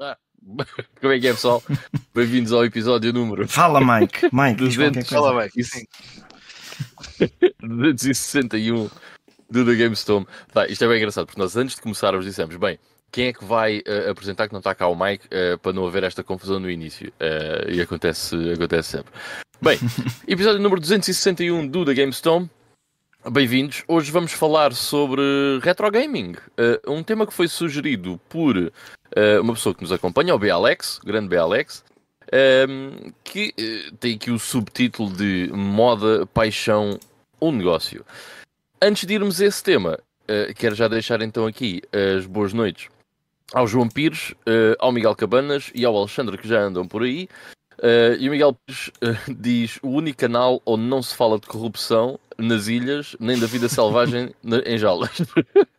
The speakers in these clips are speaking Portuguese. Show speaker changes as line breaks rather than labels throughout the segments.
Ah, como é que é, pessoal? Bem-vindos ao episódio número
Fala, Mike. Mike, diz qualquer
200,
coisa.
Fala bem, sim.
261 do The GameStone. Tá, isto é bem engraçado, porque nós antes de começarmos dissemos, bem, quem é que vai eh, apresentar que não está cá o Mike eh, para não haver esta confusão no início? Eh, e acontece, acontece sempre. Bem, episódio número 261 do The GameStone. Bem-vindos. Hoje vamos falar sobre retro gaming, um tema que foi sugerido por eh, uma pessoa que nos acompanha, o B. Alex, grande B. Alex, ehm, que eh, tem aqui o subtítulo de Moda, Paixão ou Negócio. Antes de irmos a esse tema, eh, quero já deixar então aqui as boas noites ao João Pires, ao Miguel Cabanas e ao Alexandre que já andam por aí. E o Miguel Pires diz: o único canal onde não se fala de corrupção nas ilhas, nem da vida selvagem em jaulas.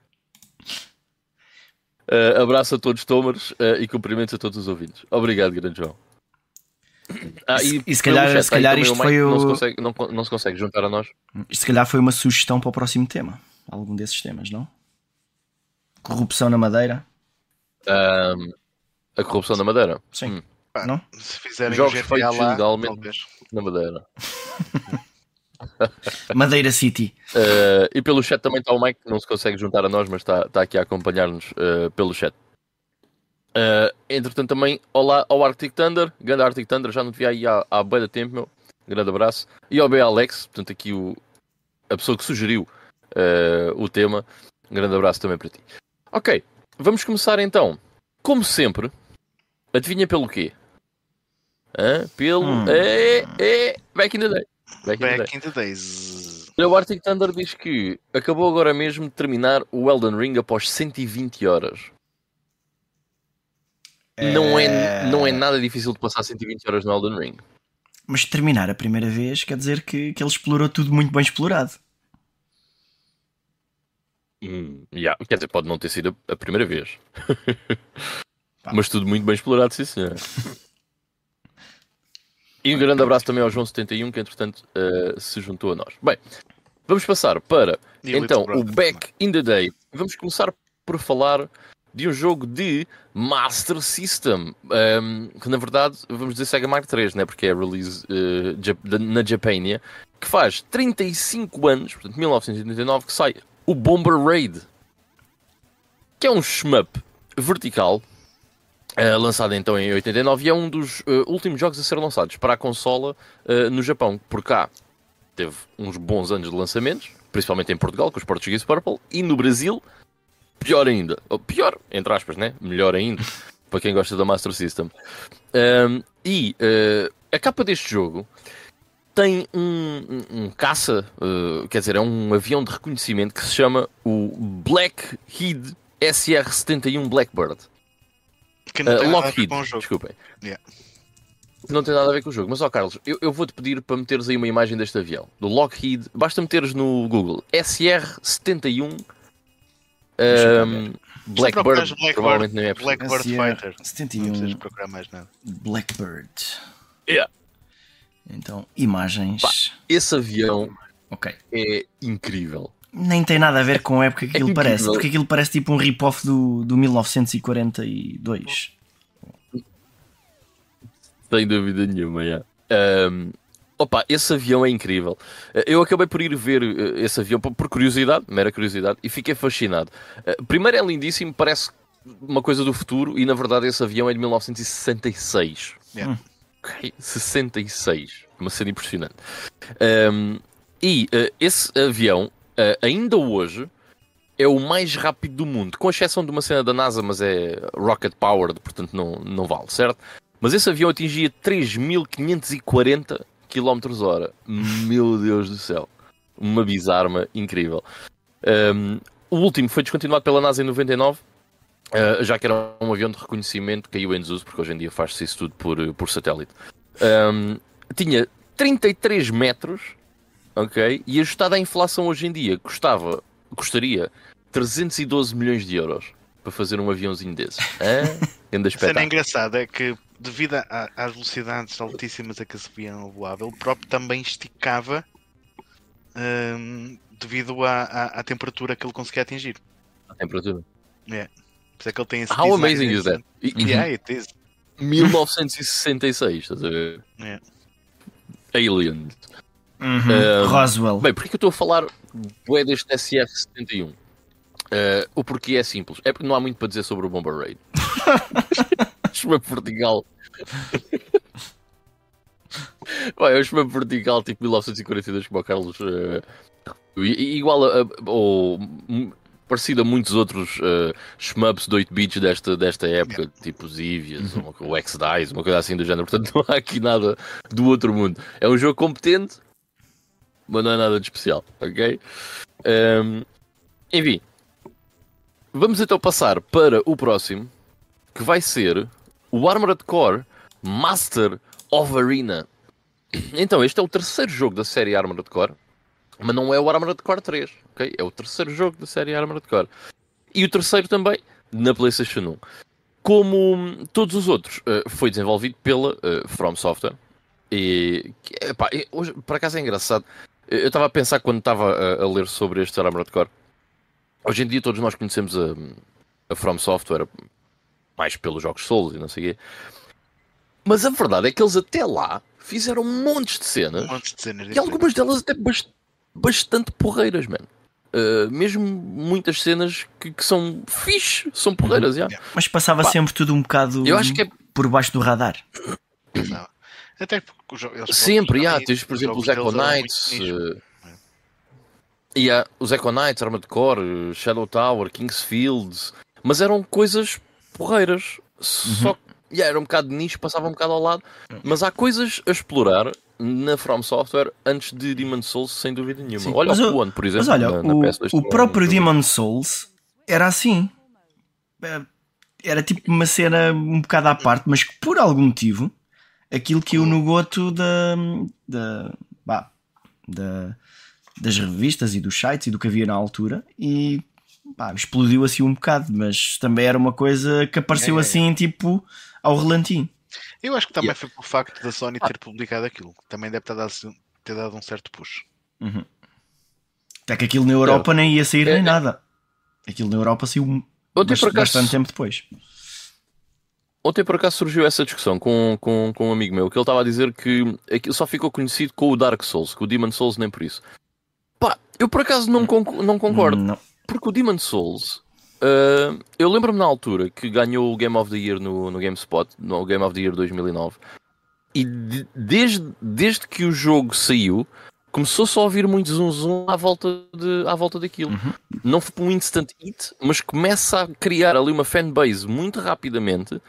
Eh, abraço a todos, Tomers, eh, e cumprimentos a todos os ouvintes. Obrigado, grande João. Ah,
E se- e se calhar-
chat,
se calhar isto foi
não
o-
se consegue- não, não se consegue juntar a nós.
Isto se calhar foi uma sugestão para o próximo tema. Algum desses temas, não? Corrupção na Madeira.
Ahm, a corrupção da Madeira.
Sim.
Hum.
Pá,
Não?
Se fizerem
Jogos
GTA
feitos
lá,
ilegalmente.
talvez.
Na Madeira.
Madeira City.
Uh, e pelo chat também está o Mike, que não se consegue juntar a nós, mas está, está aqui a acompanhar-nos uh, pelo chat. Uh, entretanto, também, olá ao Arctic Thunder, grande Arctic Thunder, já não te vi aí há, há bem de tempo, meu. Grande abraço. E ao B. Alex, portanto, aqui o, a pessoa que sugeriu uh, o tema. Um grande abraço também para ti. Ok, vamos começar então. Como sempre, adivinha pelo quê? Hã? Pelo.
Hum.
É, é, back in the day. Back in the day.
Back in the days.
O Arctic Thunder diz que acabou agora mesmo de terminar o Elden Ring após 120 horas. Não, é, não é nada difícil de passar 120 horas no Elden Ring.
Mas terminar a primeira vez quer dizer que, que ele explorou tudo muito bem explorado.
Hum, yeah. Quer dizer, pode não ter sido a primeira vez. Mas tudo muito bem explorado, sim senhor. E um grande abraço também ao João71, que entretanto eh, se juntou a nós. Bem, vamos passar para
E
Então, o Back in the Day. Vamos começar por falar de um jogo de Master System. ehm, que na verdade, vamos dizer Sega Mark 3, né? porque é release da- na Japania, que faz 35 anos, portanto 1989, que sai o Bomber Raid, que é um shmup vertical. Eh, lançado então em 89 e é um dos eh, últimos jogos a ser lançados para a consola eh, no Japão. Por cá teve uns bons anos de lançamentos, principalmente em Portugal, com os Portuguese Purple, e no Brasil, pior ainda. Ou pior, entre aspas, né? Melhor ainda, para quem gosta da Master System. Ahm, e eh, a capa deste jogo tem um, um- um caça, quer dizer, é um avião de reconhecimento que se chama o Blackheed SR-71 Blackbird.
Que não
Uh,
tem nada a ver
Lockheed,
com o jogo.
desculpem.
Yeah.
Não tem nada a ver com o jogo. Mas, ó Carlos, eu, eu vou-te pedir para meteres aí uma imagem deste avião. Do Lockheed. Basta meteres no Google. SR-71 um, Blackbird.
Blackbird,
provavelmente não é.
Blackbird Fighter. Não
71
precisas procurar mais nada.
Blackbird.
Yeah.
Então, imagens.
Pá. Esse avião
Ok.
é incrível.
Nem tem nada a ver com a época que
É
aquilo parece,
incrível.
porque aquilo parece tipo um rip-off do, do 1942.
Sem dúvida nenhuma, yeah. Um, opa, esse avião é incrível. Uh, Eu acabei por ir ver uh, esse avião por curiosidade, mera curiosidade, e fiquei fascinado. Uh, Primeiro é lindíssimo, parece uma coisa do futuro, e na verdade esse avião é de 1966.
Yeah.
Ok, 66. Uma cena impressionante. Um, e uh, esse avião, uh, ainda hoje, é o mais rápido do mundo, com exceção de uma cena da NASA, mas é rocket powered, portanto não, não vale, certo? Mas esse avião atingia 3.540 km hora. Meu Deus do céu. Uma bizarma incrível. Um, o último foi descontinuado pela NASA em 99, uh, já que era um avião de reconhecimento, caiu em desuso, porque hoje em dia faz-se isso tudo por, por satélite. Um, tinha 33 metros, ok? E ajustado à inflação hoje em dia, custava, custaria 312 milhões de euros para fazer um aviãozinho desses. Hã? Grande
A cena engraçada é que, devido a- às velocidades altíssimas a que esse avião voava, ele próprio também esticava hum, devido à, à- à temperatura que ele conseguia atingir.
A temperatura.
É. Por isso é que ele tem esse
How amazing is that?
assim.
E-
Yeah, it is.
1966, estás a ver?
Yeah.
Uhum.
Um,
Roswell.
Bem, porque eu estou a falar bué deste SF-71? Uh, o porquê é simples. É porque não há muito para dizer sobre o Bomber Raid. Chama Portugal. Bem, eu chamo Portugal tipo 1942 como o Carlos. uh, igual a, a- ou parecido a muitos outros uh, shmups de 8 bits desta, desta época, tipo os Evias, uma co- o X-Dice, uma coisa assim do género. Portanto, não há aqui nada do outro mundo. É um jogo competente, mas não é nada de especial, ok? Um, enfim, vamos então passar para o próximo, que vai ser o Armored Core Master of Arena. Então, este é o terceiro jogo da série Armored Core, mas não é o Armored Core 3, ok? É o terceiro jogo da série Armored Core. E o terceiro também na PlayStation 1. Como todos os outros, eh, foi desenvolvido pela eh, From Software. E, epá, hoje, por acaso é engraçado. Eu estava a pensar quando estava a, a ler sobre este Armored Core. Hoje em dia todos nós conhecemos a, a From Software mais pelos jogos Souls e não sei o quê. Mas a verdade é que eles até lá fizeram montes de cenas
Um monte de cenas
e algumas delas até bas- bastante porreiras, mano. Uh, mesmo muitas cenas que, que são fixe, são porreiras, já.
Yeah.
Mas passava
Pá,
sempre tudo um bocado
Eu acho que é
por baixo do radar.
Não. Até porque os eles
sempre,
também,
Tens, por exemplo, os Echo Knights.
nicho.
uh, e há os Echo Knights, Armored Core, Shadow Tower, Kingsfields, mas eram coisas porreiras. Só que yeah, era um bocado de nicho, passava um bocado ao lado. Mas há coisas a explorar na From Software antes de Demon Souls, sem dúvida nenhuma.
Sim.
Olha
Mas
o One, por exemplo.
Mas olha,
na, na
o,
PS2
o
é
próprio Demon Souls era assim. É, Era tipo uma cena um bocado à parte, mas que por algum motivo aquilo que eu no goto da, da, bah, da- das revistas e dos sites e do que havia na altura e pá, explodiu assim um bocado, mas também era uma coisa que apareceu
É, é, é.
assim tipo ao relantinho.
Eu acho que também
Yeah.
foi pelo facto da Sony ter publicado aquilo. Também deve ter dado, ter dado um certo push.
Até que aquilo na Europa nem ia sair
É,
nem
é.
nada. Aquilo na Europa saiu
Ontem, acaso,
bastante tempo depois.
Ontem por acaso surgiu essa discussão com, com, com um amigo meu que ele estava a dizer que aquilo só ficou conhecido com o Dark Souls, que o Demon Souls nem por isso. Pá, eu por acaso não, conc- não concordo,
Não.
porque o Demon Souls, ah, eu lembro-me na altura que ganhou o Game of the Year no, no GameSpot, no Game of the Year 2009, e de- desde, desde que o jogo saiu, começou-se a ouvir muito zoom zoom à volta, de, à volta daquilo. Não foi um instant hit, mas começa a criar ali uma fanbase muito rapidamente.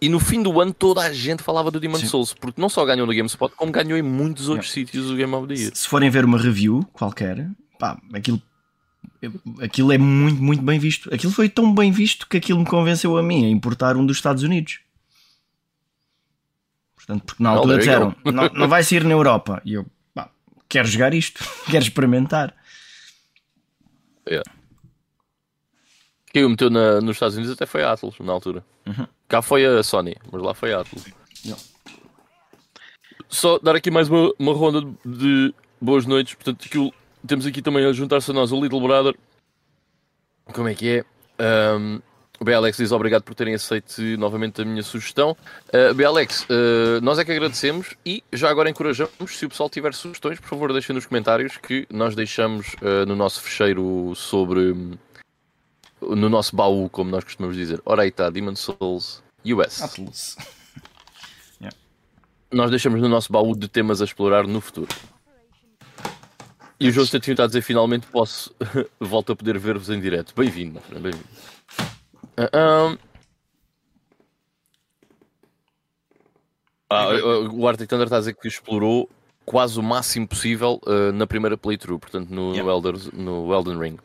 E no fim do ano toda a gente falava do Demon
Sim.
Souls, porque não só ganhou no GameSpot, como ganhou em muitos outros sítios o Game of the Year.
Se forem ver uma review qualquer, pá, aquilo, aquilo é muito, muito bem visto. Aquilo foi tão bem visto que aquilo me convenceu a mim a importar um dos Estados Unidos. Portanto, porque na altura
you
disseram, não, não vai sair na Europa. E eu, pá, quero jogar isto, quero experimentar.
Quem o meteu na- nos Estados Unidos até foi a Atlas, na altura. Cá foi a Sony, mas lá foi a Atlas. Só dar aqui mais uma, uma ronda de boas noites. Portanto, aquilo, temos aqui também a juntar-se a nós o Little Brother. Como é que é? Ahm, o BLX diz obrigado por terem aceito novamente a minha sugestão. Uh, BLX, uh, nós é que agradecemos e já agora encorajamos, se o pessoal tiver sugestões, por favor deixem nos comentários que nós deixamos uh, no nosso fecheiro sobre no nosso baú, como nós costumamos dizer. Ora aí está, Demon Souls US.
Atlas.
Nós deixamos no nosso baú de temas a explorar no futuro. E o João Statinho está a dizer finalmente posso volto a poder ver-vos em direto. Bem-vindo, bem-vindo. Ah, ah. Ah, o Arctic Thunder está a dizer que explorou quase o máximo possível ah, na primeira playthrough, portanto no,
Yeah.
no, Elder, no Elden Ring.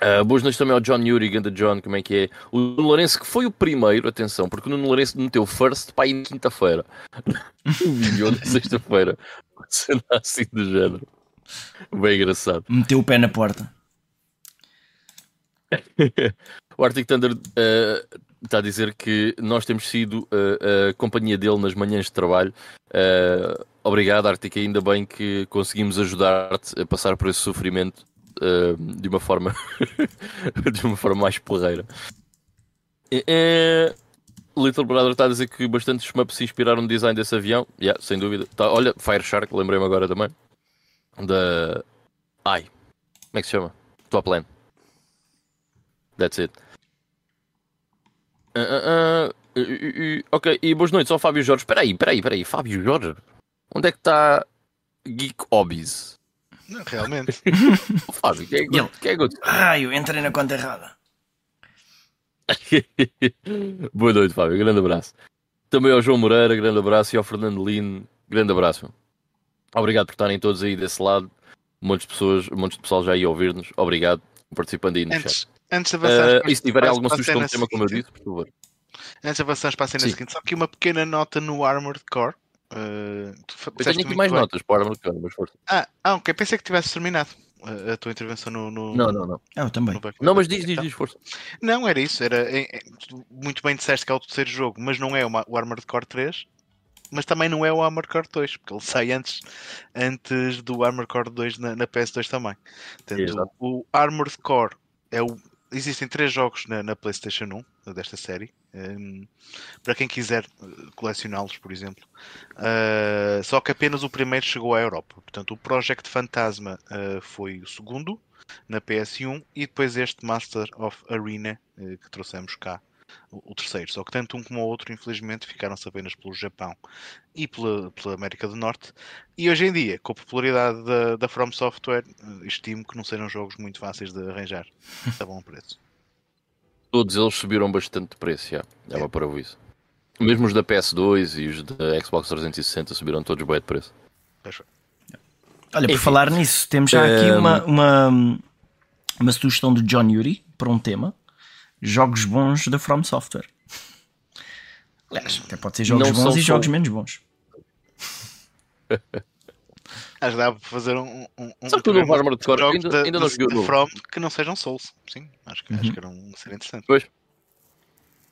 Uh, boas noites também ao John Yuri, ganda John, como é que é? O Nuno Lourenço, que foi o primeiro, atenção, porque o Nuno Lourenço meteu first para ir na quinta-feira. Um vídeo ou na sexta-feira. Sendo assim do género. Bem engraçado.
Meteu o pé na porta.
O Arctic Thunder uh, está a dizer que nós temos sido uh, a companhia dele nas manhãs de trabalho. Uh, obrigado, Arctic, ainda bem que conseguimos ajudar-te a passar por esse sofrimento uh, de uma forma de uma forma mais porreira. É, é, Little Brother está a dizer que bastantes shmups se inspiraram no design desse avião. Yeah, sem dúvida. Tá, olha, Fire Shark, lembrei-me agora também. Da. Ai. Como é que se chama? Top That's it. Uh, uh, uh, ok, e boas noites ao Fábio Jorge. Espera aí, espera aí, espera aí. Fábio Jorge? Onde é que está Geek Hobbies?
Não, realmente.
Fábio, que é que, que, é que
Ah, eu entrei na conta errada.
Boa noite, Fábio. Grande abraço. Também ao João Moreira, grande abraço. E ao Fernando Lino, grande abraço. Obrigado por estarem todos aí desse lado. Muitas pessoas, muitos de pessoal já aí a ouvir-nos. Obrigado por participando aí no
antes,
chat.
Antes de avançar,
uh, e se tiverem alguma sugestão de tema, como eu disse, por favor.
Antes de avançar para a cena Sim. seguinte, só que uma pequena nota no Armored Core. Uh,
eu tenho aqui mais bem. notas para o Armored Core, mas força.
Ah, ah, ok, pensei que tivesse terminado a, a tua intervenção no, no,
Não, não, não.
Ah, eu também.
não, mas diz, diz, diz, força.
Não, era isso. Era, é, é, muito bem disseste que é o terceiro jogo, mas não é uma, o Armored Core 3 mas também não é o Armored Core 2, porque ele sai antes, antes do Armored Core 2 na, na PS2 também. Portanto, o Armored Core é o. Existem três jogos na, na PlayStation 1 desta série. Um, para quem quiser eh, colecioná-los, por exemplo. Uh, só que apenas o primeiro chegou à Europa. Portanto, o Project Fantasma uh, foi o segundo na PS1 e depois este Master of Arena uh, que trouxemos cá o, terceiro. Só que tanto um como o outro, infelizmente, ficaram-se apenas pelo Japão e pela, pela, América do Norte. E hoje em dia, com a popularidade da, da From Software, eh, estimo que não sejam jogos muito fáceis de arranjar a bom preço.
Todos eles subiram bastante de preço, já. É, para isso. Mesmo os da PS2 e os da Xbox 360 subiram todos bem de preço.
Olha, por Enfim. falar nisso, temos já aqui um... uma, uma, uma sugestão do John Yuri para um tema jogos bons da From Software. Aliás, até pode ser jogos não bons e jogos menos bons.
Acho que dá para fazer um. um, um
Sabe que o novo Armored Core ainda,
da,
ainda não
jogou From que não sejam Souls. Sim, acho que, uhum. acho que era um ser interessante.
Pois.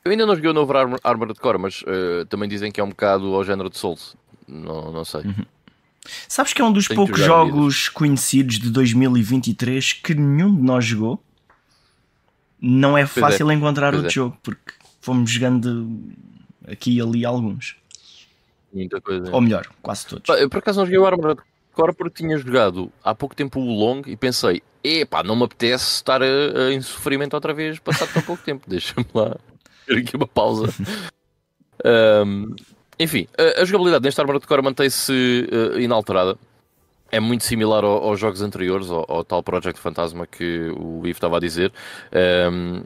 Eu ainda não joguei o novo Armored Core, mas uh, também dizem que é um bocado ao género de Souls. Não, não sei. Uhum.
Sabes que é um dos Tenho poucos jogos conhecidos de 2023 que nenhum de nós jogou? Não é, é. fácil é. encontrar pois outro é. jogo, porque fomos jogando aqui e ali alguns.
Muita coisa.
Ou melhor, quase todos.
Eu por acaso não joguei o Armored Core porque tinha jogado há pouco tempo o Long e pensei, epá, não me apetece estar a, a, em sofrimento outra vez passado tão pouco tempo. Deixa-me lá ter aqui uma pausa. um, enfim, a, a, jogabilidade neste Armored Core mantém-se uh, inalterada é muito similar ao, aos jogos anteriores, ao, ao, tal Project Fantasma que o Ivo estava a dizer. Um,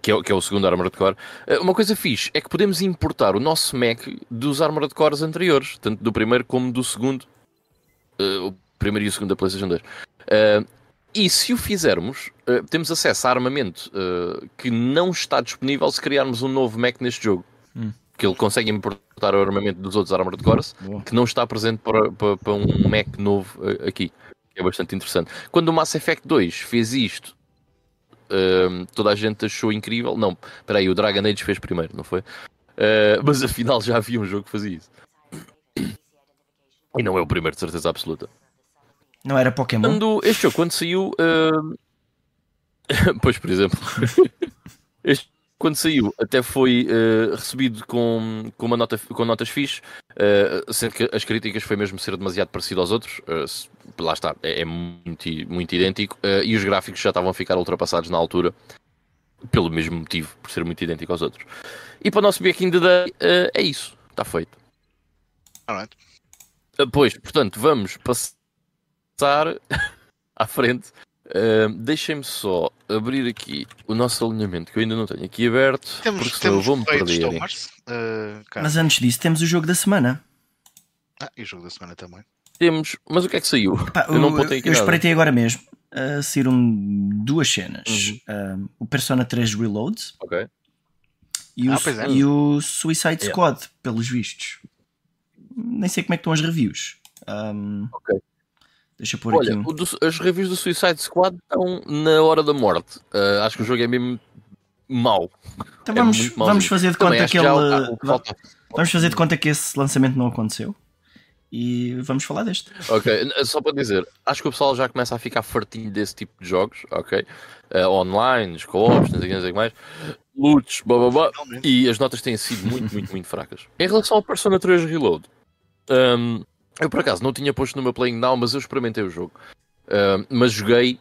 que é, que é, o segundo Armored Core. Eh, uma coisa fixe é que podemos importar o nosso Mac dos Armored Cores anteriores, tanto do primeiro como do segundo. Uh, o primeiro e o segundo da PlayStation 2. Uh, e se o fizermos, uh, temos acesso a armamento que não está disponível se criarmos um novo Mac neste jogo. Hum que ele consegue importar o armamento dos outros Armored Cores, que não está presente para, para, para um Mac novo uh, aqui. É bastante interessante. Quando o Mass Effect 2 fez isto, uh, toda a gente achou incrível. Não, espera aí, o Dragon Age fez primeiro, não foi? Uh, mas afinal já havia um jogo que fazia isso. E não é o primeiro, de certeza absoluta.
Não era Pokémon?
Quando, este jogo, quando saiu. Uh... pois, por exemplo. este quando saiu, até foi uh, recebido com, com, uma nota, com notas fixe, uh, sendo que as críticas foi mesmo ser demasiado parecido aos outros. Uh, lá está, é, é muito, muito idêntico. E os gráficos já estavam a ficar ultrapassados na altura, pelo mesmo motivo, por ser muito idêntico aos outros. E para o nosso Back in the Day, é isso, está feito.
Alright.
pois, portanto, vamos passar à frente Deixem-me só abrir aqui o nosso alinhamento que eu ainda não tenho aqui aberto. Temos, porque senão eu vou-me perder.
Uh, mas antes disso, temos o jogo da semana.
Ah, e o jogo da semana também.
Temos, mas o que é que saiu?
Pá, eu não aqui Eu espreitei agora mesmo. Uh, saíram duas cenas: uhum. uh, o Persona 3 Reloads
okay.
e, o, ah, é. e o Suicide Squad, yeah. pelos vistos. Nem sei como é que estão as reviews. Um,
ok.
Deixa por
Olha,
aqui.
Do, as reviews do Suicide Squad estão na hora da morte. Uh, acho que o jogo é mesmo mau.
Então vamos, é vamos fazer de conta que ele. vamos fazer de conta que esse lançamento não aconteceu. e vamos falar deste.
Ok, só para dizer, acho que o pessoal já começa a ficar fartinho desse tipo de jogos, ok? Uh, online, co-ops, não sei o que mais. Loots, blá blá blá. E as notas têm sido muito, muito, muito fracas. Em relação ao Persona 3 Reload, um, eu por acaso não tinha posto no meu Playing Now, mas eu experimentei o jogo. Uh, mas joguei,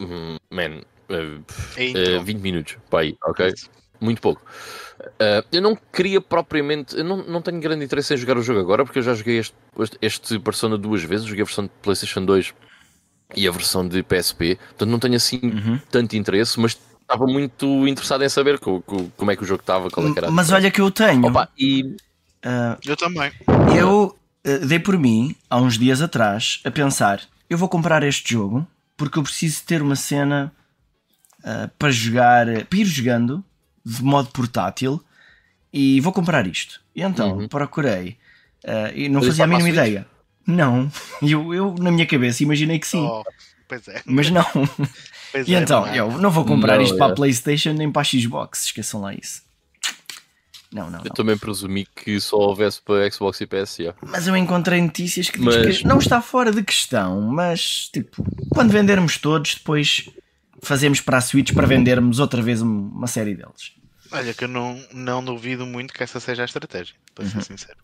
um, man, uh, 20 minutos, para aí, ok? Muito pouco. Uh, eu não queria propriamente. Eu não, não tenho grande interesse em jogar o jogo agora, porque eu já joguei este, este Persona duas vezes. Joguei a versão de PlayStation 2 e a versão de PSP. Portanto, não tenho assim uhum. tanto interesse, mas estava muito interessado em saber co, co, como é que o jogo estava. Qual é
era mas olha que eu tenho.
Opa, e...
Uh, eu também.
Eu dei por mim, há uns dias atrás, a pensar: eu vou comprar este jogo porque eu preciso ter uma cena para jogar, para ir jogando de modo portátil e vou comprar isto. E então uhum. procurei uh, e não Mas fazia a mínima ideia. Não, eu, eu na minha cabeça imaginei que sim. Oh,
é.
Mas não. Pois e é, então, não é? eu não vou comprar não, isto é. para a PlayStation nem para a Xbox, esqueçam lá isso. Não, não,
eu
não.
também presumi que só houvesse para Xbox e PS. Yeah.
Mas eu encontrei notícias que mas... que não está fora de questão, mas tipo, quando vendermos todos, depois fazemos para a Switch para vendermos outra vez uma série deles.
Olha, que eu não, não duvido muito que essa seja a estratégia, para uhum. ser sincero.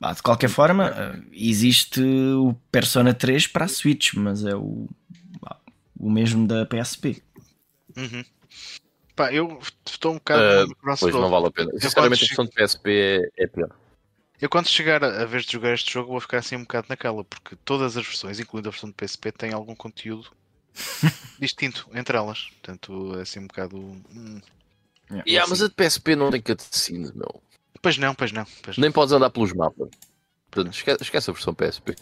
Bah, de qualquer forma, eh, existe o Persona 3 para a Switch, mas é o, o mesmo da PSP.
Uhum. Pá, eu estou um bocado.
Uh, pois não vale a pena. Sinceramente, a questão de PSP é, é pior.
Eu quando chegar a vez de jogar este jogo vou ficar assim um bocado naquela, porque todas as versões, incluindo a versão de PSP, têm algum conteúdo distinto entre elas. Portanto, é assim um bocado. Hum.
Yeah, yeah mas a de PSP não tem cutscenes, meu.
Pois não, pois não. Pois
Nem podes andar pelos mapas. Portanto, esquece, esquece a versão PSP.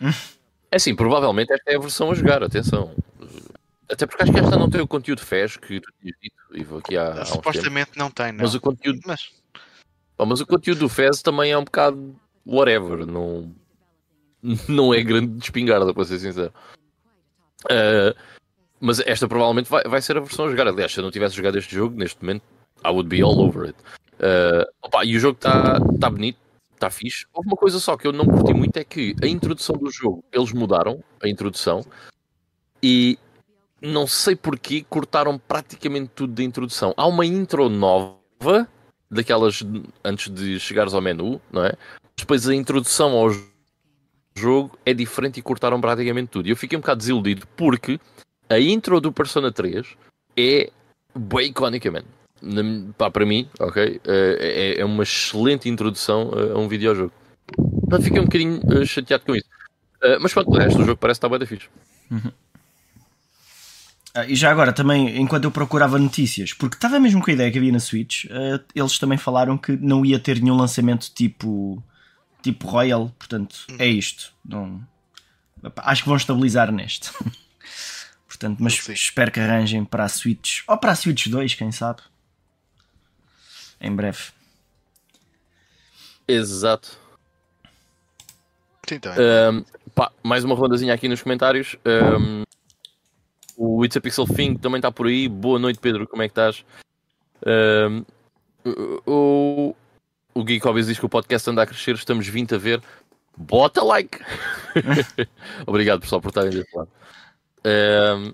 é assim, provavelmente esta é a versão a jogar, atenção. Até porque acho que esta não tem o conteúdo FES que tu tinhas dito, Ivo, aqui há, há
Supostamente não tem, não.
Mas o conteúdo. Mas... mas o conteúdo do FES também é um bocado whatever, não, não é grande de espingarda, para ser sincero. Uh, mas esta provavelmente vai, vai ser a versão a jogar. Aliás, se eu não tivesse jogado este jogo, neste momento, I would be all over it. Uh, opa, e o jogo está tá bonito, está fixe. Houve uma coisa só que eu não curti muito: é que a introdução do jogo, eles mudaram a introdução e não sei porquê cortaram praticamente tudo da introdução. Há uma intro nova, daquelas antes de chegares ao menu, não é? Depois a introdução ao jogo é diferente e cortaram praticamente tudo. E eu fiquei um bocado desiludido porque a intro do Persona 3 é bem icónica, man. Pá, para mim, ok? Eh, é, é uma excelente introdução a um videojogo. Então fiquei um bocadinho uh, chateado com isso. Uh, mas pronto, o resto do jogo parece estar bem da fixe.
Uhum. Ah, e já agora, também, enquanto eu procurava notícias, porque estava mesmo com a ideia que havia na Switch, uh, eles também falaram que não ia ter nenhum lançamento tipo, tipo Royal, portanto, é isto. Não... Acho que vão estabilizar neste. Portanto, mas Sim. espero que arranjem para a Switch ou para a Switch 2, quem sabe. Em breve.
Exato.
Sim, tá
um, pá, mais uma rondazinha aqui nos comentários. Um, o It's a Pixel Thing também está por aí. Boa noite, Pedro. Como é que estás? Um, o, o Geek Hobbies diz que o podcast anda a crescer. Estamos 20 a ver. Bota like! Obrigado, pessoal, por estarem desse lado. Um,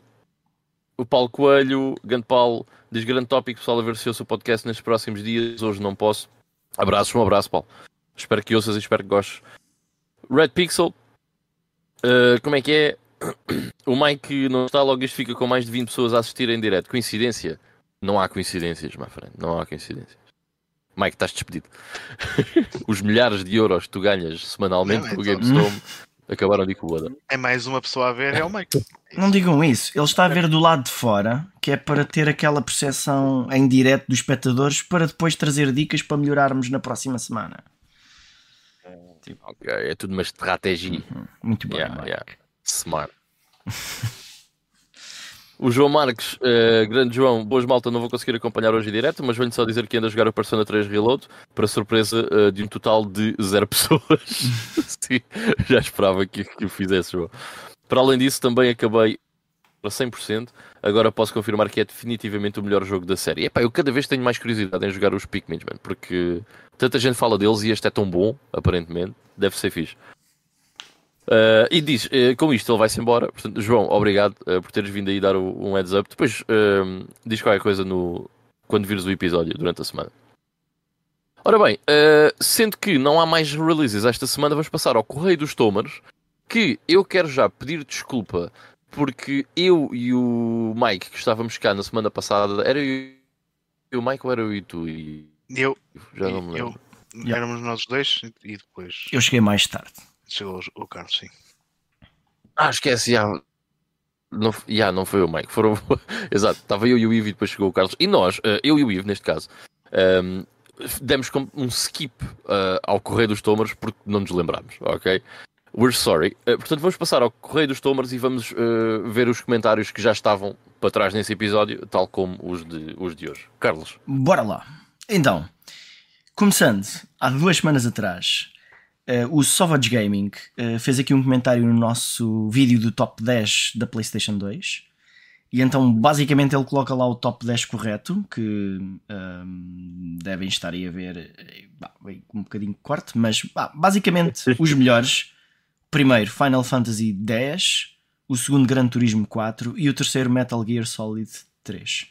o Paulo Coelho, grande Paulo, diz grande tópico, pessoal, a ver se ouço o podcast nestes próximos dias. Hoje não posso. Abraços, um abraço, Paulo. Espero que ouças e espero que gostes. Red Pixel, uh, como é que é? O Mike não está, logo isto fica com mais de 20 pessoas a assistir em direto. Coincidência? Não há coincidências, my friend. Não há coincidências. Mike, estás despedido. Os milhares de euros que tu ganhas semanalmente com o então. GameStone acabaram de coada.
É mais uma pessoa a ver, é o Mike.
Não digam isso. Ele está a ver do lado de fora, que é para ter aquela percepção em direto dos espectadores, para depois trazer dicas para melhorarmos na próxima semana.
Tipo... Ok, é tudo uma estratégia.
Uhum. Muito bem,
yeah, yeah. Smart. O João Marques, uh, grande João, boas malta, não vou conseguir acompanhar hoje em direto, mas venho só dizer que anda a jogar o Persona 3 Reload, para surpresa uh, de um total de zero pessoas. Sim, já esperava que, que o fizesse, João. Para além disso, também acabei para 100%. Agora posso confirmar que é definitivamente o melhor jogo da série. Epá, eu cada vez tenho mais curiosidade em jogar os Pikmin, porque tanta gente fala deles e este é tão bom, aparentemente, deve ser fixe. Uh, e diz, uh, com isto ele vai-se embora. Portanto, João, obrigado uh, por teres vindo aí dar o, um heads up. Depois diz qualquer coisa no, quando vires o episódio durante a semana. Ora bem, sendo que não há mais releases esta semana, vamos passar ao Correio dos Tomers. Que eu quero já pedir desculpa porque eu e o Mike, que estávamos cá na semana passada, era eu e o Mike ou era eu e tu? E...
Eu.
Já não me lembro.
Eu, éramos nós dois e depois.
Eu cheguei mais tarde.
Chegou o Carlos, sim.
Ah, esquece, já. Não, já, não foi o Mike, foram. Exato, estava eu e o Ivo e depois chegou o Carlos. E nós, eh, eu e o Ivo, neste caso, um, ehm, demos um skip uh, ao Correio dos Tomers porque não nos lembramos, ok? We're sorry. Uh, portanto, vamos passar ao Correio dos Tomers e vamos uh, ver os comentários que já estavam para trás nesse episódio, tal como os de, os de hoje. Carlos.
Bora lá. Então, começando, há duas semanas atrás, Uh, o Savage Gaming uh, fez aqui um comentário no nosso vídeo do top 10 da PlayStation 2. E então, basicamente, ele coloca lá o top 10 correto, que um, ehm, devem estar aí a ver bah, um bocadinho corte, mas bah, basicamente os melhores. Primeiro, Final Fantasy X, o segundo, Gran Turismo 4 e o terceiro, Metal Gear Solid 3.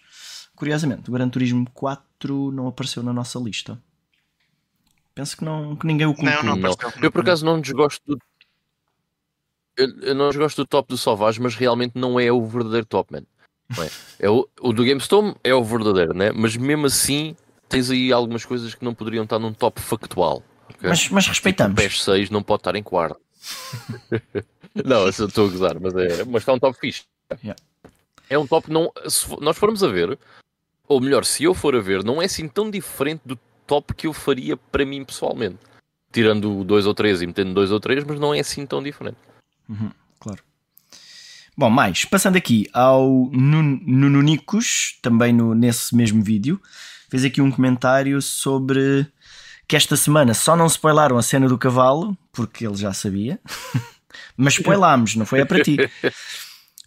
Curiosamente, o Gran Turismo 4 não apareceu na nossa lista. Penso que, não, que ninguém o
colocou. Não, não.
Eu por acaso não desgosto do. Eu, eu não desgosto do top do Sauvage, mas realmente não é o verdadeiro top, man. É. é o, o do GameStorm é o verdadeiro, né? Mas mesmo assim tens aí algumas coisas que não poderiam estar num top factual.
Okay? Mas, mas respeitamos.
Tipo, o PS6 não pode estar em quarto. não, eu estou a gozar, mas, é, mas está um top fixe.
Yeah.
É um top não. Se nós formos a ver, ou melhor, se eu for a ver, não é assim tão diferente do top que eu faria para mim pessoalmente. Tirando dois ou três e metendo dois ou três, mas não é assim tão diferente.
Uhum, claro. Bom, mais, passando aqui ao Nuno Nicos, também no, nesse mesmo vídeo, fez aqui um comentário sobre que esta semana só não spoilaram a cena do cavalo, porque ele já sabia, mas spoilámos, não foi? É para ti.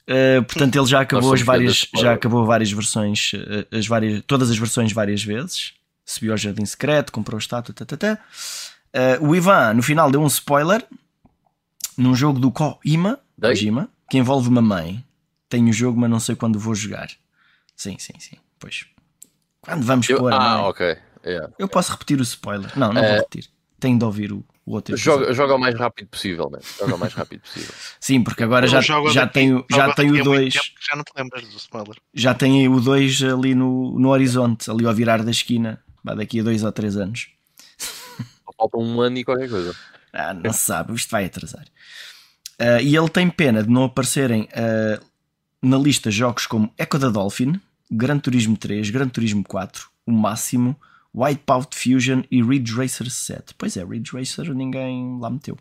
Uh, portanto, ele já acabou as várias, já acabou várias versões, uh, as várias, todas as versões várias vezes subiu ao Jardim Secreto, comprou a estátua, tá, tá, tá. Uh, o Ivan, no final, deu um spoiler num jogo do Kojima, Kojima que envolve uma mãe. Tenho o jogo, mas não sei quando vou jogar. Sim, sim, sim. Pois. Quando vamos
eu,
pôr.
Ah, ok. Yeah.
Eu posso repetir o spoiler. Não, não vou repetir. Tenho de ouvir o, o outro
joga, joga o mais rápido possível, né? Joga o mais rápido possível.
Sim, porque agora já, já tenho, já tenho o 2.
Já não te lembras do spoiler.
Já tenho o 2 ali no, no horizonte, ali ao virar da esquina daqui a dois ou três anos.
Falta um ano e qualquer coisa.
Ah, não se sabe, isto vai atrasar. Uh, e ele tem pena de não aparecerem uh, na lista jogos como Echo da Dolphin, Gran Turismo 3, Gran Turismo 4, o Máximo, Wipeout Fusion e Ridge Racer 7. Pois é, Ridge Racer ninguém lá meteu.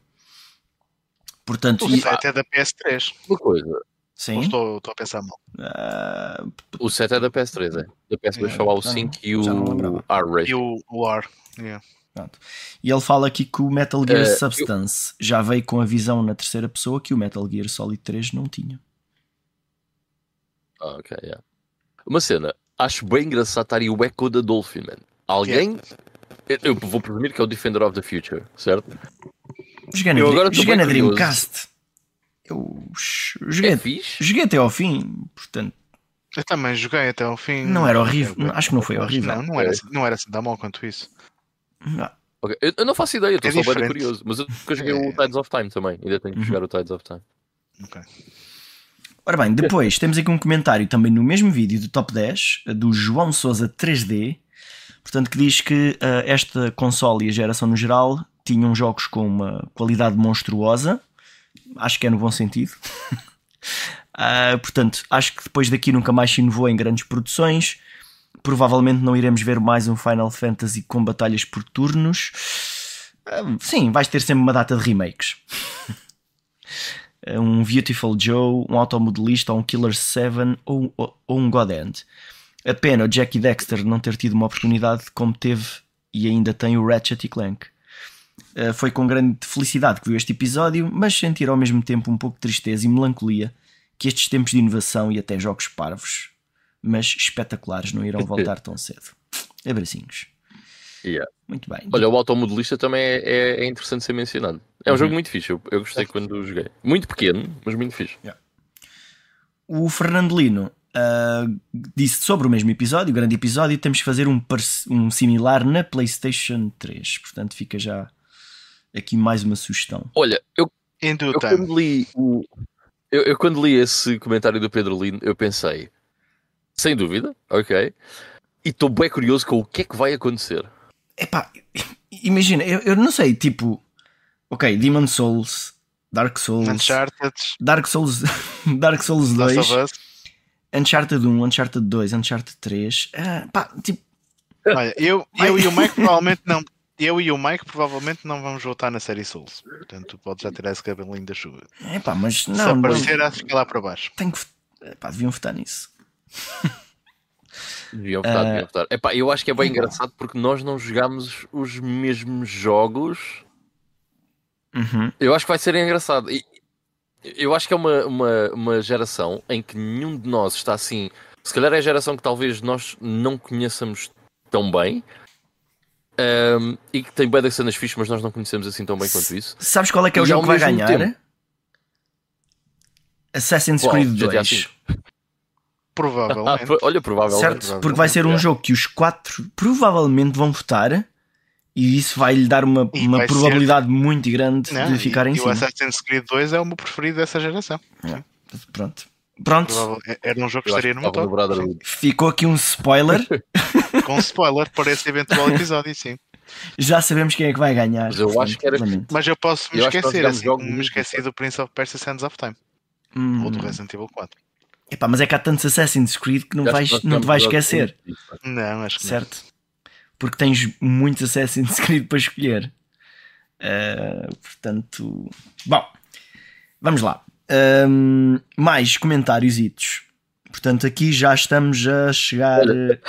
Portanto,
o 7 é da PS3.
Uma coisa,
Sim.
estou, estou a pensar mal?
Uh,
o 7 é da PS3, é. Da PS2 é, só há o 5 e o R-Ray.
E o, o R, yeah.
Pronto. E ele fala aqui que o Metal Gear uh, Substance eu... já veio com a visão na terceira pessoa que o Metal Gear Solid 3 não tinha.
Ah, ok, yeah. Uma cena, acho bem engraçado estar aí o Echo da Dolphin, man. Alguém. Yeah. Eu vou presumir que é o Defender of the Future, certo?
Joguei na, joguei na Dreamcast. Eu joguei,
é
joguei até ao fim, portanto.
Eu também joguei até ao fim.
Não era horrível, acho que não foi horrível.
Não, não era, assim, não era assim tão mal quanto isso.
Não.
Okay. Eu, eu, não faço ideia, estou é só bem curioso. Mas eu joguei é... o Tides of Time também, ainda tenho que uhum. jogar o Tides of Time.
Ok.
Ora bem, depois temos aqui um comentário também no mesmo vídeo do Top 10 do João Souza 3D, portanto, que diz que uh, esta console e a geração no geral tinham jogos com uma qualidade monstruosa acho que é no bom sentido. uh, portanto, acho que depois daqui nunca mais se inovou em grandes produções. Provavelmente não iremos ver mais um Final Fantasy com batalhas por turnos. Uh, sim, vais ter sempre uma data de remakes. um Beautiful Joe, um Automodelista, ou um Killer 7 ou, ou, ou um God End. A pena o Jackie Dexter não ter tido uma oportunidade como teve e ainda tem o Ratchet e Clank. Eh, foi com grande felicidade que viu este episódio, mas sentir ao mesmo tempo um pouco de tristeza e melancolia que estes tempos de inovação e até jogos parvos, mas espetaculares, não irão voltar tão cedo. Abracinhos.
Yeah.
Muito bem.
Olha, o automodelista também é, é, é, interessante ser mencionado. É um
Uhum.
jogo muito fixe, eu, eu gostei quando joguei. Muito pequeno, mas muito fixe.
O Fernando Lino ah, disse sobre o mesmo episódio, o grande episódio, temos que fazer um, um similar na PlayStation 3. Portanto, fica já aqui mais uma sugestão.
Olha, eu, eu quando li o. Eu, eu quando li esse comentário do Pedro Lino, eu pensei, sem dúvida, ok. E estou bem curioso com o que é que vai acontecer.
Epá, imagina, eu, eu não sei, tipo, ok, Demon Souls, Dark Souls,
Uncharted,
Dark Souls, Dark Souls
Last
2,
of Us.
Uncharted 1, Uncharted 2, Uncharted 3, ah, pá, tipo,
Olha, eu, eu e o Mike provavelmente não. Eu e o Mike provavelmente não vamos voltar na série Souls. Portanto, tu podes já tirar esse cabelinho da chuva.
epá, mas
Se
não, não
aparecer, acho que é lá para baixo.
tenho que, epá, deviam votar nisso.
Deviam votar, deviam votar. Epá, eu acho que é bem engraçado porque nós não jogámos os mesmos jogos.
Uhum.
Eu acho que vai ser engraçado. E eu acho que é uma, uma, uma geração em que nenhum de nós está assim. Se calhar é a geração que talvez nós não conheçamos tão bem. Ahm, e que tem bem das cenas fixas, mas nós não conhecemos assim tão bem quanto isso.
Sabes qual é que é o
E
jogo que vai ganhar?
tempo-
Assassin's? Creed
GTA
2.
V? Ah, olha, provavelmente.
Certo? Porque vai ser um jogo que os quatro provavelmente vão votar e isso vai lhe dar uma,
E
uma probabilidade muito grande
Não,
de ficar
e,
em
e o
cima.
Assassin's Creed 2 é o meu preferido dessa geração.
Pronto. Pronto,
Provável- é- Era um jogo que estaria no meu top.
Ficou aqui um spoiler.
Com spoiler para esse eventual episódio, sim.
Já sabemos quem é que vai ganhar.
Mas eu acho que era-.
Mas eu posso me
Eu
esquecer, assim como me esqueci do Prince of Persia Sands of Time.
Hum.
Ou do Resident Evil 4.
Epá, mas é que há tantos Assassin's Creed que não, vais, não te vais esquecer.
Não, acho que não.
certo? Porque tens muitos Assassin's Creed para escolher. Uh, portanto, bom, vamos lá. Um, mais comentários. Portanto, aqui já estamos a chegar.
Olha,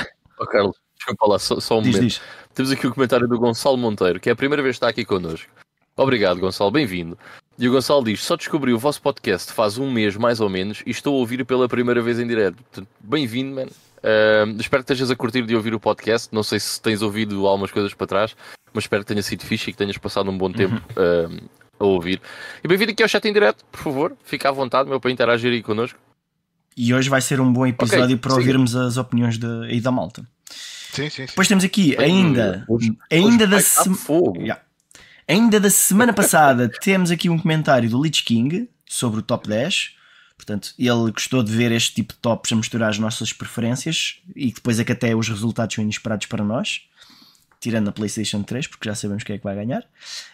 Oh, Carlos, desculpa lá, só, só um
Diz,
momento.
diz.
Temos aqui o comentário do Gonçalo Monteiro, que é a primeira vez que está aqui connosco. Obrigado, Gonçalo, bem-vindo. E o Gonçalo diz: Só descobri o vosso podcast faz um mês mais ou menos e estou a ouvir pela primeira vez em direto. Bem-vindo, man. Ahm, espero que estejas a curtir de ouvir o podcast. Não sei se tens ouvido algumas coisas para trás, mas espero que tenha sido fixe e que tenhas passado um bom tempo ahm, a ouvir. E bem-vindo aqui ao chat em direto, por favor. Fica à vontade, meu, para interagir aí connosco.
E hoje vai ser um bom episódio
Ok,
para
siga.
ouvirmos as opiniões de, aí da malta.
Sim, sim, sim.
Depois temos aqui, ainda,
Hoje-
ainda
hoje
da semana. Yeah. Ainda da semana passada temos aqui um comentário do Lich King sobre o top 10. Portanto, ele gostou de ver este tipo de tops a misturar as nossas preferências e depois é que até os resultados são inesperados para nós, tirando a PlayStation 3, porque já sabemos quem é que vai ganhar.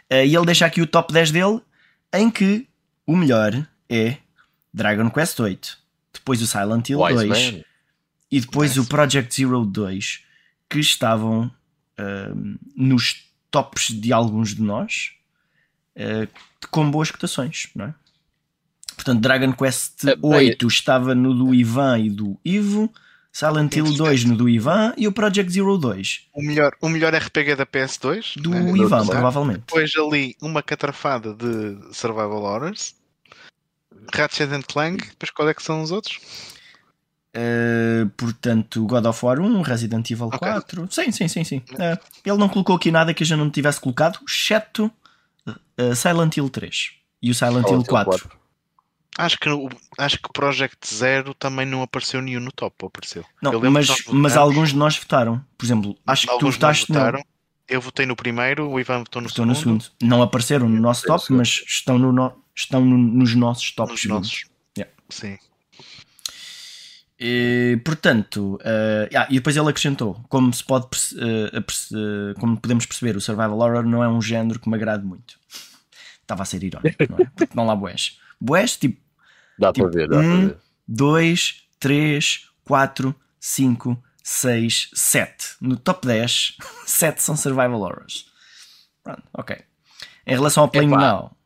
Eh, E ele deixa aqui o top 10 dele, em que o melhor é Dragon Quest 8, depois o Silent Hill
Wise
2
man.
e depois
Nice.
o Project Zero 2 que estavam ahm, nos tops de alguns de nós eh, com boas cotações, não é? Portanto, Dragon Quest
É, bem-
8 estava no do Ivan e do Ivo, Silent Hill 2 no do Ivan e o Project Zero 2
O melhor, o melhor RPG da PS2.
do
né?
Ivan,
Tá.
provavelmente.
Depois ali uma catrafada de Survival Horrors. Ratchet and Clank. Depois qual é que são os outros?
Eh, portanto, God of War 1, Resident Evil
Ok.
4. Sim, sim, sim, sim. Eh, ele não colocou aqui nada que eu já não tivesse colocado, exceto eh, Silent Hill 3 e o Silent Hill
Silent Hill
4.
Acho que, acho que Project Zero também não apareceu nenhum no top, apareceu?
Não, mas, mas alguns de nós votaram. Por exemplo, acho que tu
alguns
votaste
votaram. Eu votei no primeiro, o Ivan votou no segundo.
no segundo. Não apareceram no nosso top, mas estão, no estão no- nos nossos tops.
Nos
20.
nossos.
Yeah.
Sim.
E, portanto, eh, ah, e depois ele acrescentou: como se pode aperce- eh, como podemos perceber, o Survival Horror não é um género que me agrade muito. Estava a ser irónico, não é? Porque não lá boés. Boés, tipo
Dá
Tipo,
para ver, dá
um-
para ver.
2, 3, 4, 5, 6, 7. No top 10, 7 são Survival Horrors. Pronto, ok. Em relação ao Playing. Now,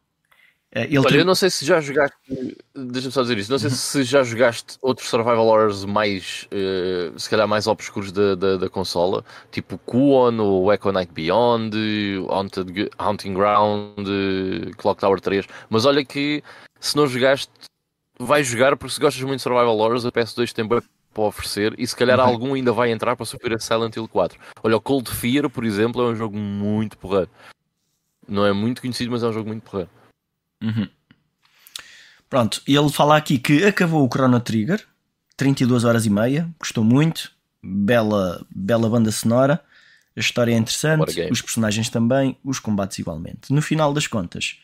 Olha,
tem-
eu não sei se já jogaste. Deixa-me só dizer isso. Não sei se já jogaste outros Survival Horrors mais. eh, se calhar mais obscuros da, da, da consola, tipo Kuon, o Echo Night Beyond, Haunted, Haunting Ground, Clock Tower 3. Mas olha que se não jogaste, vais jogar porque se gostas muito de Survival Horrors, a PS2 tem bem para oferecer e se calhar
Uhum.
algum ainda vai entrar para subir a Silent Hill 4. Olha, o Cold Fear, por exemplo, é um jogo muito porreiro. não é muito conhecido, mas é um jogo muito porreiro.
Uhum. Pronto, ele fala aqui que acabou o Chrono Trigger, 32 horas e meia, gostou muito, bela, bela banda sonora, a história é interessante, os personagens também, os combates igualmente. No final das contas,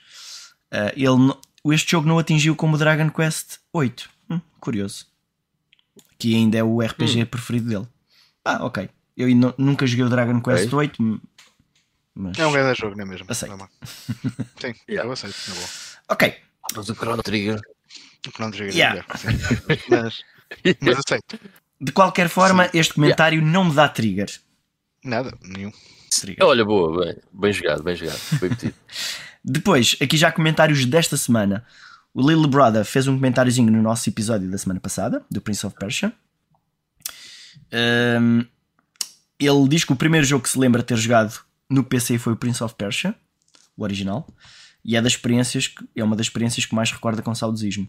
uh, ele, este jogo não atingiu como Dragon Quest 8. Hum, curioso. Que ainda é o RPG hum. preferido dele. Ah, ok. Eu nunca joguei o Dragon Quest okay. 8.
Mas... É um grande jogo, não é mesmo?
Aceito.
Não é Sim, yeah. eu aceito. É bom.
Ok.
Mas o Chrono Trigger.
O Chrono Trigger yeah. é mas, mas aceito.
De qualquer forma, Sim. este comentário yeah. não me dá trigger.
Nada, nenhum.
Trigger. Olha, boa, bem, bem jogado, bem jogado. Foi metido.
Depois, aqui já comentários desta semana. O Lil Brother fez um comentáriozinho no nosso episódio da semana passada, do Prince of Persia. Um, ele diz que o primeiro jogo que se lembra ter jogado no PC foi o Prince of Persia, o original, e é das experiências que, é uma das experiências que mais recorda com saudosismo.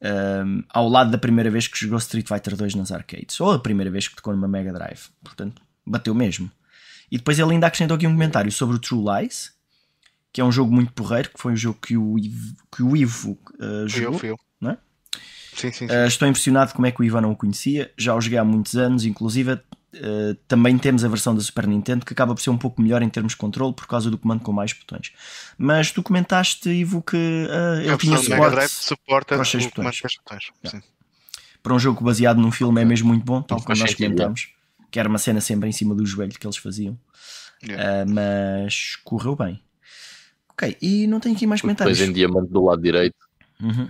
Um, ao lado da primeira vez que jogou Street Fighter 2 nas arcades, ou a primeira vez que tocou numa Mega Drive, portanto, bateu mesmo. E depois ele ainda acrescentou aqui um comentário sobre o True Lies, que é um jogo muito porreiro, que foi um jogo que o Ivo, que o Ivo uh, jogou. Fui eu, fui eu. Não é?
Sim, sim, sim.
Uh, estou impressionado como é que o Ivan não o conhecia. Já o joguei há muitos anos, inclusive uh, também temos a versão da Super Nintendo que acaba por ser um pouco melhor em termos de controle por causa do comando com mais botões. Mas tu comentaste, Ivo, que uh, ele tinha suporte
suporta para os seis botões. botões.
Para um jogo baseado num filme é mesmo muito bom, tal como nós comentamos. Que era uma cena sempre em cima do joelho que eles faziam. Yeah. mas correu bem. Ok, e não tem aqui mais comentários.
Depois em diamante do lado direito.
Uhum.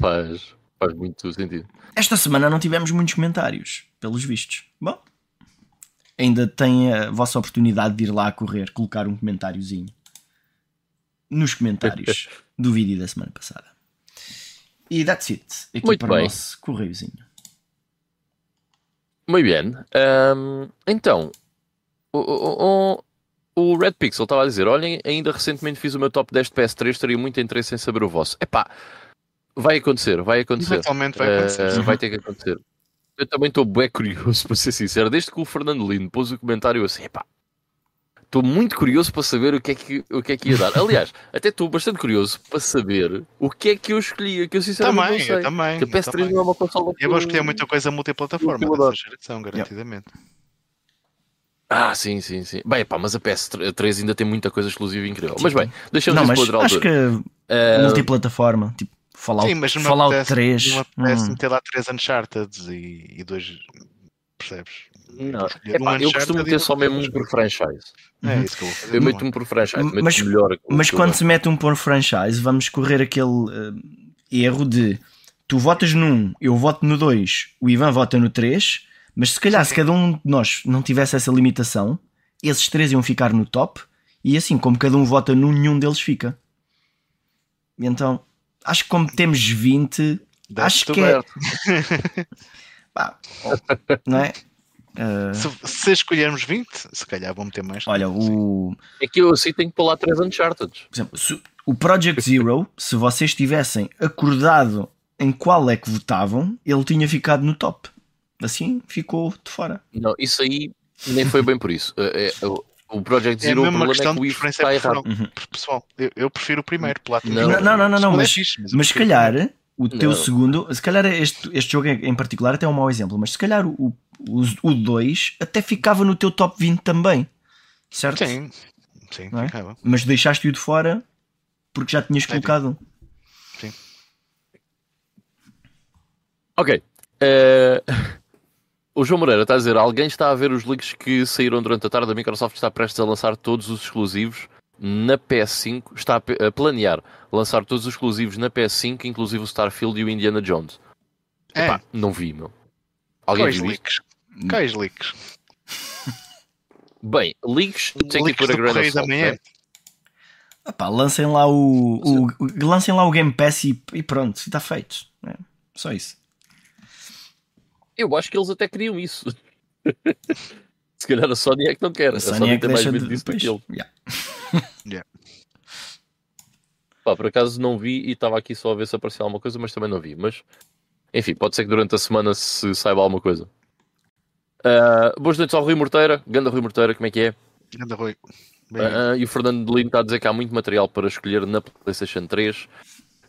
Faz, Faz muito sentido.
Esta semana não tivemos muitos comentários, pelos vistos. Bom, ainda tem a vossa oportunidade de ir lá a correr, colocar um comentáriozinho nos comentários do vídeo da semana passada. E that's it. Aqui muito para bem. o nosso correiozinho.
Muito bem. Um, então, o, o, o, Red Pixel estava a dizer: olhem, ainda recentemente fiz o meu top 10 de PS3, teria muito interesse em saber o vosso. Epá, Vai acontecer, vai acontecer.
Eventualmente vai acontecer.
Uh, vai ter que acontecer. Eu também estou bem curioso, para ser sincero. Desde que o Fernando Lino pôs o comentário assim, epá, estou muito curioso para saber o que é que, o que, é que ia dar. Aliás, até estou bastante curioso para saber o que é que eu escolhi, que eu sinceramente
também,
não sei.
Eu também,
que a PS3 também. não é uma consola
Eu vou escolher muita coisa multiplataforma dessa geração, garantidamente.
Ah, sim, sim, sim. Bem, pá, mas a PS3 ainda tem muita coisa exclusiva incrível. Mas bem, deixamos
não, isso para outra altura. Acho que uh... multiplataforma, tipo, Fallout, Sim, mas não Fallout apetece, 3.
Não apetece hum. meter lá 3 Uncharted e, e dois. Percebes?
Não. Epá, um eu costumo meter só mesmo um por franchise.
É uhum. isso que eu vou fazer.
Eu meto um por franchise, mas, melhor.
Mas quando se mete um por franchise, vamos correr aquele uh, erro de tu votas num, eu voto no 2, o Ivan vota no 3, mas se calhar Sim. se cada um de nós não tivesse essa limitação, esses três iam ficar no top e assim, como cada um vota num, nenhum deles fica. E então acho que como temos 20, acho que é. Pá, não é?
Uh... Se, se, escolhermos 20, se calhar vamos ter mais.
Olha, o.
É que eu assim tenho que pular 3 Uncharted.
Por exemplo, se, o Project Zero, se vocês tivessem acordado em qual é que votavam, ele tinha ficado no top. Assim ficou de fora.
Não, isso aí nem foi bem por isso. É, é, o Project Zero, é o problema é que o IF está errado.
Uhum. Pessoal, eu, eu, prefiro o primeiro,
Platinum. Não, não, não, não, não mas, mas, mas se calhar o teu não. segundo, se calhar este, este jogo em particular até é um mau exemplo, mas se calhar o 2 até ficava no teu top 20 também, certo?
Sim, sim, é? ficava.
Mas deixaste-o de fora porque já tinhas colocado.
Sim.
Ok. Uh... O João Moreira está a dizer: alguém está a ver os leaks que saíram durante a tarde. A Microsoft está prestes a lançar todos os exclusivos na PS5. Está a planear lançar todos os exclusivos na PS5, inclusive o Starfield e o Indiana Jones. É. Epá, não vi, meu.
Alguém Quais viu leaks? Quais leaks?
Bem, leaks tem que ir por a grande.
Epá, lancem lá o, o, o, lancem lá o Game Pass e, e pronto, está feito. É, só isso.
Eu acho que eles até queriam isso. Se calhar a Sony é que não quer. A, a
Sony, Sony é que tem mais medo de...
disso do que ele.
Yeah.
yeah.
Pá, por acaso não vi e estava aqui só a ver se aparecia alguma coisa, mas também não vi. Mas enfim, pode ser que durante a semana se saiba alguma coisa. Uh, boas noites ao Rui Morteira. Ganda Rui Morteira, como é que é?
Ganda Rui. Bem,
Ah, e o Fernando Lino está a dizer que há muito material para escolher na PlayStation 3.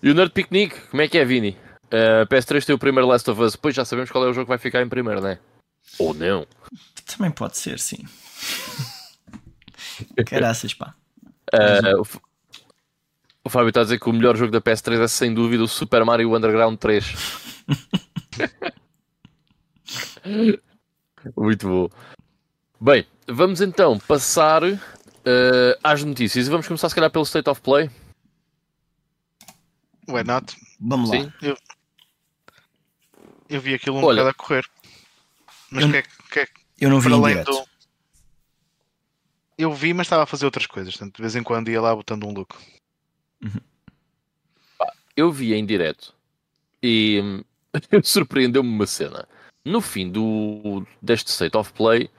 E o Nerd Picnic, como é que é, Vini? Ah, PS3 tem o primeiro Last of Us, depois já sabemos qual é o jogo que vai ficar em primeiro, não é? Ou não?
Também pode ser, sim. Caraças, pá.
Ah, o, o Fábio está a dizer que o melhor jogo da PS3 é sem dúvida o Super Mario Underground 3. Muito bom. Bem, vamos então passar ah, às notícias e vamos começar se calhar pelo State of Play.
Why not?
Vamos lá.
Sim.
Eu vi aquilo um
Olha.
bocado a correr. Mas
Eu-
que é, que é
Eu não vi
além
direto.
do. Eu vi, mas estava a fazer outras coisas. Portanto, de vez em quando ia lá botando um look.
eu vi em direto e surpreendeu-me uma cena. No fim do, deste State of Play,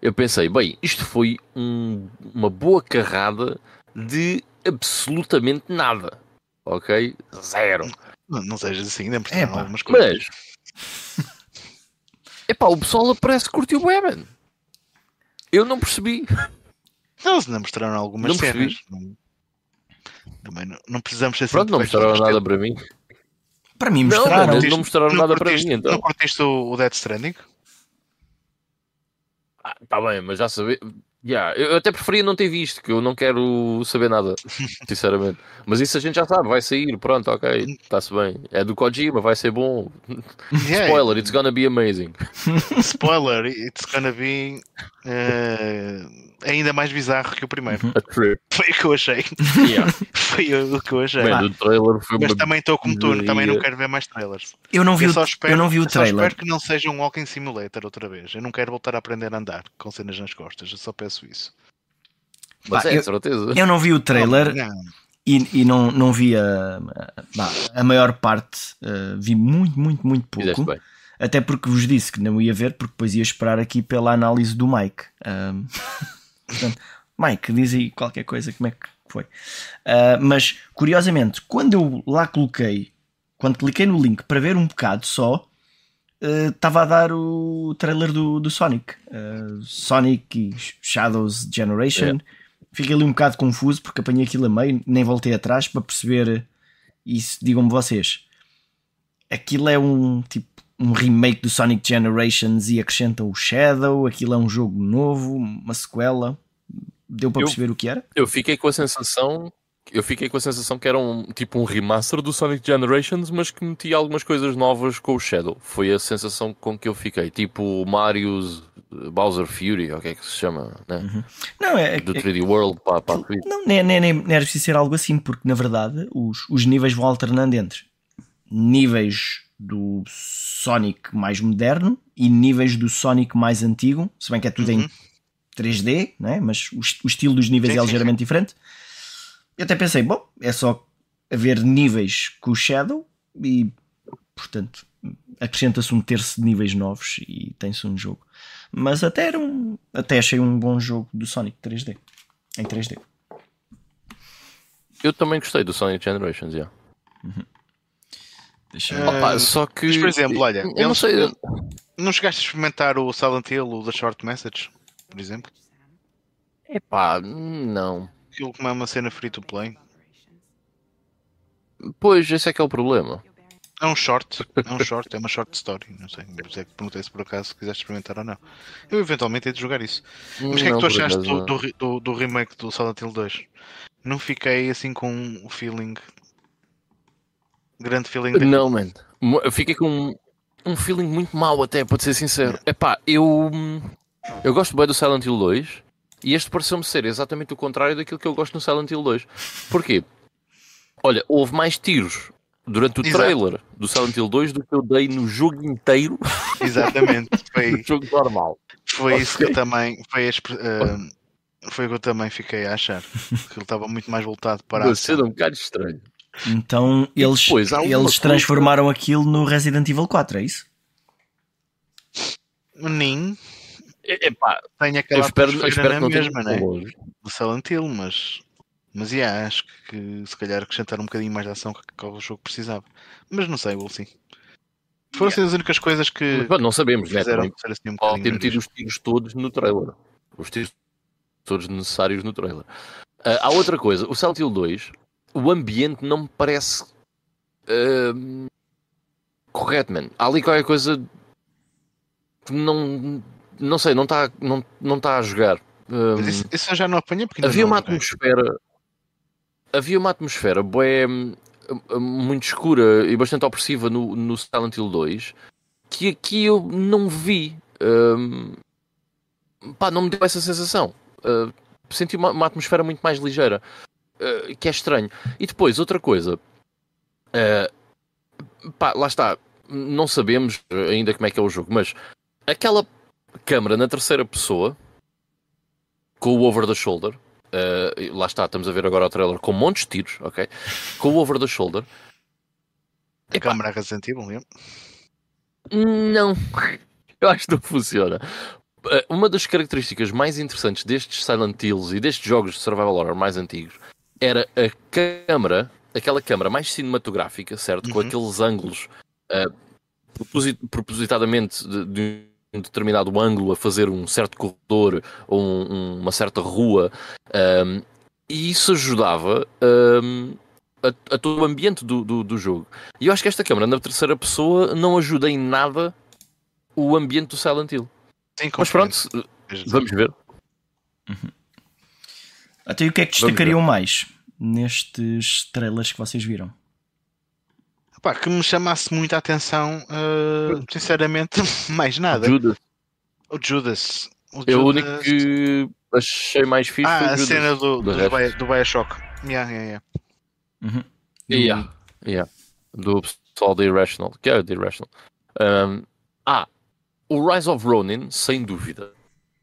eu pensei, bem, isto foi um- uma boa carrada de absolutamente nada. Ok? Zero.
Não, não sejas assim, ainda
É, pá.
algumas coisas.
Mas, epá, o pessoal parece que curtiu o man. Eu não percebi.
Não, eles ainda mostraram algumas
Não
cenas. Não- Também não, não precisamos ser assim
Pronto, não mostraram nada para mim.
Para mim
Não,
mostraram.
mas
Curtiste-
não mostraram nada para
curtiste-
mim, então.
Não curtiste o, o Death Stranding?
Ah, tá bem, mas já saber. Yeah, eu até preferia não ter visto, que eu não quero saber nada, sinceramente. Mas isso a gente já sabe, vai sair, pronto, ok, está-se bem. É do Kojima, vai ser bom.
Yeah,
Spoiler, it's gonna be amazing.
Spoiler, it's gonna be eh, ainda mais bizarro que o primeiro.
A trip.
Foi o que eu achei.
Yeah.
Foi o que eu achei.
O trailer foi
Mas
uma.
também estou como tu, também não quero ver mais trailers.
Eu não vi,
eu,
o,
só espero,
eu não vi o trailer.
espero que não seja um Walking Simulator outra vez. Eu não quero voltar a aprender a andar com cenas nas costas, eu só peço isso.
Mas é,
eu-
certeza.
Eu não vi o trailer
Não,
e, e não, não vi a, a, a maior parte. eh, vi muito, muito, muito pouco.
bem.
Até porque vos disse que não ia ver, porque depois ia esperar aqui pela análise do Mike. portanto, Mike, diz aí qualquer coisa, como é que foi. Ah, mas, curiosamente, quando eu lá coloquei, quando cliquei no link para ver um bocado só, eh, estava a dar o trailer do, do Sonic. Ah, Sonic e Shadows Generation. Fiquei ali um bocado confuso porque apanhei aquilo a meio, nem voltei atrás para perceber isso. Digam-me vocês, aquilo é um tipo um remake do Sonic Generations e acrescenta o Shadow, aquilo é um jogo novo, uma sequela. Deu para
Eu-
perceber o que era?
Eu fiquei com a sensação. Eu fiquei com a sensação que era um tipo um remaster do Sonic Generations, mas que metia algumas coisas novas com o Shadow. Foi a sensação com que eu fiquei. Tipo Mario's eh, Bowser Fury, ou o que é que se chama, né?
Não, é,
Do
é-
3D World para, para a
não, nem, nem, nem, nem era preciso ser algo assim, porque na verdade os, os níveis vão alternando entre níveis do Sonic mais moderno e níveis do Sonic mais antigo, se bem que é tudo em
Uhum.
3D, né? mas o, o estilo dos níveis
Sim,
é
sim,
ligeiramente diferente. Eu até pensei, bom, é só haver níveis com o Shadow e, portanto, acrescenta-se um terço de níveis novos e tem-se um jogo. Mas até era um, até achei um bom jogo do Sonic 3D, em 3D.
Eu também gostei do Sonic Generations, yeah.
Deixa
Eh,
Opa, só que.
Mas, por exemplo, olha,
eu não
eles-
sei. eu-
não chegaste a experimentar o Silent Hill, o The Short Message, por exemplo?
Epá, não.
Aquilo como é uma cena free to play.
Pois, esse é que é o problema.
É um short, é um short, é uma short story. Não sei, isso é que perguntei se por acaso quiseste experimentar ou não. Eu eventualmente hei de jogar isso. Mas o que é que
Não,
tu achaste do,
não.
do, do- do remake do Silent Hill 2? Não fiquei assim com o feeling. Grande feeling daquilo.
Não, man. Eu fiquei com um, um feeling muito mau até, para ser sincero. Epá, eu. Eu gosto bem do Silent Hill 2 e este pareceu-me ser exatamente o contrário daquilo que eu gosto no Silent Hill 2. Porquê? Olha, houve mais tiros durante o
Exato.
trailer do Silent Hill 2 do que eu dei no jogo inteiro
Exatamente.
no
Foi,
jogo normal.
foi isso que eu também. Foi, eh, foi o que eu também fiquei a achar. Que ele estava muito mais voltado para ação.
cena um bocado estranho.
Então eles,
depois
eles
coisa-
transformaram aquilo no Resident Evil 4, é isso?
Nem
E- Epá,
tem
eu
aquela
espero, eu espero
na
que
mesma, né? do Silent Hill, mas, mas yeah, acho que se calhar acrescentar um bocadinho mais de ação que, que o jogo precisava. Mas não sei, see. Foram assim as únicas coisas que
Mas, pronto, não sabemos, né?
fizeram
Também
assim um
pode ter metido os tiros todos no trailer. Os tiros todos necessários no trailer. Uh, há outra coisa, o Silent Hill 2, o ambiente não me parece uh, correto, man. Há ali qualquer coisa que não, não sei, não está não, não tá a jogar. Um,
Mas isso, isso eu já não apanhei porque
havia
não
uma
joguei.
atmosfera, havia uma atmosfera bué, hum, muito escura e bastante opressiva no, no Silent Hill 2 que aqui eu não vi. Um, pá, não me deu essa sensação. Uh, senti uma, uma atmosfera muito mais ligeira, uh, que é estranho. E depois, outra coisa, uh, pá, lá está, não sabemos ainda como é que é o jogo, mas aquela câmara na terceira pessoa com o over the shoulder. uh, lá está, estamos a ver agora o trailer com montes de tiros, ok? Com o over the shoulder.
A
Epá,
câmara Resident Evil, mesmo.
Não, eu acho que não funciona. Eh, Uma das características mais interessantes destes Silent Hills e destes jogos de survival horror mais antigos era a câmara, aquela câmara mais cinematográfica, certo? Com
Uhum.
aqueles ângulos proposi- propositadamente de, de um determinado ângulo a fazer um certo corredor ou um- um- uma certa rua, ahm, e isso ajudava ahm, a, a todo o ambiente do, do, do jogo. E eu acho que esta câmara na terceira pessoa não ajuda em nada o ambiente do Silent Hill.
Sim,
Mas pronto, vamos ver.
Até e o que é que destacariam mais nestes trailers que vocês viram?
Pá, que me chamasse muito a atenção, uh, sinceramente, mais nada.
Judas.
O Judas. O
É o único
Judas-
que achei mais fixe.
Ah, a
Judas.
cena do,
Do
do, Bioshock. Yeah, yeah, yeah.
Uhum.
Yeah. Yeah. Do pessoal da Irrational. Que é o da Irrational. Um, ah, o Rise of Ronin, sem dúvida.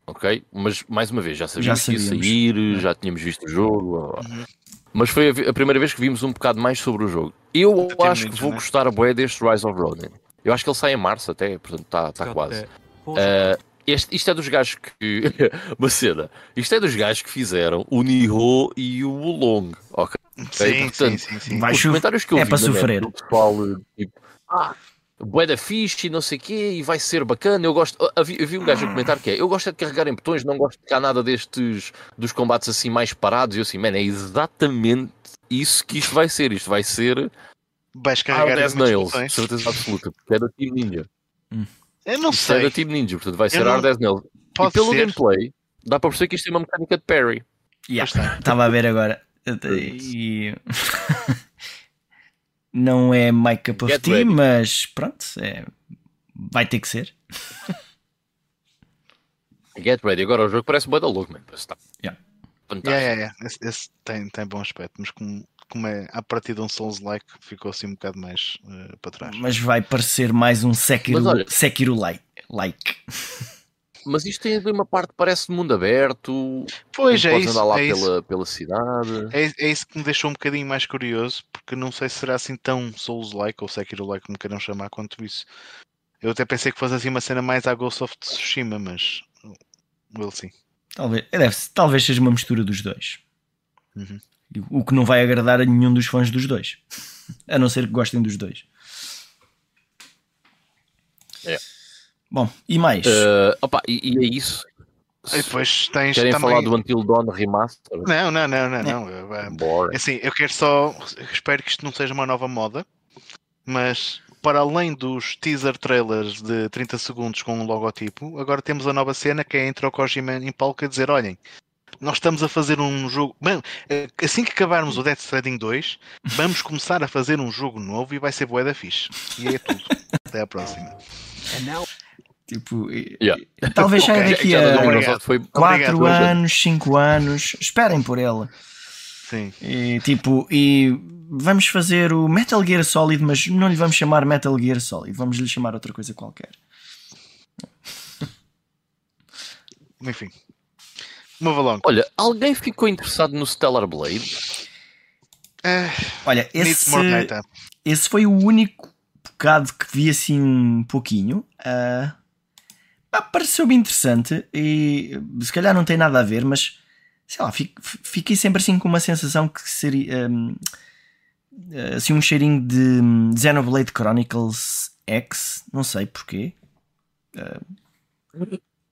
Ok? Mas, mais uma vez, já sabíamos que ia
sabíamos.
sair, já tínhamos visto o jogo.
Uhum.
Mas foi a, a primeira vez que vimos um bocado mais sobre o jogo. Eu
Tem
acho que vou
né?
gostar a boé deste Rise of Ronin. Eu acho que ele sai em março até, portanto está tá quase. Uh, este, isto é dos gajos que. Uma cena. Isto é dos gajos que fizeram o Nihon e o Wulong. Ok?
Sim,
portanto,
sim, sim, sim.
Os comentários que eu
é
vi
para
net
sofrer.
do pessoal, tipo, ah, bué da fixe e não sei o quê, e vai ser bacana. Eu gosto. ah, Havia, havia um gajo a comentar que é: eu gosto é de carregar em botões, não gosto de cá nada destes dos combates assim mais parados. E eu assim, mano, é exatamente isso que isto vai ser. Isto vai ser
Vais carregar
Nails,
botões.
certeza absoluta, porque é da Team Ninja.
Eu não
Isto é
sei.
da Team Ninja, portanto vai ser
não-
Hard as Nails. E
Pode
pelo
ser.
gameplay, dá para perceber que isto é uma mecânica de parry.
Yeah. Estava a ver agora. E... Não é my cup of
Get
tea,
ready.
mas pronto, é... vai ter que ser.
Get ready. Agora o jogo parece bué da louco, man. Está
Yeah.
fantástico.
Yeah, yeah, yeah. Esse, esse tem, tem bom aspecto, mas como, como é a partir de um Souls-like, ficou assim um bocado mais eh, para trás.
Mas vai parecer mais um Sekiro,
olha-
Sekiro like. like.
Mas isto tem ali uma parte que parece de mundo aberto.
Pois é isso,
andar lá
é, isso.
pela, pela cidade.
É, é isso que me deixou um bocadinho mais curioso, porque não sei se será assim tão Souls-like ou Sekiro-like, como queiram chamar, quanto isso. Eu até pensei que fosse assim uma cena mais à Ghost of Tsushima, mas. Will sim.
Talvez, é, deve, talvez seja uma mistura dos dois.
Uhum.
O que não vai agradar a nenhum dos fãs dos dois. A não ser que gostem dos dois.
É.
Bom, e mais?
Eh, opa, e, e é isso.
E depois tens
Querem
também.
falar do Until Dawn Remaster?
Não, não, não, não, não. eu, eh,
Bora.
Assim, eu quero só. Espero que isto não seja uma nova moda, mas para além dos teaser trailers de 30 segundos com um logotipo, agora temos a nova cena que é entre o Kojima em palco a dizer: olhem, nós estamos a fazer um jogo. Bem, eh, assim que acabarmos o Death Stranding 2, vamos começar a fazer um jogo novo e vai ser bué da fixe. E é tudo. Até à próxima.
Tipo,
Yeah.
talvez saia
Ok,
daqui a
Obrigado.
Microsoft foi
4
Obrigado.
anos, 5 anos. Esperem por ele.
Sim.
E, tipo, e vamos fazer o Metal Gear Solid, mas não lhe vamos chamar Metal Gear Solid, vamos lhe chamar outra coisa qualquer.
Enfim. Move along.
Olha, alguém ficou interessado no Stellar Blade?
Eh,
Olha, esse, esse foi o único bocado que vi assim um pouquinho. Ah, Pareceu-me interessante e se calhar não tem nada a ver, mas sei lá, fi- fiquei sempre assim com uma sensação que seria hum, assim um cheirinho de hum, Xenoblade Chronicles X, não sei porquê. Ah,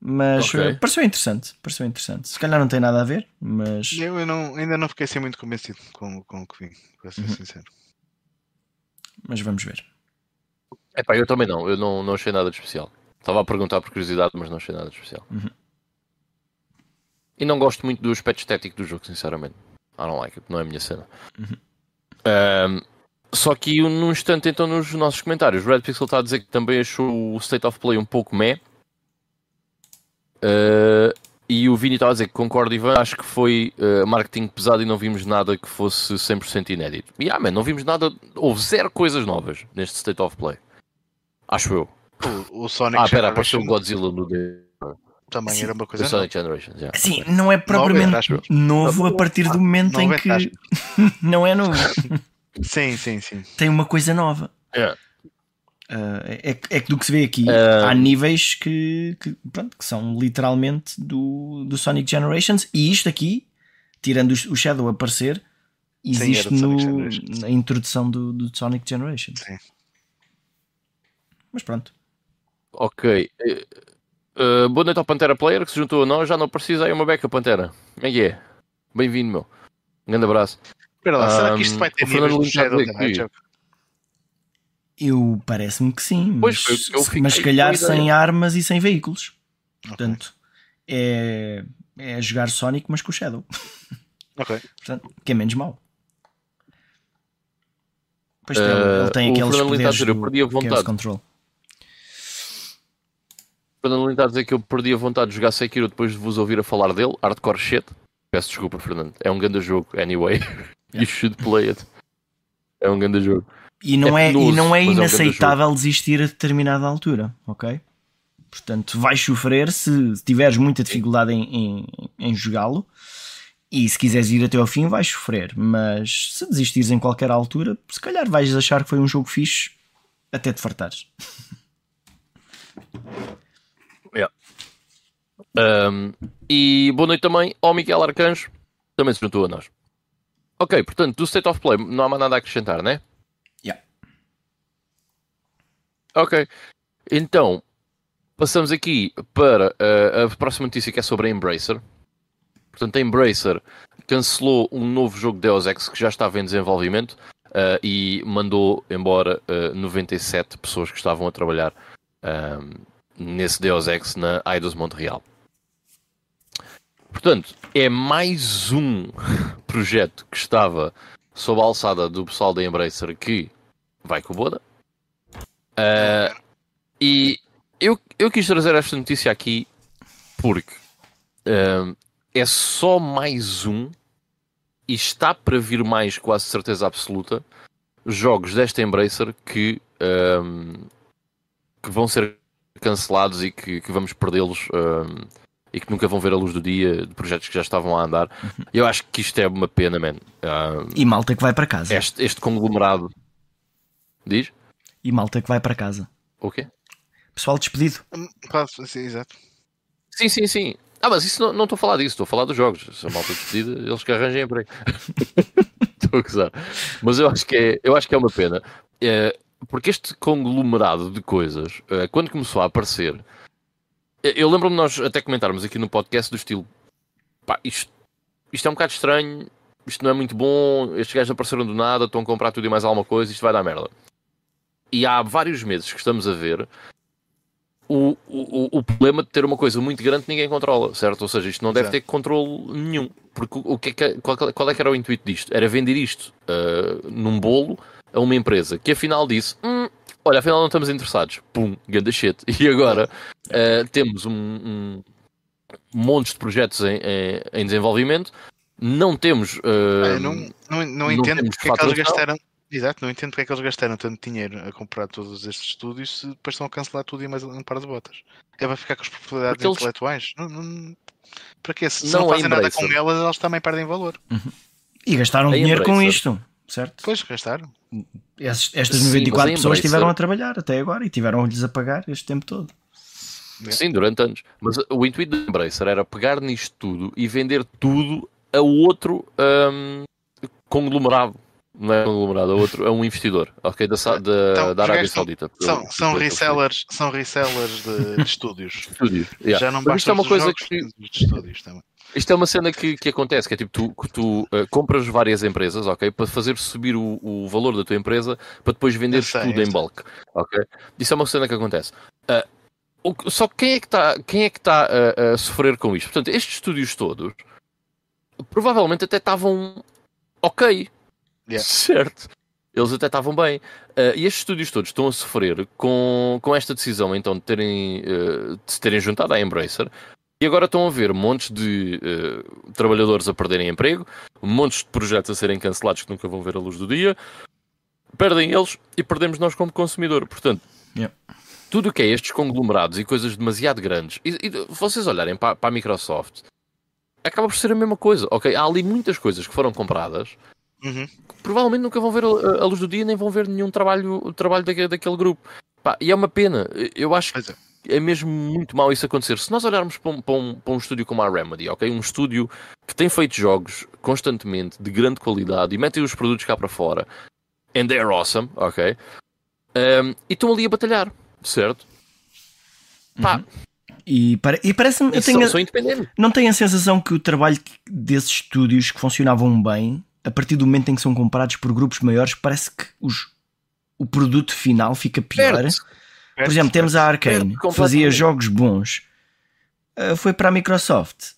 Mas
Ok.
eh, pareceu interessante. Pareceu interessante. Se calhar não tem nada a ver, mas
Eu, eu não, ainda não fiquei assim muito convencido com, com o que vi, para ser
Uhum.
sincero.
mas vamos ver.
Epá, eu também não, eu não, não achei nada de especial. Estava a perguntar por curiosidade, mas não achei nada especial.
Uhum.
E não gosto muito do aspecto estético do jogo, sinceramente. I don't like it, não é a minha cena.
Uhum.
Ahm, só que num instante, então, nos nossos comentários, o Red Pixel está a dizer que também achou o State of Play um pouco meh. Ah, e o Vini está a dizer que concorda, Ivan. Acho que foi ah, marketing pesado e não vimos nada que fosse 100% inédito. E ah, man, não vimos nada. Houve zero coisas novas neste State of Play. Acho eu.
O, o Sonic
Ah, espera, apareceu o Godzilla no
também
Sim.
era uma coisa
The Sonic Generations. yeah.
Assim, não é propriamente
eu.
novo a partir do momento em
90,
que não é novo.
Sim, sim, sim.
Tem uma coisa nova.
Yeah.
Ah, é, que- é que do que se vê aqui,
Ah.
há níveis que, que, pronto, que são literalmente do, do Sonic Generations, e isto aqui, tirando o, o Shadow aparecer, existe
Sonic
no- na introdução do, do Sonic Generations.
Sim.
Mas pronto,
Ok. Eh, boa noite ao Pantera Player que se juntou a nós. Já não precisa aí uma beca, Pantera. Como é que é? Bem-vindo, meu. Um grande abraço.
Espera lá, será que isto
Um,
vai ter
o Fernando
níveis do
a
Shadow Hedgehog?
eu parece-me que sim,
Pois,
mas,
o eu fiquei
mas se calhar sem armas e sem veículos.
Ok.
Portanto, é, é jogar Sonic, mas com o Shadow.
Ok.
Portanto, que é menos mau. Pois tem,
Eh,
ele tem
o
aqueles
a
poderes
dizer, eu
do
perdi a
Chaos
vontade.
Control.
Fernando Lins está a dizer que eu perdi a vontade de jogar Sekiro depois de vos ouvir a falar dele. Hardcore shit. Peço desculpa, Fernando. É um grande jogo. Anyway, you should play it. É um grande jogo.
E não
É
é, e
penoso,
não é
mas é um
inaceitável desistir a determinada altura, ok? Portanto, vais sofrer se se tiveres muita dificuldade em, em, em jogá-lo e se quiseres ir até ao fim, vais sofrer. Mas se desistires em qualquer altura, se calhar vais achar que foi um jogo fixe até te fartares.
Um, e boa noite também ao Miguel Arcanjo, também se juntou a nós. Ok, portanto, do State of Play não há mais nada a acrescentar, né?
Yeah.
Ok, então passamos aqui para uh, a próxima notícia que é sobre a Embracer. Portanto, a Embracer cancelou um novo jogo Deus Ex que já estava em desenvolvimento uh, e mandou embora uh, 97 pessoas que estavam a trabalhar nesse Deus Ex na Eidos Montreal. Portanto, é mais um projeto que estava sob a alçada do pessoal da Embracer que vai com o Boda. Ah, e eu, eu quis trazer esta notícia aqui porque ah, é só mais um e está para vir mais, quase certeza absoluta, jogos desta Embracer que, ah, que vão ser cancelados e que, que vamos perdê-los ah, e que nunca vão ver a luz do dia de projetos que já estavam a andar. Eu acho que isto é uma pena, man. Ah,
E malta que vai para casa.
este, este conglomerado. Diz?
E malta que vai para casa.
O quê?
Pessoal despedido.
Hum, pá, Sim, exato.
Sim, sim, sim. Ah, mas isso não estou a falar disso, estou a falar dos jogos. Se a malta despedida, eles que arranjem emprego. Estou a gozar. Mas eu acho que é, eu acho que é uma pena. É, porque este conglomerado de coisas, é, quando começou a aparecer, é, eu lembro-me de nós até comentarmos aqui no podcast do estilo pá, isto, isto é um bocado estranho, isto não é muito bom, estes gajos apareceram do nada, estão a comprar tudo e mais alguma coisa, isto vai dar merda. E há vários meses que estamos a ver o, o, o problema de ter uma coisa muito grande que ninguém controla, certo? Ou seja, isto não deve
Exato.
ter controle nenhum. Porque o que é que, qual, qual é que era o intuito disto? Era vender isto ah, num bolo a uma empresa que afinal disse: "Hum, Olha, afinal não estamos interessados. Pum, ganda shit. E agora ah, temos um, um monte de projetos em, em, em desenvolvimento. Não temos. Ah,
não, não, não
não
entendo
temos
porque é que eles gastaram. Exato, não entendo porque é que eles gastaram tanto dinheiro a comprar todos estes estúdios se depois estão a cancelar tudo e mais um par de botas. É para ficar com as propriedades
eles-
intelectuais? Não, não- Para quê? Se
Não
não fazem nada
Embracer.
com elas, elas também perdem valor.
E gastaram
A
dinheiro com
Embracer.
isto, certo?
Depois gastaram.
Esses- estas
Sim,
94
mas a
pessoas estiveram a trabalhar até agora e tiveram-lhes a pagar este tempo todo.
Sim, durante anos. Mas o intuito da Embracer era pegar nisto tudo e vender tudo a outro hum, conglomerado Não é um conglomerado, é outro, é um investidor, ok? Da, da,
Então,
da Arábia Saudita.
São, são resellers, são resellers de, de estúdios.
Estúdios, yeah.
Já não
Mas
basta
isto é uma coisa
jogos,
que
de estúdios também.
Isto é uma cena que, que acontece, que é tipo, tu, que tu eh, compras várias empresas, ok? Para fazer subir o, o valor da tua empresa para depois vender
sei,
tudo em bulk, ok? Isso é uma cena que acontece. Ah, o só que quem é que está é que tá a, a sofrer com isto? Portanto, estes estúdios todos provavelmente até estavam ok,
Yeah.
certo? Eles até estavam bem. Ah, e estes estúdios todos estão a sofrer com, com esta decisão então de terem, eh, de se terem juntado à Embracer e agora estão a ver montes de eh, trabalhadores a perderem emprego, montes de projetos a serem cancelados que nunca vão ver a luz do dia, perdem eles e perdemos nós como consumidor. Portanto,
Yeah.
tudo o que é estes conglomerados e coisas demasiado grandes, e, e vocês olharem para, para a Microsoft, acaba por ser a mesma coisa. Ok, há ali muitas coisas que foram compradas
Uhum.
que provavelmente nunca vão ver a, a luz do dia nem vão ver nenhum trabalho, trabalho daque- daquele grupo. Pá, e é uma pena. Eu acho
Pois é.
É mesmo muito mau isso acontecer. Se nós olharmos para um, para um, para um estúdio como a Remedy, ok? Um estúdio que tem feito jogos constantemente de grande qualidade e metem os produtos cá para fora, and they're awesome, ok? Um, e estão ali a batalhar, certo? Pá,
E, pare- e parece-me. Eu
são,
tenho,
são independentes.
não tenho a sensação que o trabalho desses estúdios que funcionavam bem, a partir do momento em que são comprados por grupos maiores, parece que os, o produto final fica pior. Por exemplo, temos a Arkane, que fazia jogos bons, uh, foi para a Microsoft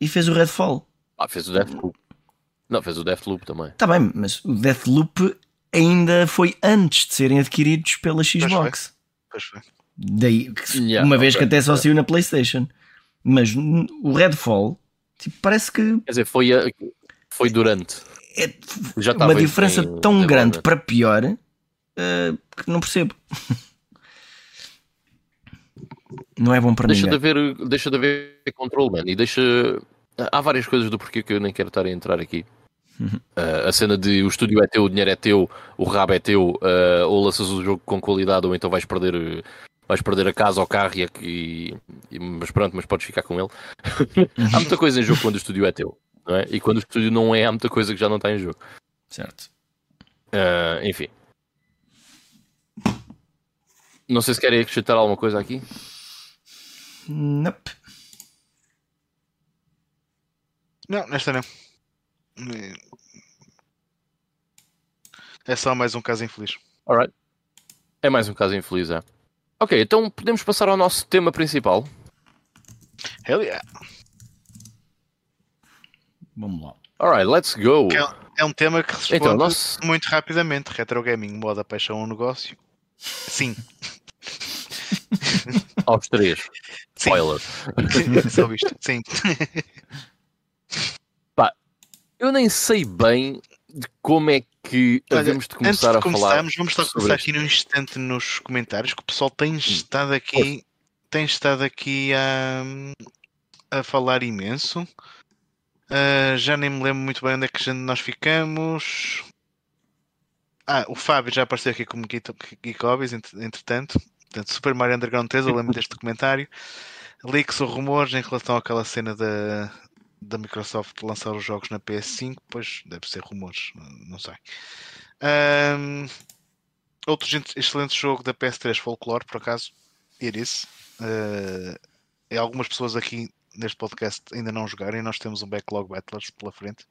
e fez o Redfall.
Ah, fez o Deathloop. Não, fez o Deathloop também.
Está bem, mas o Deathloop ainda foi antes de serem adquiridos pela Xbox.
Pois foi.
Daí, que-
Yeah,
uma vez
ok.
que até só saiu na PlayStation. Mas o Redfall, tipo, parece que
Quer dizer, foi, a- foi durante.
é
Já
uma
estava em-
diferença
em
tão grande para pior uh, que não percebo. não é bom para
Deixa de,
ninguém.
haver, deixa de haver controle, man. E deixa. Há várias coisas do porquê que eu nem quero estar a entrar aqui.
Uhum.
Ah, a cena de o estúdio é teu, o dinheiro é teu, o rabo é teu, ah, ou lanças o jogo com qualidade, ou então vais perder, vais perder a casa ou o carro e, e- e- mas pronto, mas podes ficar com ele. há muita coisa em jogo quando o estúdio é teu, não é? E quando o estúdio não é, há muita coisa que já não está em jogo.
Certo.
Ah, enfim. Não sei se querem acrescentar alguma coisa aqui.
Nope.
Não, nesta não. É só mais um caso infeliz.
Alright. É mais um caso infeliz, é. Ok, então podemos passar ao nosso tema principal.
Hell yeah.
Vamos lá.
Alright, let's go.
É, é um tema que responde
Então, nosso...
muito rapidamente. Retro gaming, moda, paixão ou negócio? Sim.
aos três.
Sim.
Spoiler.
Só isto. Sim.
Eu nem sei bem de como é que
Olha,
havemos de
Antes
começar
de
a falar.
vamos só começar aqui num instante nos comentários que o pessoal tem estado aqui, tem estado aqui a, a falar imenso. Ah, já nem me lembro muito bem onde é que nós ficamos. Ah, o Fábio já apareceu aqui como Geek Geek Hobbies, ent- entretanto. Portanto, Super Mario Underground 3, eu lembro deste comentário. Leaks ou rumores em relação àquela cena da, da Microsoft lançar os jogos na PS5, pois deve ser rumores, não sei. Ahm, outro excelente jogo da PS3, Folklore, por acaso, Iris. Uh, e algumas pessoas aqui neste podcast ainda não jogaram e nós temos um backlog Battlers pela frente.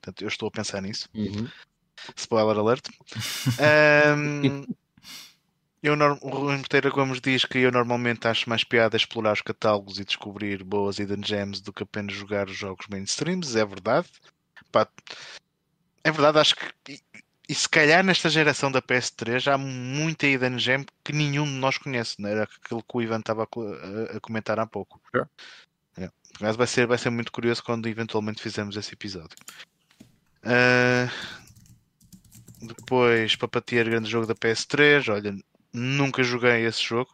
Portanto, eu estou a pensar nisso.
Uhum.
Spoiler alert. Ahm, eu, o Rui Monteiro Gomes diz que eu normalmente acho mais piada explorar os catálogos e descobrir boas hidden gems do que apenas jogar os jogos mainstreams. É verdade. Pá, é verdade, acho que. E, se calhar nesta geração da PS3 há muita hidden gem que nenhum de nós conhece. Não era aquilo que o Ivan estava a, co- a- a comentar há pouco.
Sure.
É. Acaso vai ser, vai ser muito curioso quando eventualmente fizermos esse episódio. Ah, depois, Papatear, grande jogo da PS3. Olha, nunca joguei esse jogo.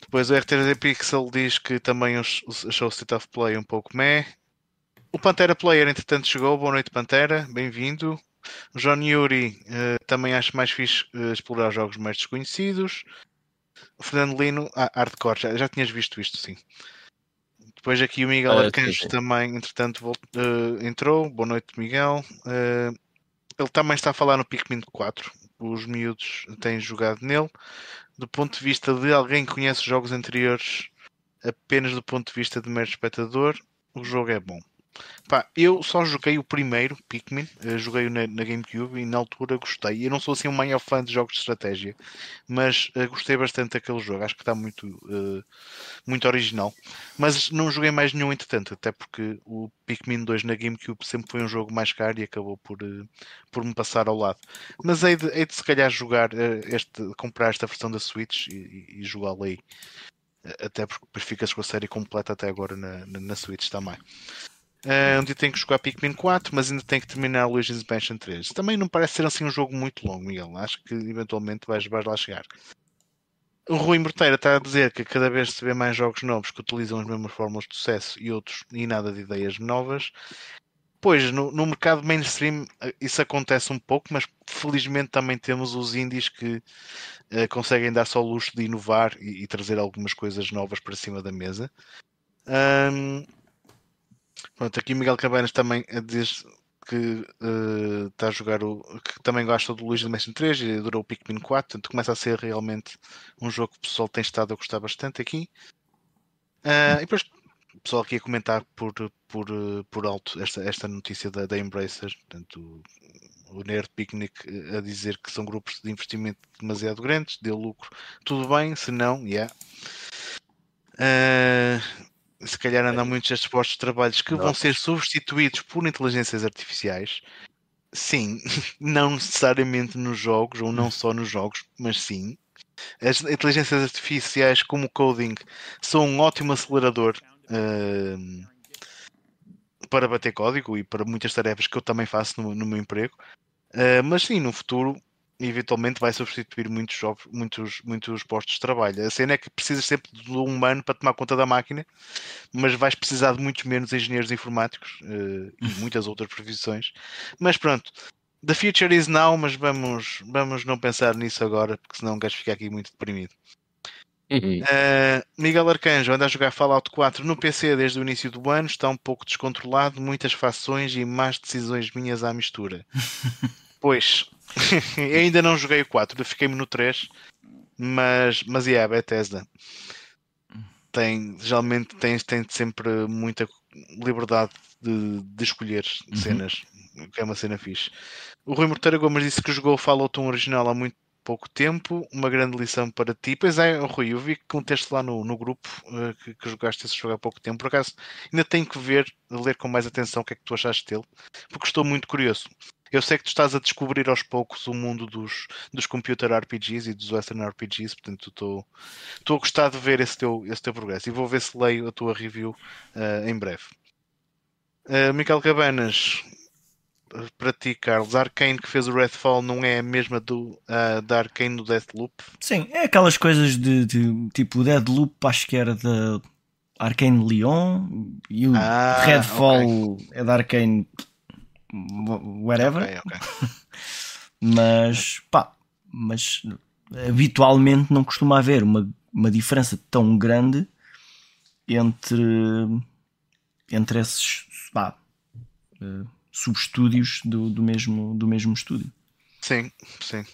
Depois o R3D Pixel diz que também achou o State of Play um pouco meh. O Pantera Player, entretanto, chegou. Boa noite, Pantera. Bem-vindo. O John Yuri eh, também acho mais fixe eh, explorar jogos mais desconhecidos. O Fernando Lino, ah, hardcore, já, já tinhas visto isto, sim. Depois aqui o Miguel
Ah,
Arcanjo também, entretanto, volt- eh, entrou. Boa noite, Miguel. Ele também está a falar no Pikmin 4. Os miúdos têm jogado nele. Do ponto de vista de alguém que conhece jogos anteriores, apenas do ponto de vista de mero espectador, o jogo é bom. Pá, eu só joguei o primeiro Pikmin, uh, joguei na, na, GameCube e na altura gostei. Eu não sou assim um maior fã de jogos de estratégia, mas uh, gostei bastante daquele jogo. Acho que está muito, uh, muito original. Mas não joguei mais nenhum entretanto, até porque o Pikmin 2 na GameCube sempre foi um jogo mais caro e acabou por, por me passar ao lado. Mas hei de, hei de se calhar jogar este, comprar esta versão da Switch e, e, e jogá-la aí. Até porque ficas com a série completa até agora na, na, na Switch também. Uh, onde tem que jogar Pikmin 4, mas ainda tem que terminar o Luigi's Mansion 3. Também não parece ser assim um jogo muito longo, Miguel. Acho que eventualmente vais, vais lá chegar. O Rui Morteira está a dizer que cada vez se vê mais jogos novos que utilizam as mesmas fórmulas de sucesso e outros e nada de ideias novas. Pois, no, no mercado mainstream eh, isso acontece um pouco, mas felizmente também temos os indies que uh, conseguem dar só o luxo de inovar e, e, trazer algumas coisas novas para cima da mesa. Um, Pronto, aqui Miguel Cabanas também diz que uh, está a jogar o. que também gosta do de Mansion 3 e adorou o Pikmin 4, portanto começa a ser realmente um jogo que o pessoal tem estado a gostar bastante aqui. Uh, e depois o pessoal aqui a comentar por, por, por alto esta, esta notícia da, da Embracer, portanto o Nerd Picnic a dizer que são grupos de investimento demasiado grandes, deu lucro, tudo bem, se não, yeah. Uh, se calhar andam muitos estes postos de trabalhos que Nossa. vão ser substituídos por inteligências artificiais. Sim, não necessariamente nos jogos, ou não só nos jogos, mas sim. As inteligências artificiais, como o coding, são um ótimo acelerador uh, para bater código e para muitas tarefas que eu também faço no, no meu emprego. Uh, mas sim, no futuro eventualmente vai substituir muitos, jogos, muitos, muitos postos de trabalho. A cena é que precisas sempre do humano para tomar conta da máquina, mas vais precisar de muitos menos engenheiros informáticos uh, e muitas outras profissões. Mas pronto, the future is now, mas vamos, vamos não pensar nisso agora, porque senão vais ficar aqui muito deprimido. Uh, Miguel Arcanjo anda a jogar Fallout 4 no PC desde o início do ano, está um pouco descontrolado, muitas fações e más decisões minhas à mistura. pois, ainda não joguei o 4, fiquei-me no 3, mas, mas yeah, Bethesda tem, geralmente tem, tem sempre muita liberdade de, de escolher uhum. cenas, que é uma cena fixe. O Rui Morteira Gomes disse que jogou o Fallout 1 original há muito pouco tempo, uma grande lição para ti. Pois é, Rui, eu vi que um texto lá no, no grupo uh, que, que, jogaste esse jogo há pouco tempo. Por acaso, ainda tenho que ver, ler com mais atenção o que é que tu achaste dele, porque estou muito curioso. Eu sei que tu estás a descobrir aos poucos o mundo dos, dos computer RPGs e dos Western RPGs, portanto estou, a gostar de ver esse teu, esse teu progresso e vou ver se leio a tua review uh, em breve. Uh, Michael Cabanas, para ti, Carlos, Arkane que fez o Redfall não é a mesma do, uh, da Arkane do Deathloop?
Sim, é aquelas coisas de, de tipo Deathloop, acho que era da Arkane Leon e o ah, Redfall okay. é da Arkane whatever. Okay, okay. mas pá, mas habitualmente não costuma haver uma, uma diferença tão grande entre entre esses pá, uh, subestúdios do, do, mesmo, do mesmo estúdio.
Sim, sim.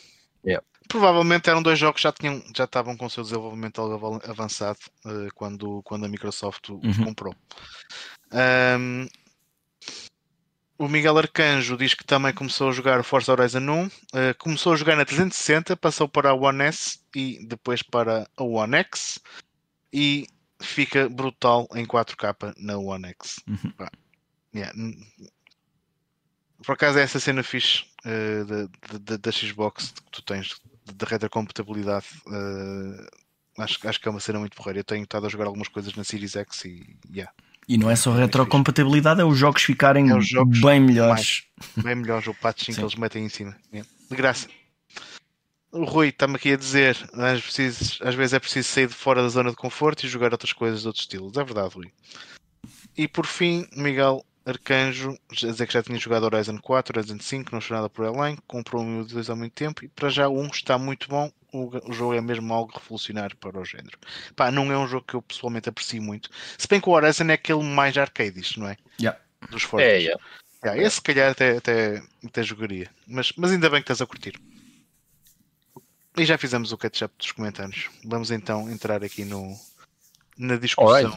Yeah. Provavelmente eram dois jogos que já, tinham, já estavam com o seu desenvolvimento avançado uh, quando, quando a Microsoft os uhum. comprou. Um, o Miguel Arcanjo diz que também começou a jogar Forza Horizon 1. Uh, eh, começou a jogar na 360, passou para a One S e depois para a One X. E fica brutal em 4K na One X. Uhum. Yeah. Por acaso é essa cena fixe uh, da, da, Xbox que tu tens de retrocompatibilidade. Uh, acho, acho que é uma cena muito porreira. Eu tenho estado a jogar algumas coisas na Series X e yeah,
e não é só retrocompatibilidade, é os jogos ficarem é os jogos bem melhores.
Mais, bem melhores, o patching que eles metem em cima. É. De graça. O Rui está-me aqui a dizer: às vezes, às vezes é preciso sair de fora da zona de conforto e jogar outras coisas de outros estilos. É verdade, Rui. E por fim, Miguel Arcanjo, a dizer que já tinha jogado Horizon 4, Horizon 5, não nada por Airline, comprou um e dois há muito tempo e para já um está muito bom. O, o, jogo é mesmo algo revolucionário para o género. Pá, não é um jogo que eu pessoalmente aprecio muito. Se bem que o Horizon é aquele mais arcade, isto não é?
Yeah.
Dos fortes. É, yeah. Yeah, esse se calhar até, até, até jogaria. Mas, mas ainda bem que estás a curtir. E já fizemos o catch-up dos comentários. Vamos então entrar aqui no, na discussão.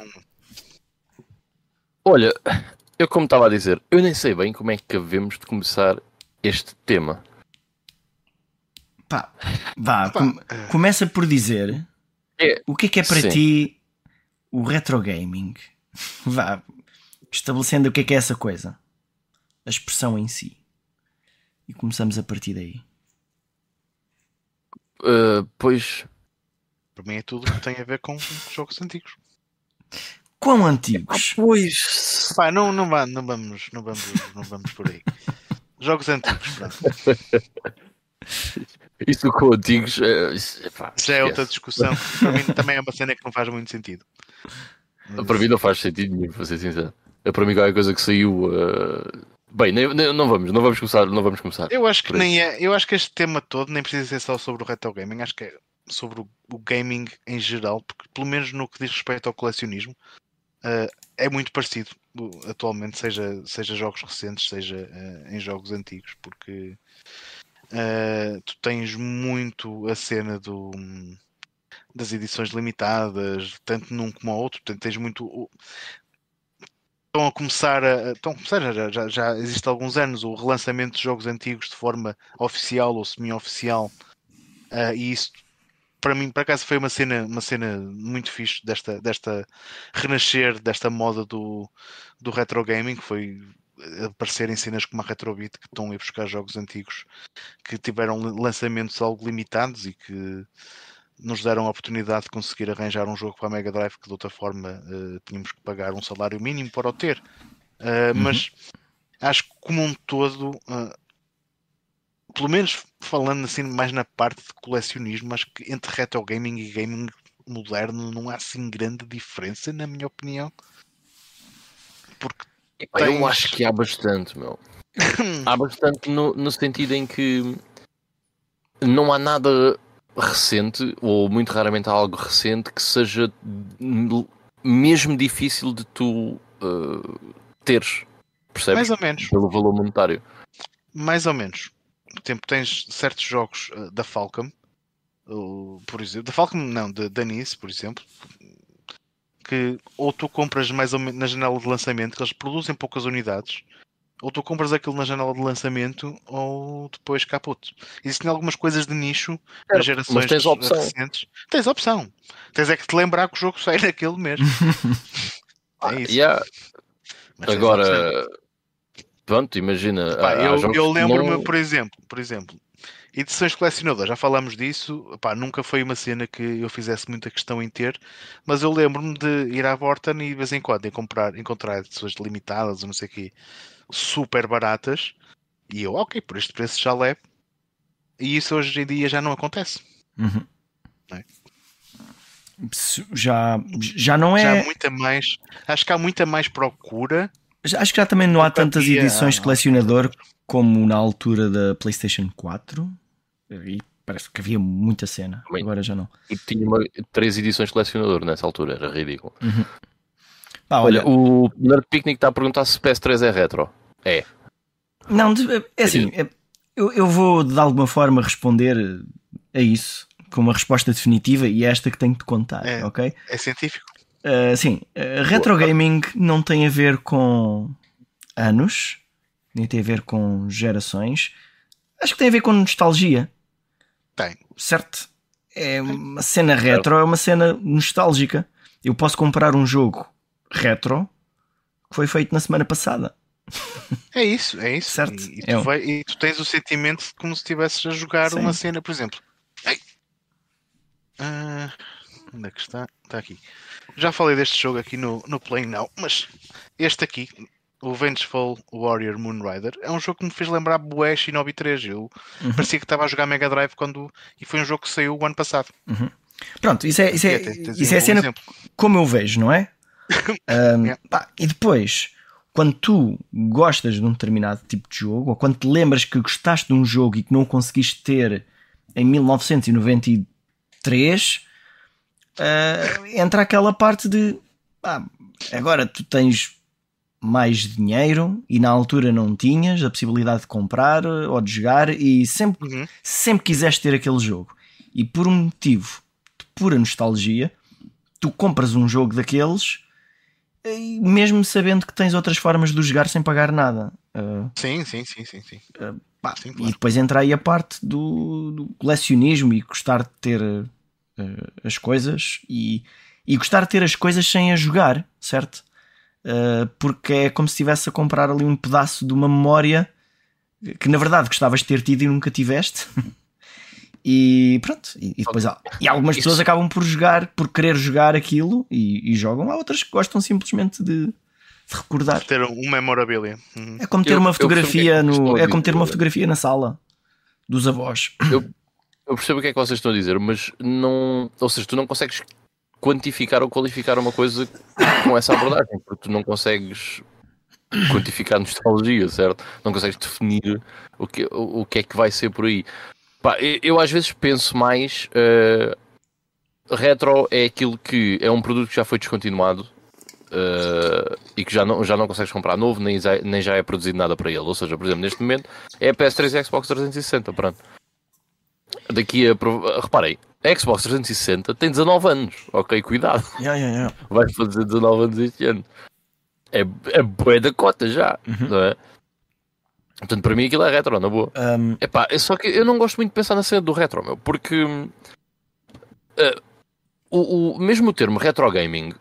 Olha, eu como estava a dizer, eu nem sei bem como é que devemos de começar este tema.
Pá, vá, com- começa por dizer
É,
o que é que é para
sim.
ti o retro gaming. Vá, estabelecendo o que é que é essa coisa, a expressão em si. E começamos a partir daí.
Uh, pois,
Para mim é tudo que tem a ver com jogos antigos.
Quão antigos?
pois,
Pá, não, não, vá, não, vamos, não, vamos, não vamos por aí. Jogos antigos, pronto.
isso com antigos, uh, isso, epá,
já é outra discussão. Para mim também é uma cena que não faz muito sentido.
Para mim não faz sentido nenhum, para ser sincero. É para mim qualquer coisa que saiu. uh, Bem, nem- nem- não vamos, não vamos começar, não vamos começar.
Eu acho que nem é, eu acho que este tema todo nem precisa ser só sobre o retro gaming, acho que é sobre o, o gaming em geral, porque pelo menos no que diz respeito ao colecionismo, eh, é muito parecido atualmente, seja, seja jogos recentes, seja eh, em jogos antigos, porque eh, tu tens muito a cena do das edições limitadas, tanto num como ao outro, portanto tens muito estão a começar a. Estão a começar, já, já, já existe há alguns anos o relançamento de jogos antigos de forma oficial ou semi-oficial. e isso, para mim, por acaso, foi uma cena, uma cena muito fixe desta, desta renascer, desta moda do, do retro gaming, que foi aparecer em cenas como a Retrobit que estão a ir buscar jogos antigos que tiveram lançamentos algo limitados e que nos deram a oportunidade de conseguir arranjar um jogo para a Mega Drive que de outra forma eh, tínhamos que pagar um salário mínimo para o ter. Uh, Mas acho que como um todo, uh, pelo menos falando assim mais na parte de colecionismo, acho que entre retro gaming e gaming moderno não há assim grande diferença, na minha opinião. Porque
Epá, Eu
tens-
acho que há bastante, meu. Há bastante no, no sentido em que não há nada recente, ou muito raramente há algo recente, que seja mesmo difícil de tu uh, teres. Percebes?
mais ou menos,
Pelo valor monetário.
mais ou menos. Exemplo, tens certos jogos uh, da Falcom, uh, por exemplo, da Falcom não, da Danice, por exemplo, que ou tu compras mais ou menos na janela de lançamento, que eles produzem poucas unidades, ou tu compras aquilo na janela de lançamento, ou depois caput. Existem algumas coisas de nicho nas gerações
tens
recentes. Tens opção. Tens é que te lembrar que o jogo sai naquele mesmo. é isso.
Yeah. Agora, pronto, imagina.
Pá,
há-
eu, eu lembro-me,
não-
por exemplo, por exemplo, edições colecionadoras, já falámos disso, pá, nunca foi uma cena que eu fizesse muita questão em ter, mas eu lembro-me de ir à Vorten e de vez em quando encontrar, encontrar edições limitadas ou não sei o quê, super baratas, e eu, ok, por este preço já levo, e isso hoje em dia já não acontece.
Uhum.
É.
Isso Já, já não
Já há
é.
muita mais, acho que há muita mais procura,
Acho que já também não há tantas
havia-
edições de colecionador como na altura da PlayStation 4. E parece que havia muita cena.
Também.
Agora já não.
Eu tinha uma- três edições de colecionador nessa altura, era ridículo.
Pá, olha,
Olha, o Nerd Picnic está a perguntar se PS3 é retro. É.
Não, de- é assim, é- eu, eu vou de alguma forma responder a isso com uma resposta definitiva e é esta que tenho de contar,
É.
ok?
é científico.
Uh, sim, uh, retro gaming não tem a ver com anos, nem tem a ver com gerações. Acho que tem a ver com nostalgia,
Tem.
certo? É uma cena retro, é uma cena nostálgica. Eu posso comprar um jogo retro que foi feito na semana passada.
É isso, é isso.
Certo.
E, e
É
tu,
um-
vai- e tu tens o sentimento de como se estivesses a jogar
Sim.
uma cena, por exemplo. Ai. Ah, onde é que está? Está aqui. Já falei deste jogo aqui no, no Play Now, mas este aqui, o Vengeful Warrior Moonrider, é um jogo que me fez lembrar Bué Shinobi 3. Eu
Uhum.
parecia que estava a jogar Mega Drive quando. E foi um jogo que saiu o ano passado.
Pronto, isso é, isso é,
É,
isso é a cena
exemplo.
como eu vejo, não é? Um,
Yeah.
pá, e depois, quando tu gostas de um determinado tipo de jogo, ou quando te lembras que gostaste de um jogo e que não conseguiste ter em 1993, ah, entra aquela parte de pá, agora tu tens mais dinheiro e na altura não tinhas a possibilidade de comprar ou de jogar e sempre,
Uhum.
sempre quiseste ter aquele jogo. E por um motivo de pura nostalgia, tu compras um jogo daqueles e mesmo sabendo que tens outras formas de o jogar sem pagar nada. Uh,
Sim, sim, sim, sim, sim.
pá,
Sim,
E
claro.
depois entra aí a parte do, do colecionismo e gostar de ter uh, as coisas e, e gostar de ter as coisas sem a jogar, certo? Uh, porque é como se estivesse a comprar ali um pedaço de uma memória que na verdade gostavas de ter tido e nunca tiveste. E pronto, e, e depois há, e algumas
Isso-
pessoas acabam por jogar, por querer jogar aquilo e, e jogam, há outras que gostam simplesmente de, de recordar.
Ter um memorabilia. Uhum.
É como ter
Eu-
uma
é
fotografia no. É como ter uma fotografia na sala dos avós.
Eu percebo o que é que vocês estão a dizer, mas não. Ou seja, tu não consegues quantificar ou qualificar uma coisa com essa abordagem, porque tu não consegues quantificar nostalgia, certo? Não consegues definir o que, o, o que é que vai ser por aí. Pá, eu, eu às vezes penso mais. eh, retro é aquilo que é um produto que já foi descontinuado. eh, e que já não, já não consegues comprar novo, nem, nem já é produzido nada para ele. Ou seja, por exemplo, neste momento é a PS3 e a Xbox 360. Pronto. Daqui a. prov- Reparem, a Xbox 360 tem 19 anos. Ok, cuidado.
Yeah, yeah, yeah.
Vai fazer 19 anos este ano. É, é bué da cota já, não é? Portanto, para mim aquilo é retro, na boa.
Um,
Epá, é só que eu não gosto muito de pensar na cena do retro, meu, porque eh, o, o- mesmo o termo retro gaming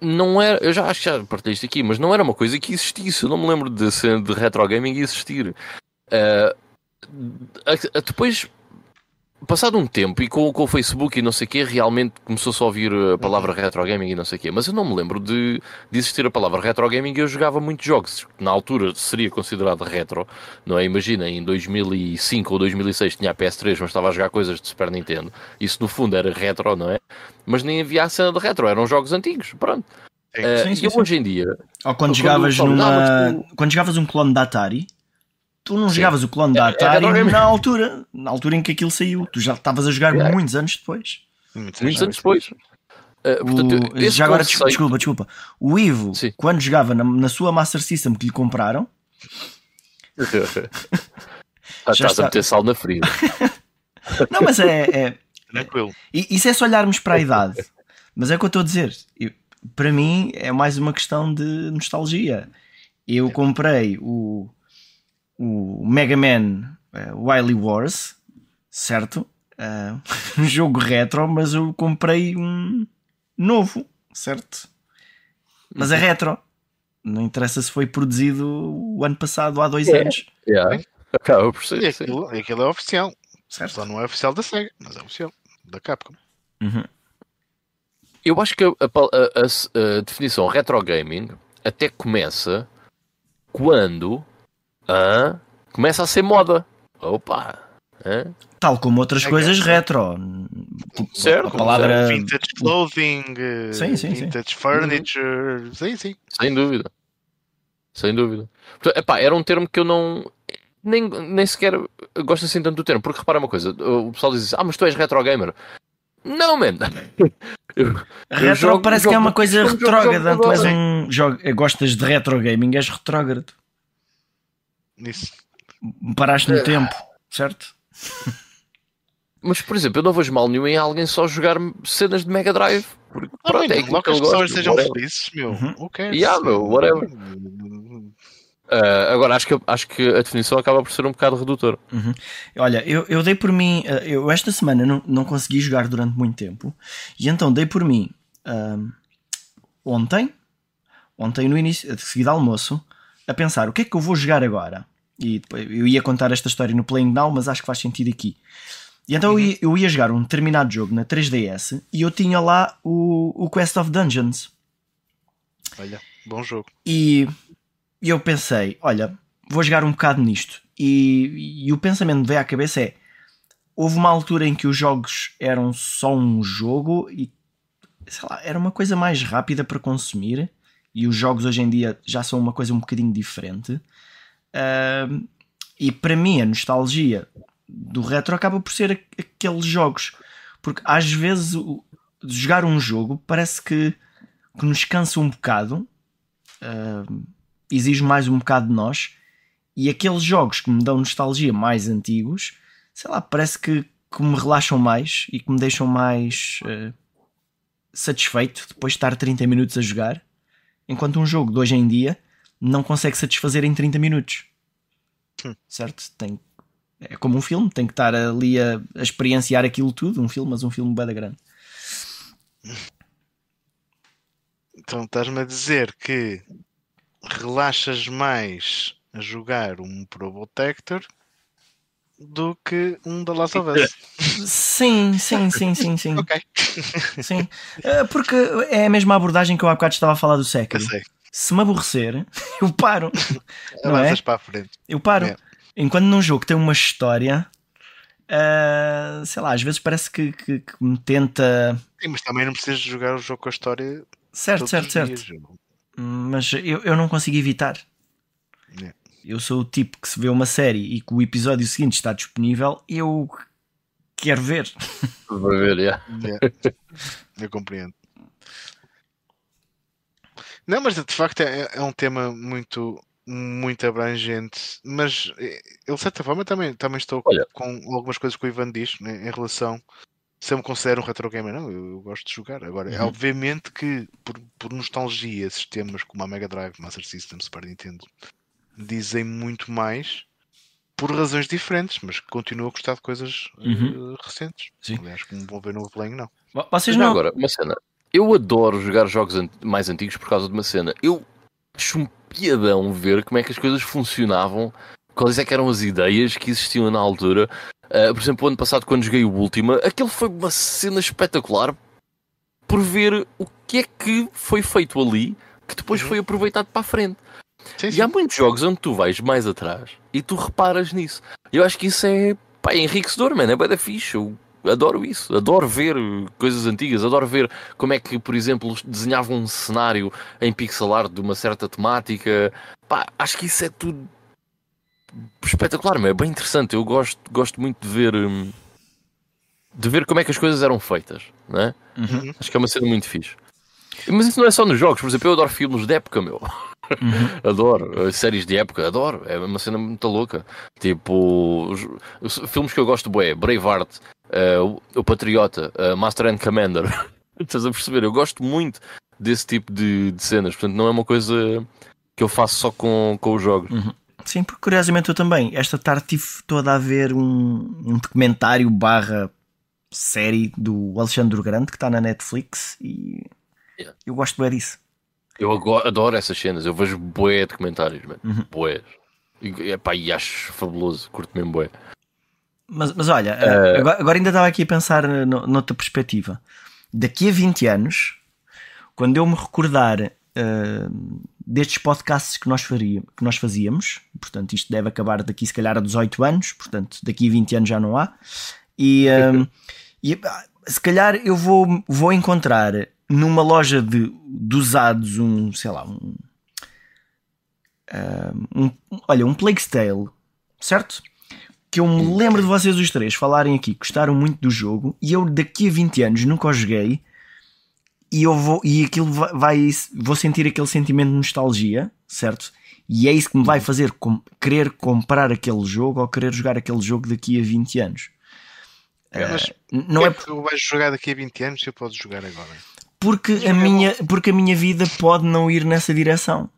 não era, eu já acho que já partilhei isto aqui, mas não era uma coisa que existisse. Eu não me lembro de cena de retro gaming existir. A- a- depois, passado um tempo e com, com o Facebook e não sei o quê, realmente começou-se a ouvir a palavra retro gaming e não sei o quê, mas eu não me lembro de, de existir a palavra retro gaming e eu jogava muitos jogos que na altura seria considerado retro, não é? Imagina, em 2005 ou 2006 tinha a PS3, mas estava a jogar coisas de Super Nintendo. Isso no fundo era retro, não é? Mas nem havia a cena de retro, eram jogos antigos, pronto.
Sim.
Eh,
Sim,
e
sim,
eu
sim.
hoje em dia,
ou quando
Quando
jogavas numa. Quando jogavas um clone da Atari, tu não
Sim.
jogavas o clone da
É- é
Atari na altura, na altura em que aquilo saiu. Tu já estavas a jogar
É.
muitos anos depois.
Muitos
muitos
anos.
anos depois. eh, portanto,
O- já agora,
conceito-
desculpa, desculpa. O Ivo,
Sim.
quando jogava na, na sua Master System que lhe compraram,
Ah,
Já
Estás
está.
a meter sal na ferida.
não, mas é- é,
Tranquilo.
E Isso é só olharmos para a idade. Mas é o que eu estou a dizer. Eu- para mim é mais uma questão de nostalgia. Eu comprei o, o Mega Man eh, Wily Wars, certo? Eh, um jogo retro, mas eu comprei um novo, certo? Mas é retro. Não interessa se foi produzido o ano passado, há dois
É.
anos.
Yeah. Acaba por ser.
E aquilo, aquilo é oficial.
Certo?
Só não é oficial da SEGA, mas é oficial. Da Capcom.
Uhum.
Eu acho que a, a- a- a definição retro gaming até começa quando ah, começa a ser moda. Opa!
Tal como outras
É
coisas
que-
retro. Tipo,
Certo,
a palavra.
Vintage clothing, eh,
Sim, sim, sim.
vintage furniture. Sim, sim.
Sem dúvida. Sem dúvida. Portanto, epá, era um termo que eu não. Nem, nem sequer gosto assim tanto do termo, porque repara uma coisa: o pessoal diz assim, ah, mas tu és retro gamer. Não, man! Eu- eu
Retro
jogo-
parece
jogo-
que é uma coisa retrógrada. Tu és um. jogo- gostas de retro gaming, és retrógrado.
Nisso.
Paraste no tempo, certo?
Mas, por exemplo, eu não vejo mal nenhum em alguém só jogar cenas de Mega Drive. Porque,
Ah,
pronto, é
logo
que
as pessoas
gosta.
sejam
whatever.
felizes, meu.
Uhum.
Cares?
Yeah, meu, whatever. Ah, agora, acho que, acho que a definição acaba por ser um bocado redutora.
Olha, eu, eu dei por mim. eh, Eu esta semana não, não consegui jogar durante muito tempo. E então dei por mim ahm, ontem, ontem no início, de seguida ao almoço, a pensar o que é que eu vou jogar agora. E depois, eu ia contar esta história no Playing Now, mas acho que faz sentido aqui. E então eu, ia, eu ia jogar um determinado jogo na 3DS e eu tinha lá o, o Quest of Dungeons.
Olha, bom jogo.
E eu pensei, olha, vou jogar um bocado nisto. E, e o pensamento que veio à cabeça é: houve uma altura em que os jogos eram só um jogo e sei lá, era uma coisa mais rápida para consumir. E os jogos hoje em dia já são uma coisa um bocadinho diferente. E para mim, a nostalgia do retro acaba por ser aqueles jogos. Porque às vezes o- jogar um jogo parece que, que nos cansa um bocado. Ahm, exige mais um bocado de nós. E aqueles jogos que me dão nostalgia mais antigos, sei lá, parece que, que me relaxam mais e que me deixam mais uh, satisfeito depois de estar 30 minutos a jogar. Enquanto um jogo de hoje em dia não consegue satisfazer em 30 minutos.
Hum.
Certo? Tem, é como um filme, tem que estar ali a, a experienciar aquilo tudo. Um filme, mas um filme bem grande.
Então estás-me a dizer que relaxas mais a jogar um Probotector do que um da Last of Us.
Sim, sim, sim, sim, sim.
ok.
sim. Uh, porque é a mesma abordagem que eu há bocado estava a falar do
Eu
Sekiro.
sei.
Se me aborrecer, eu paro. Não é?
Avanças para a frente.
Eu paro.
É.
Enquanto num jogo tem uma história, uh, sei lá, às vezes parece que, que- que me tenta.
Sim, mas também não precisas de jogar o jogo com a história
Certo,
todos
certo,
os
certo.
dias.
Mas eu, eu não consigo evitar.
É.
Eu sou o tipo que se vê uma série e que o episódio seguinte está disponível, eu quero ver.
Para ver, yeah.
Yeah. Eu compreendo. Não, mas de facto é, é um tema muito, muito abrangente. Mas eh, eu, de certa forma, também, também estou
Olha.
com algumas coisas que o Ivan diz né, em relação. Se eu me considero um retro gamer, não, eu, eu gosto de jogar. Agora, é
Uhum.
obviamente que por, por nostalgia, sistemas como a Mega Drive, Master System, Super Nintendo dizem muito mais por razões diferentes, mas continuo a gostar de coisas eh,
Uhum.
recentes.
Sim.
Aliás, como vão ver no Playing, não.
Vocês não.
agora, uma cena. Eu adoro jogar jogos an- mais antigos por causa de uma cena. Eu acho um piadão ver como é que as coisas funcionavam, quais é que eram as ideias que existiam na altura. Ah, por exemplo, o ano passado, quando joguei o Última, aquilo foi uma cena espetacular por ver o que é que foi feito ali, que depois
Uhum.
foi aproveitado para a frente.
Sim,
E há muitos jogos onde tu vais mais atrás e tu reparas nisso. Eu acho que isso é, pá, é enriquecedor, mano. É bem da fixe. Eu adoro isso. Adoro ver coisas antigas. Adoro ver como é que, por exemplo, desenhavam um cenário em pixel art de uma certa temática. Pá, acho que isso é tudo espetacular, mas é bem interessante. Eu gosto, gosto muito de ver. hum, De ver como é que as coisas eram feitas, não é?
Uhum.
Acho que é uma cena muito fixe. Mas isso não é só nos jogos, por exemplo, eu adoro filmes de época, meu.
Uhum.
Adoro. As séries de época, adoro. É uma cena muito louca. Tipo, os, os filmes que eu gosto, bué, Braveheart, eh, o, Patriota, eh, Master and Commander. Estás a perceber? Eu gosto muito desse tipo de, de cenas. Portanto, não é uma coisa que eu faço só com, com os jogos.
Sim, porque curiosamente eu também. Esta tarde tive toda a ver um, um documentário barra série do Alexandre Grande que está na Netflix e
Yeah.
eu gosto bem disso.
Eu adoro essas cenas. Eu vejo bué de comentários, mano.
Uhum.
Bué. E, epá, e acho fabuloso. Curto mesmo bué.
Mas, mas olha,
Eh,
agora, agora ainda estava aqui a pensar no- noutra perspectiva. Daqui a 20 anos, quando eu me recordar eh, destes podcasts que nós, faria, que nós fazíamos, portanto, isto deve acabar daqui se calhar a 18 anos, portanto, daqui a 20 anos já não há, e, eh, e, ah, se calhar eu vou, vou encontrar numa loja de, de usados um, sei lá, um, um olha, um Plague Tale, certo? Que eu me lembro de vocês os três falarem aqui, que gostaram muito do jogo, e eu daqui a 20 anos nunca o joguei, e eu vou, e aquilo vai, vai- vou sentir aquele sentimento de nostalgia, certo? E é isso que me vai fazer com- querer comprar aquele jogo ou querer jogar aquele jogo daqui a 20 anos.
É, mas
Eh, não é
que tu vais jogar daqui a 20 anos eu posso jogar agora.
porque a, minha, porque a minha vida pode não ir nessa direção.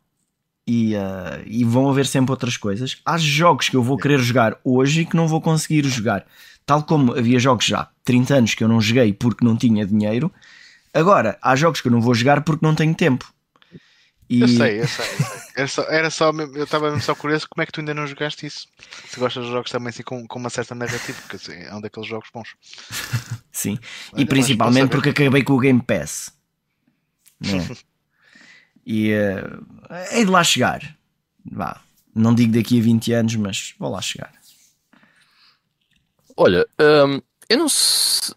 E, ah, e vão haver sempre outras coisas. Há jogos que eu vou querer jogar hoje e que não vou conseguir jogar. Tal como havia jogos já há 30 anos que eu não joguei porque não tinha dinheiro. Agora, há jogos que eu não vou jogar porque não tenho tempo. E,
Eu sei, eu sei. Era só, era só eu estava mesmo só curioso como é que tu ainda não jogaste isso. Se gostas de jogos também assim com, com uma certa narrativa, porque assim, é um daqueles jogos bons.
Sim.
Olha,
e principalmente porque acabei com o Game Pass. e eh, hei de lá chegar. Vá. Não digo daqui a 20 anos, mas vou lá chegar.
Olha, hum, eu não sei.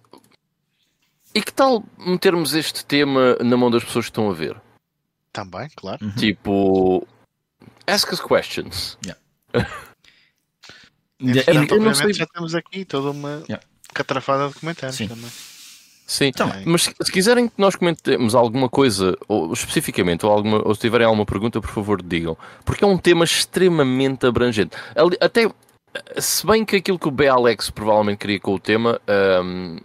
E que tal metermos este tema na mão das pessoas que estão a ver?
Também, claro.
Uhum.
Tipo, ask us questions.
Entretanto,
não
obviamente,
sei-
já temos aqui toda uma
Yeah.
catrafada de comentários
Sim.
também.
Sim,
Então,
mas se, se quiserem que nós comentemos alguma coisa, ou especificamente, ou, alguma, ou se tiverem alguma pergunta, por favor, digam. Porque é um tema extremamente abrangente. Ali- Até, se bem que aquilo que o B. Alex provavelmente queria com o tema hum,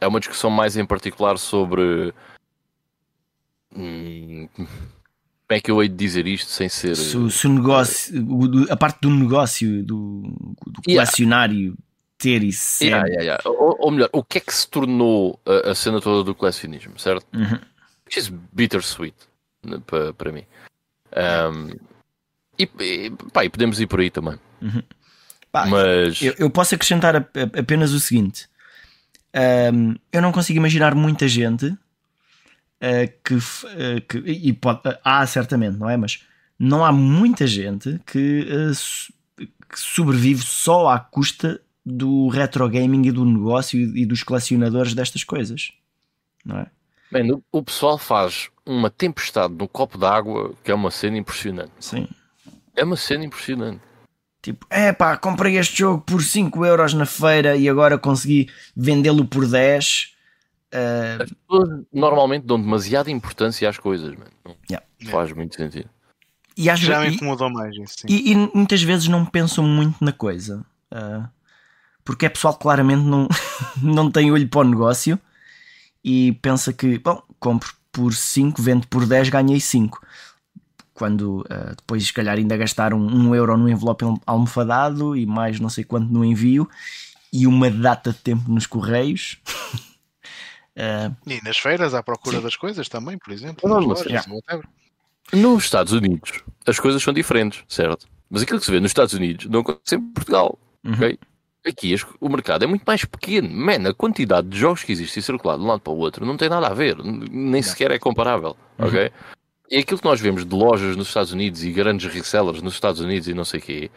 é uma discussão mais em particular sobre. hum, como é que eu hei de dizer isto sem ser.
se, o- se o negócio, a parte do negócio do, do
Yeah.
Ter e ser.
Yeah, yeah, yeah. Ou, ou melhor, o que é que se tornou a, a cena toda do colecionismo, certo?
Uhum.
Which is bittersweet né, para para mim. Um, e, e, pá, e podemos ir por aí também.
Pá,
Mas
eu, eu posso acrescentar apenas o seguinte: Ahm, eu não consigo imaginar muita gente ah, que, ah, que- e pode, há certamente, não é? Mas não há muita gente que, so- que sobrevive só à custa do retro gaming e do negócio e, e dos colecionadores destas coisas, não é?
man, o, o pessoal faz uma tempestade no copo d'água que é uma cena impressionante.
Sim.
É uma cena impressionante.
Tipo, é pá, comprei este jogo por 5 euros na feira e agora consegui vendê-lo por 10. Ah,
As pessoas normalmente dão demasiada importância às coisas, man. não
Yeah.
faz muito sentido.
e, às
Já me
ve- e-
incomodou mais isso. Sim.
E, e muitas vezes não pensam muito na coisa. Ah, porque é pessoal que claramente não, não tem olho para o negócio e pensa que, bom, compro por 5, vendo por 10, ganhei 5. Quando ah, depois, se calhar, ainda gastaram um euro no envelope almofadado e mais não sei quanto no envio e uma data de tempo nos correios. Ah,
E nas feiras, à procura das coisas também, por exemplo.
Não,
lojas,
yeah.
whatever.
Nos Estados Unidos, as coisas são diferentes, certo? Mas aquilo que se vê nos Estados Unidos não acontece em Portugal,
Uhum.
ok? Aqui o mercado é muito mais pequeno. Man, a quantidade de jogos que existe circular de um lado para o outro não tem nada a ver. Nem sequer é comparável, ok? E aquilo que nós vemos de lojas nos Estados Unidos e grandes resellers nos Estados Unidos e não sei o quê,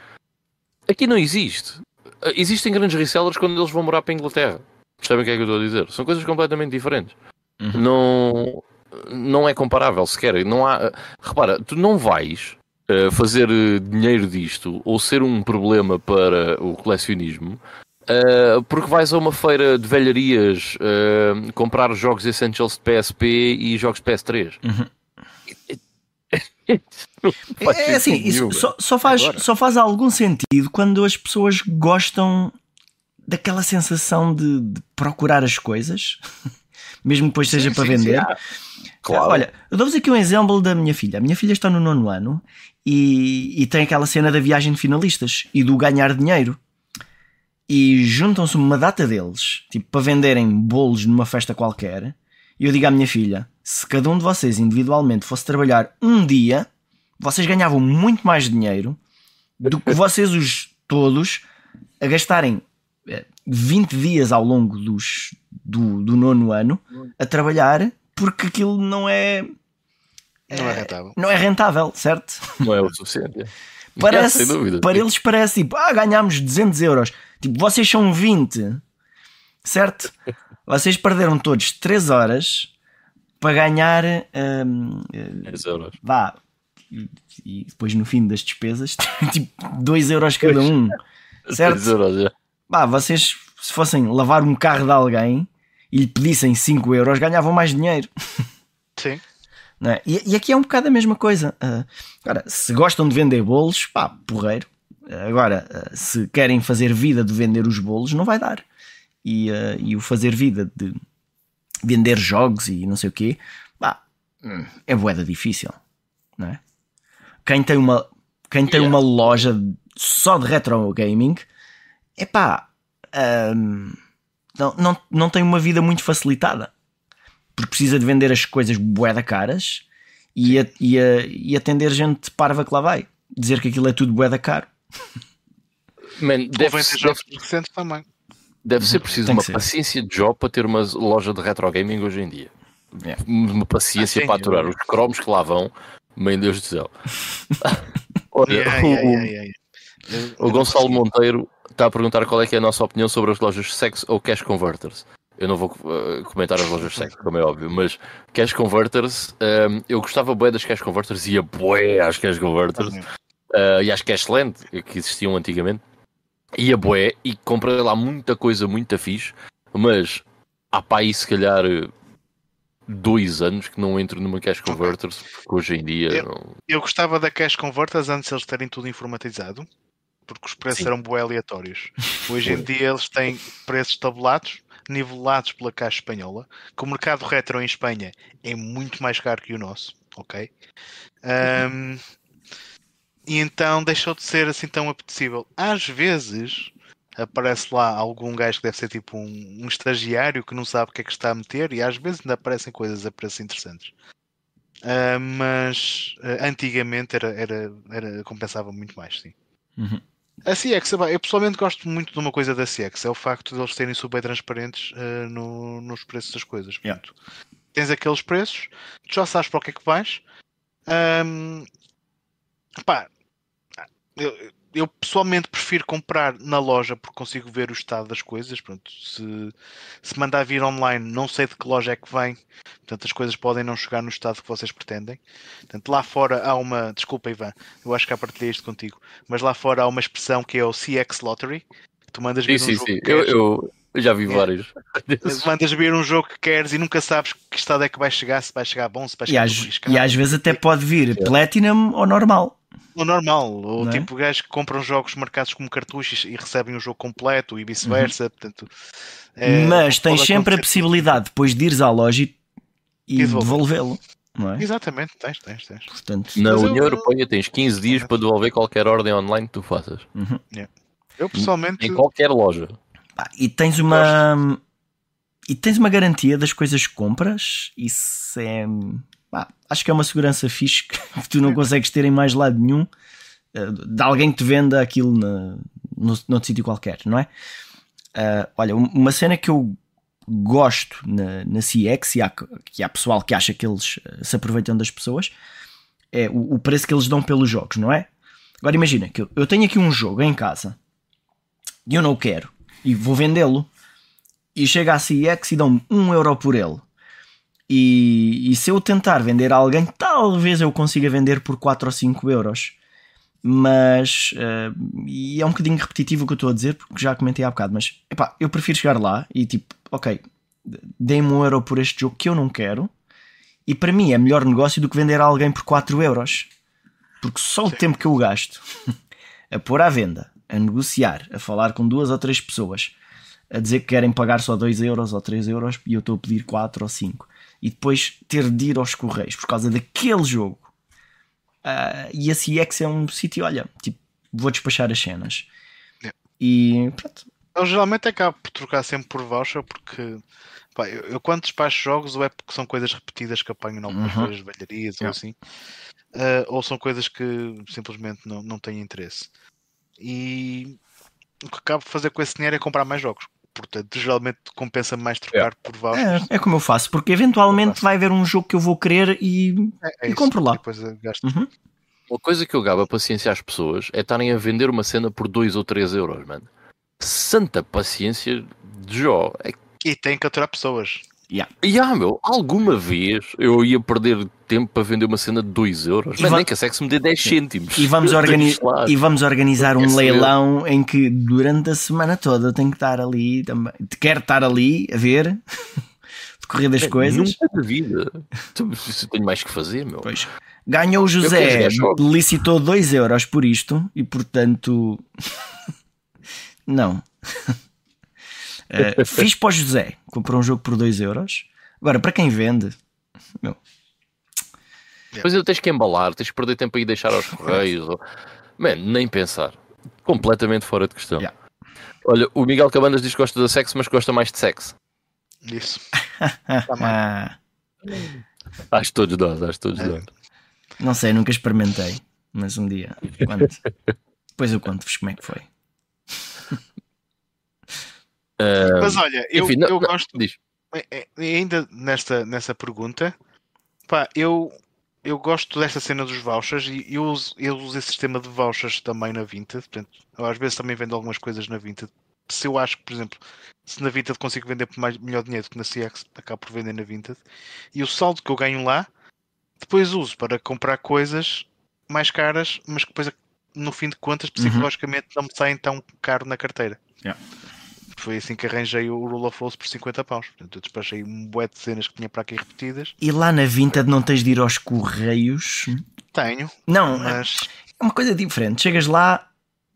aqui não existe. Ah, Existem grandes resellers quando eles vão morar para a Inglaterra. Percebem o que é que eu estou a dizer? São coisas completamente diferentes.
Uhum.
Não, não é comparável sequer. Não há, repara, tu não vais eh, fazer eh, dinheiro disto ou ser um problema para o colecionismo eh, porque vais a uma feira de velharias eh, comprar jogos Essentials de PSP e jogos de PS3.
Uhum.
Faz
É assim, isso só, só faz,
Agora.
só faz algum sentido quando as pessoas gostam daquela sensação de, de procurar as coisas, mesmo que depois seja
Sim,
para
sim, sim.
vender.
Claro.
Olha, eu dou-vos aqui um exemplo da minha filha. A minha filha está no nono ano e, e tem aquela cena da viagem de finalistas e do ganhar dinheiro. E juntam-se uma data deles, tipo, para venderem bolos numa festa qualquer. E eu digo à minha filha: se cada um de vocês individualmente fosse trabalhar um dia, vocês ganhavam muito mais dinheiro do que vocês os todos a gastarem eh, 20 dias ao longo dos, do, do nono ano a trabalhar, porque aquilo não é,
Não é rentável.
não é rentável, certo?
Não é o suficiente.
Parece,
sem dúvida.
para eles parece tipo, ah, ganhámos 200 euros. Tipo, vocês são 20, certo? Vocês perderam todos 3 horas para ganhar, hum, eh,
10 euros.
vá, e, depois no fim das despesas, tipo, 2 euros cada um,
10
certo?
euros, já.
Pá, vocês se fossem lavar um carro de alguém e lhe pedissem 5 euros, ganhavam mais dinheiro.
Sim.
é? E, e aqui é um bocado a mesma coisa. Ah, agora, se gostam de vender bolos, pá, porreiro. Agora, ah, se querem fazer vida de vender os bolos, não vai dar. E, ah, e o fazer vida de vender jogos e não sei o quê, pá, hum, é boeda difícil, não é? Quem tem uma, quem tem
Yeah.
uma loja só de retro gaming, é pá, não, não, não tem uma vida muito facilitada porque precisa de vender as coisas bué caras e, a- e, a- e atender gente parva que lá vai. Dizer que aquilo é tudo bué da caro.
Man,
Ou
deve,
vender jogos recentes também.
deve ser preciso uma
ser.
paciência de job para ter uma loja de retro gaming hoje em dia.
Yeah.
Uma paciência
Ah, sim,
para aturar
eu-
os cromos que lá vão. Meu Deus do céu. Olha,
Yeah,
o-
yeah,
o-
yeah, yeah. Eu- eu
O Gonçalo. Monteiro está a perguntar qual é que é a nossa opinião sobre as lojas sex ou cash converters. Eu não vou uh, comentar as lojas sex, como é óbvio, mas cash converters, um, eu gostava bué das cash converters e ia bué às cash converters uh, e às cashland que existiam antigamente. Ia bué e comprei lá muita coisa muito fixe, mas há para aí se calhar dois anos que não entro numa Cash Converters, porque hoje em dia.
Eu-
não-
Eu gostava da Cash Converters antes eles terem tudo informatizado, porque os preços
Sim.
eram bué aleatórios. Hoje em dia eles têm preços tabulados, nivelados pela Caixa Espanhola, que o mercado retro em Espanha é muito mais caro que o nosso, ok? Ahm, e então deixou de ser assim tão apetecível. Às vezes aparece lá algum gajo que deve ser tipo um, um estagiário que não sabe o que é que está a meter e às vezes ainda aparecem coisas a preços interessantes. Ah, mas ah, antigamente era, era, era, compensava muito mais, sim.
Uhum.
A CX, eu pessoalmente gosto muito de uma coisa da CX, é o facto de eles serem super transparentes ah, no- nos preços das coisas.
Yeah.
Tens aqueles preços, tu já sabes para o que é que vais. Ahm, pá, eu, eu pessoalmente prefiro comprar na loja porque consigo ver o estado das coisas. Pronto, se, se mandar vir online, não sei de que loja é que vem, portanto as coisas podem não chegar no estado que vocês pretendem. Portanto, lá fora há uma. Desculpa, Ivan, eu acho que já partilhei isto contigo, mas lá fora há uma expressão que é o CX Lottery. que Tu mandas vir
Sim,
um
sim,
jogo
sim.
que
Eu, eu, eu já vi
É.
vários.
mandas vir um jogo que queres e nunca sabes que estado é que vai chegar, se vai chegar bom, se vai
E
chegar
às,
muito arriscado.
e às vezes até pode vir Platinum ou normal.
O normal, ou
Não é?
tipo gajos que compram jogos marcados como cartuchos e recebem o jogo completo e vice-versa. Portanto, é,
Uhum. Mas tens sempre a possibilidade depois de ires à loja e, e devolvê-lo. É?
Exatamente, tens, tens, tens.
Portanto,
Na
Mas eu-
União Europeia tens 15 dias para devolver qualquer ordem online que tu faças.
uhum.
Eu pessoalmente.
Em qualquer loja.
Pá, e tens uma e tens uma garantia das coisas que compras isso é acho que é uma segurança fixe que tu não consegues ter em mais lado nenhum eh, de alguém que te venda aquilo na, no, noutro sítio qualquer, não é? Ah, olha, um- uma cena que eu gosto na, na CX e há, que há pessoal que acha que eles eh, se aproveitam das pessoas é o, o preço que eles dão pelos jogos, não é? Agora imagina que eu, eu tenho aqui um jogo em casa e eu não o quero e vou vendê-lo e chega a CX e dão-me um euro por ele. E, e se eu tentar vender a alguém, talvez eu consiga vender por 4 ou 5 euros. Mas eh, e é um bocadinho repetitivo o que eu estou a dizer, porque já comentei há bocado. Mas epá, eu prefiro chegar lá e tipo, ok, dê-me um euro por este jogo que eu não quero. E para mim é melhor negócio do que vender a alguém por 4 euros. Porque só o
Sim.
tempo que eu gasto a pôr à venda, a negociar, a falar com duas ou três pessoas, a dizer que querem pagar só 2 euros ou 3 euros e eu estou a pedir 4 ou 5 e depois ter de ir aos correios por causa daquele jogo. Ah, e a CX é um sítio, olha, tipo, vou despachar as cenas. E pronto,
Eu geralmente acabo por trocar sempre por voucher porque pá, eu, eu quando despacho jogos ou é porque são coisas repetidas que apanho em algumas
Uhum.
velharias ou
Yeah.
assim, ah, ou são coisas que simplesmente não, não têm interesse. E o que acabo de fazer com esse dinheiro é comprar mais jogos. Portanto, geralmente compensa mais trocar por vouchers.
é, é como eu faço, porque eventualmente
faço.
vai haver um jogo que eu vou querer e
É, é
E compro lá.
E gasto.
Uhum.
Uma coisa que eu gabo a paciência às pessoas é estarem a vender uma cena por 2 ou 3 euros, mano. Santa paciência de Jó. É
E tem que aturar pessoas.
E ah, meu, alguma vez eu ia perder tempo para vender uma cena de 2 euros?
E
Mas
va-
nem que a Sex me dê 10 cêntimos.
E vamos,
Eu
e vamos organizar um
Esse-
leilão em que durante a semana toda eu tenho que estar ali também. Quero estar ali a ver decorrer das
É,
coisas.
Nunca na vida. Eu tenho mais que fazer, meu.
Pois. Ganhou o José, licitou 2 euros por isto e portanto. não. Eh, fiz para o José, comprou um jogo por 2 euros. Agora, para quem vende, meu,
Depois eu tens que embalar, tens que perder tempo aí e deixar aos correios. ou... Man, nem pensar. Completamente fora de questão.
Yeah.
Olha, o Miguel Cabandas diz que gosta de sexo, mas gosta mais de sexo.
Isso.
ah,
Acho todos nós, acho todos
É.
nós.
não sei, nunca experimentei, mas um dia, conto. depois eu conto-vos como é que foi.
Mas olha, eu,
enfim, não-
eu
não-
gosto.
diz.
É, ainda nesta, nessa pergunta, pá, eu, eu gosto desta cena dos vouchers e eu uso, eu uso esse sistema de vouchers também na Vinted. Portanto, eu às vezes também vendo algumas coisas na Vinted. Se eu acho que, por exemplo, se na Vinted consigo vender por mais, melhor dinheiro do que na CX, acabo por vender na Vinted. E o saldo que eu ganho lá, depois uso para comprar coisas mais caras, mas que depois, no fim de contas, psicologicamente não me saem tão caro na carteira.
Yeah.
Foi assim que arranjei o Rule of Rose por 50 paus. Portanto, eu despachei um bué de cenas que tinha para aqui repetidas.
E lá na Vinted não tens de ir aos correios?
Tenho,
Não,
mas.
é uma coisa diferente. Chegas lá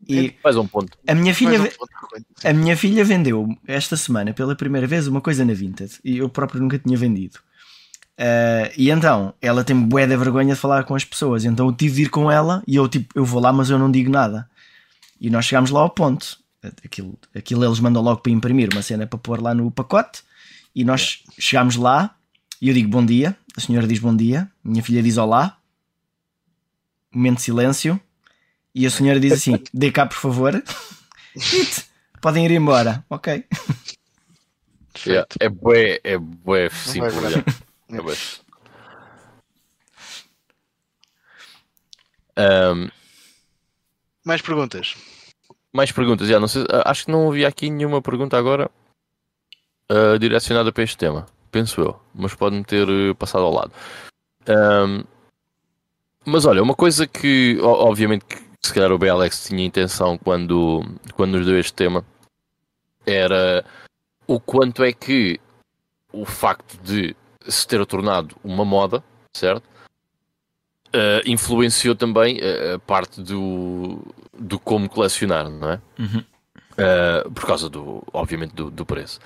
e
Mais um ponto.
a minha filha.
ter
A minha filha vendeu esta semana pela primeira vez uma coisa na Vinted e eu próprio nunca tinha vendido. Ah, e então ela tem bué da vergonha de falar com as pessoas, então eu tive de ir com ela e eu tipo, eu vou lá, mas eu não digo nada. E nós chegámos lá ao ponto. Aquilo, aquilo eles mandam logo para imprimir uma cena para pôr lá no pacote e nós chegámos lá e eu digo bom dia, a senhora diz bom dia, minha filha diz olá, momento de silêncio e a senhora diz assim: dê cá por favor. Podem ir embora. Ok.
Yeah, É bué, é bué simples. É bué. Ahm,
Mais perguntas?
Mais perguntas? Já, não sei, ah, acho que não havia aqui nenhuma pergunta agora ah, direcionada para este tema. Penso eu, mas pode-me ter eh, passado ao lado. Ahm, mas olha, uma coisa que obviamente que se calhar o BLX tinha intenção quando, quando nos deu este tema era o quanto é que o facto de se ter tornado uma moda, certo? Eh, influenciou também eh, a parte do, do como colecionar, não é?
Uhum.
Eh, por causa do, obviamente, do, do preço.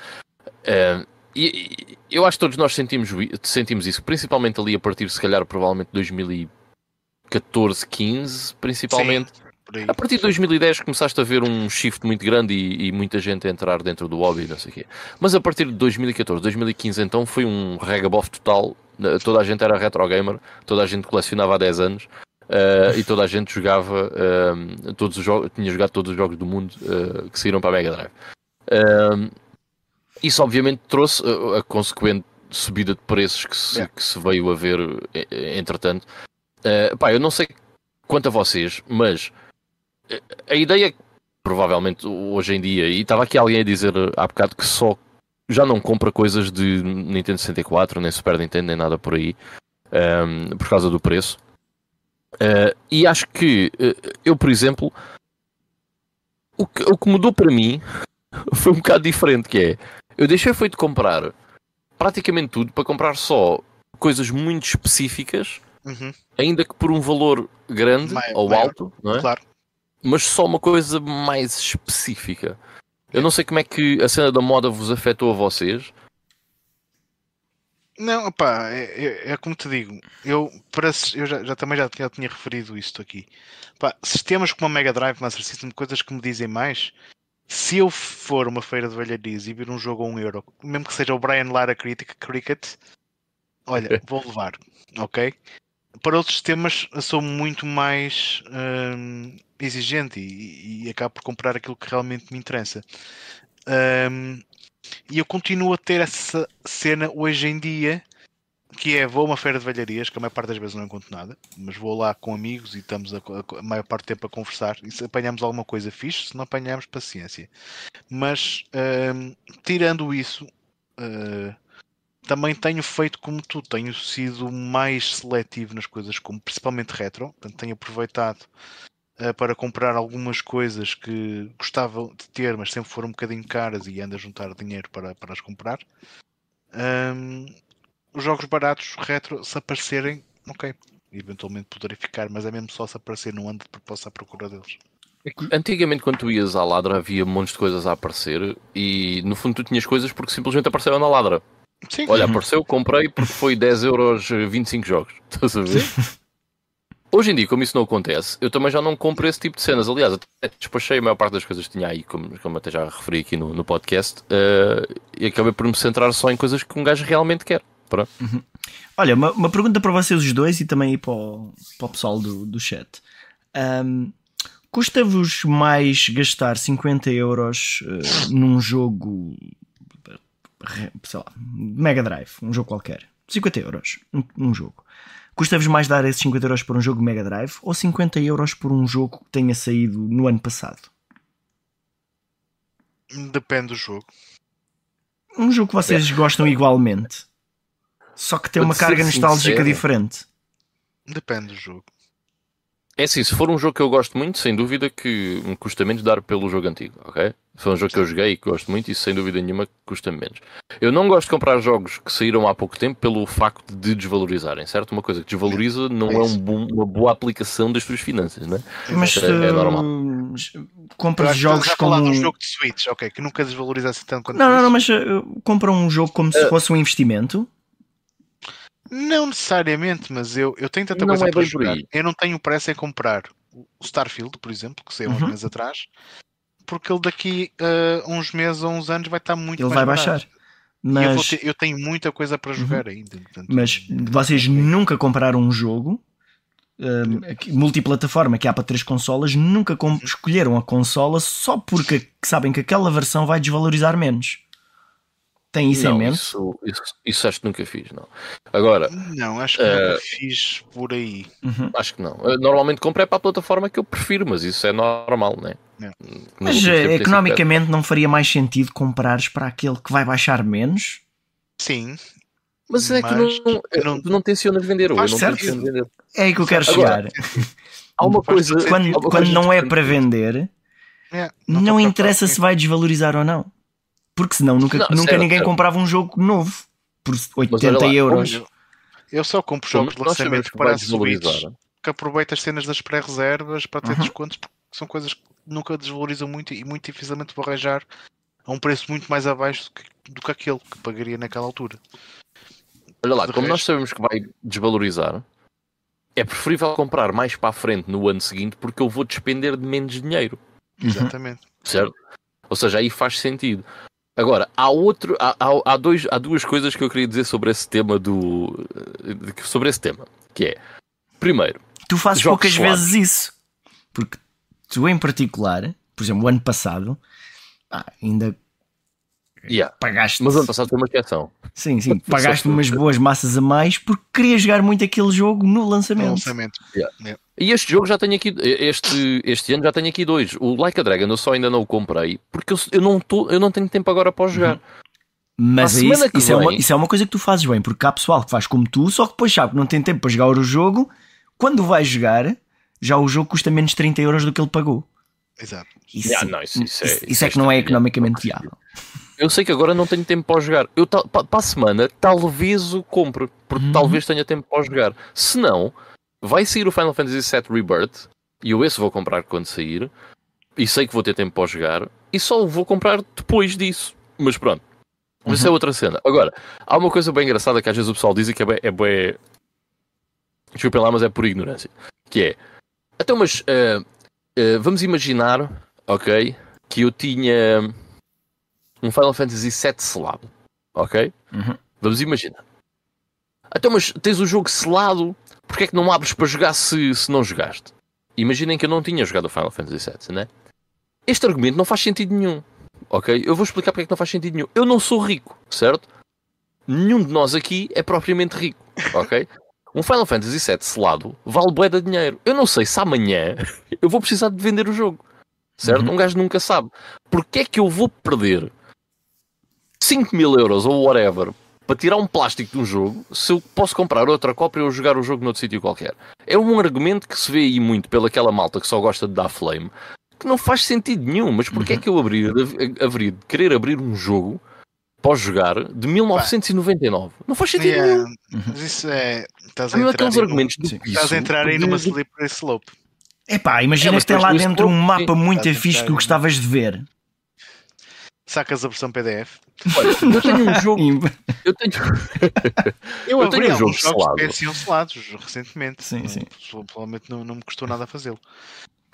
Eh, e, eu acho que todos nós sentimos, sentimos isso, principalmente ali a partir, se calhar, provavelmente 2014, 15, principalmente.
Aí.
A partir de 2010 começaste a ver um shift muito grande e, e muita gente a entrar dentro do hobby, não sei o quê. Mas a partir de 2014, 2015 então foi um regabof total. Toda a gente era retro gamer, toda a gente colecionava há 10 anos eh, e toda a gente jogava eh, todos os jogos, tinha jogado todos os jogos do mundo eh, que saíram para a Mega Drive. Eh, isso obviamente trouxe eh, a consequente subida de preços que se,
Yeah.
que se veio a ver entretanto. Pá, eu não sei quanto a vocês, mas a ideia que provavelmente hoje em dia, e estava aqui alguém a dizer há bocado que só já não compra coisas de Nintendo 64, nem Super Nintendo, nem nada por aí, ehm, por causa do preço. Eh, e acho que eh, eu, por exemplo, o que, o que mudou para mim foi um bocado diferente, que é eu deixei foi de comprar praticamente tudo para comprar só coisas muito específicas,
Uhum,
ainda que por um valor grande
Mai-
ou
maior,
alto, não é?
Claro.
mas só uma coisa mais específica. Eu não sei como é que a cena da moda vos afetou a vocês.
Não, opá, é, é- é como te digo, eu, para, eu já, já também já tinha, tinha referido isto aqui. Pá, sistemas como a Mega Drive, Master System, coisas que me dizem mais. Se eu for uma feira de velharias e vir um jogo a um euro, mesmo que seja o Brian Lara Critic, Cricket, olha, vou levar, ok? Para outros sistemas, sou muito mais hum, exigente e, e acabo por comprar aquilo que realmente me interessa. Hum, e eu continuo a ter essa cena hoje em dia, que é vou a uma feira de velharias, que a maior parte das vezes não encontro nada, mas vou lá com amigos e estamos a, a- a maior parte do tempo a conversar. E se apanhamos alguma coisa fixe, se não apanhamos, paciência. Mas hum, tirando isso, eh, também tenho feito como tu, tenho sido mais seletivo nas coisas, como principalmente retro, portanto tenho aproveitado eh, para comprar algumas coisas que gostava de ter, mas sempre foram um bocadinho caras e ando a juntar dinheiro para, para as comprar. Ahm, os jogos baratos retro, se aparecerem, ok, eventualmente poderei ficar, mas é mesmo só se aparecer, não ando de propósito à procura deles.
Antigamente, quando tu ias à ladra, havia montes de coisas a aparecer e no fundo tu tinhas coisas porque simplesmente apareceram na ladra.
Sim,
Olha, apareceu, comprei porque foi 10 euros eh, 25 jogos. Estás a ver? Hoje em dia, como isso não acontece, eu também já não compro esse tipo de cenas. Aliás, até despachei a maior parte das coisas que tinha aí, como, como até já referi aqui no, no podcast, eh, e acabei por me centrar só em coisas que um gajo realmente quer. Pronto.
Olha, uma, uma pergunta para vocês os dois e também para o, para o pessoal do, do chat. Ahm, Custa-vos mais gastar 50 euros eh, num jogo, re- sei lá, Mega Drive, um jogo qualquer? 50 euros num, num jogo. Custa-vos mais dar esses 50 euros por um jogo Mega Drive ou 50 euros por um jogo que tenha saído no ano passado?
depende do jogo.
Um jogo que vocês gostam igualmente, só que tem
Vou
uma carga nostálgica
sincero.
diferente.
Depende do jogo.
É assim, se for um jogo que eu gosto muito, sem dúvida que me custa menos dar pelo jogo antigo, ok? Foi um jogo que eu joguei e que gosto muito e sem dúvida nenhuma custa menos. Eu não gosto de comprar jogos que saíram há pouco tempo pelo facto de desvalorizarem, certo? Uma coisa que desvaloriza não é um bom- uma boa aplicação das tuas finanças, não é?
Mas
É- é normal.
uh,
acho que
jogos
a falar
como.
de um jogo de Switch, ok, que nunca desvaloriza assim tanto quanto
Não, não, não, mas uh, compram um jogo como
Eh,
se fosse um investimento.
Não necessariamente, mas eu, eu tenho tanta
Não
coisa
é
para jogar. Eu não tenho pressa em comprar o Starfield, por exemplo, que saiu há uns
Uhum.
meses atrás, porque ele daqui a uns meses ou uns anos vai estar muito
Ele
mais
vai
barato.
baixar.
E eu,
Mas,
ter- eu tenho muita coisa para jogar ainda. portanto,
mas vocês nunca compraram um jogo um, aqui- multiplataforma que há para três consolas, nunca
Uhum.
escolheram a consola só porque sabem que aquela versão vai desvalorizar menos. Tem isso
não,
em mente?
Isso, isso, isso acho que nunca fiz, não. Agora,
Não, acho que
Eh,
nunca fiz por aí.
Uhum.
acho que não. Normalmente compro é para a plataforma que eu prefiro, mas isso é normal, não é?
Mas eh, economicamente não faria mais sentido comprares para aquele que vai baixar menos?
Sim,
Mas é que
Mas
não,
eu não-
tu não tencionas vender, não
certo.
vender.
É aí que eu quero
Agora,
chegar.
Há uma coisa.
Quando, quando
coisa
não é para vender,
é,
não,
estou
interessa se vai desvalorizar ou não. Porque senão nunca,
Não,
nunca
certo,
ninguém
certo.
comprava um jogo novo por
olha
80
lá,
euros.
Eu, eu só compro jogos de lançamento para
desvalorizar.
que aproveita as cenas das pré-reservas para ter
Uhum.
descontos, porque são coisas que nunca desvalorizam muito e muito dificilmente vou arranjar a um preço muito mais abaixo do que, do que aquele que pagaria naquela altura.
Olha lá,
De
como nós
resto-
sabemos que vai desvalorizar, é preferível comprar mais para a frente no ano seguinte porque eu vou despender de menos dinheiro,
Uhum.
Exatamente.
certo? Ou seja, aí faz sentido. Agora, há outro, há, há, há dois, há duas coisas que eu queria dizer sobre esse tema do, sobre esse tema, que é, primeiro,
Tu fazes poucas
suaves.
vezes isso. Porque tu, em particular, por exemplo, o ano passado, ainda
yeah,
pagaste.
mas ano passado foi uma exceção.
Sim, sim, pagaste umas boas massas a mais porque querias jogar muito aquele jogo no
No
lançamento.
lançamento.
E este jogo já tenho aqui, este, este ano já tenho aqui dois. O Like a Dragon eu só ainda não o comprei porque eu, eu, não, tô, eu não tenho tempo agora para o jogar.
Mas
À
é isso, isso, é uma,
vem-
isso é uma coisa que tu fazes bem, porque há pessoal que faz como tu, só que depois sabe que não tem tempo para jogar o jogo. Quando vai jogar, já o jogo custa menos 30 euros do que ele pagou.
Exato.
Isso,
Yeah, não, isso- isso é-
isso-
isso
é
é
que não é economicamente viável.
Eu sei que agora não tenho tempo para o jogar. Eu para a semana talvez o compre, porque
Uhum.
talvez tenha tempo para o jogar. Se não, vai sair o Final Fantasy VII Rebirth e eu esse vou comprar quando sair. E sei que vou ter tempo para o jogar e só o vou comprar depois disso. Mas pronto. Mas isso é outra cena. Agora, há uma coisa bem engraçada que às vezes o pessoal diz e que é bem. É bem... Desculpem lá, mas é por ignorância. Que é. Então, mas eh, eh, vamos imaginar, ok, que eu tinha um Final Fantasy VII selado, ok?
Uhum.
Vamos imaginar. Então, mas tens o jogo selado, porque é que não abres para jogar se, se não jogaste? Imaginem que eu não tinha jogado o Final Fantasy VII, né? Este argumento não faz sentido nenhum, ok? Eu vou explicar porque é que não faz sentido nenhum. Eu não sou rico, certo? Nenhum de nós aqui é propriamente rico, ok? Um Final Fantasy VII selado vale bué de dinheiro. Eu não sei se amanhã eu vou precisar de vender o jogo, certo?
Uhum.
Um gajo nunca sabe. Porquê é que eu vou perder 5 mil euros ou whatever para tirar um plástico de um jogo se eu posso comprar outra cópia ou jogar o jogo noutro sítio qualquer? É um argumento que se vê aí muito pelaquela malta que só gosta de dar flame que não faz sentido nenhum. Mas porquê é que eu abrir, haveria de querer abrir um jogo para jogar de 1999? Não faz sentido nenhum.
Yeah, Mas isso é. Estás a
Há
entrar
aqueles
aí
argumentos piso
Estás a entrar aí numa slippery slope.
Epá, imagina
É,
que tem lá dentro um mapa muito
a
fixe que
entrar-
gostavas de ver.
Sacas a versão PDF.
Olha, eu tenho um jogo. Eu tenho,
Eu,
Eu tenho
abri
um jogo selado.
que pareciam selados recentemente.
Sim,
Não-
sim.
Provavelmente não, não me custou nada fazê-lo.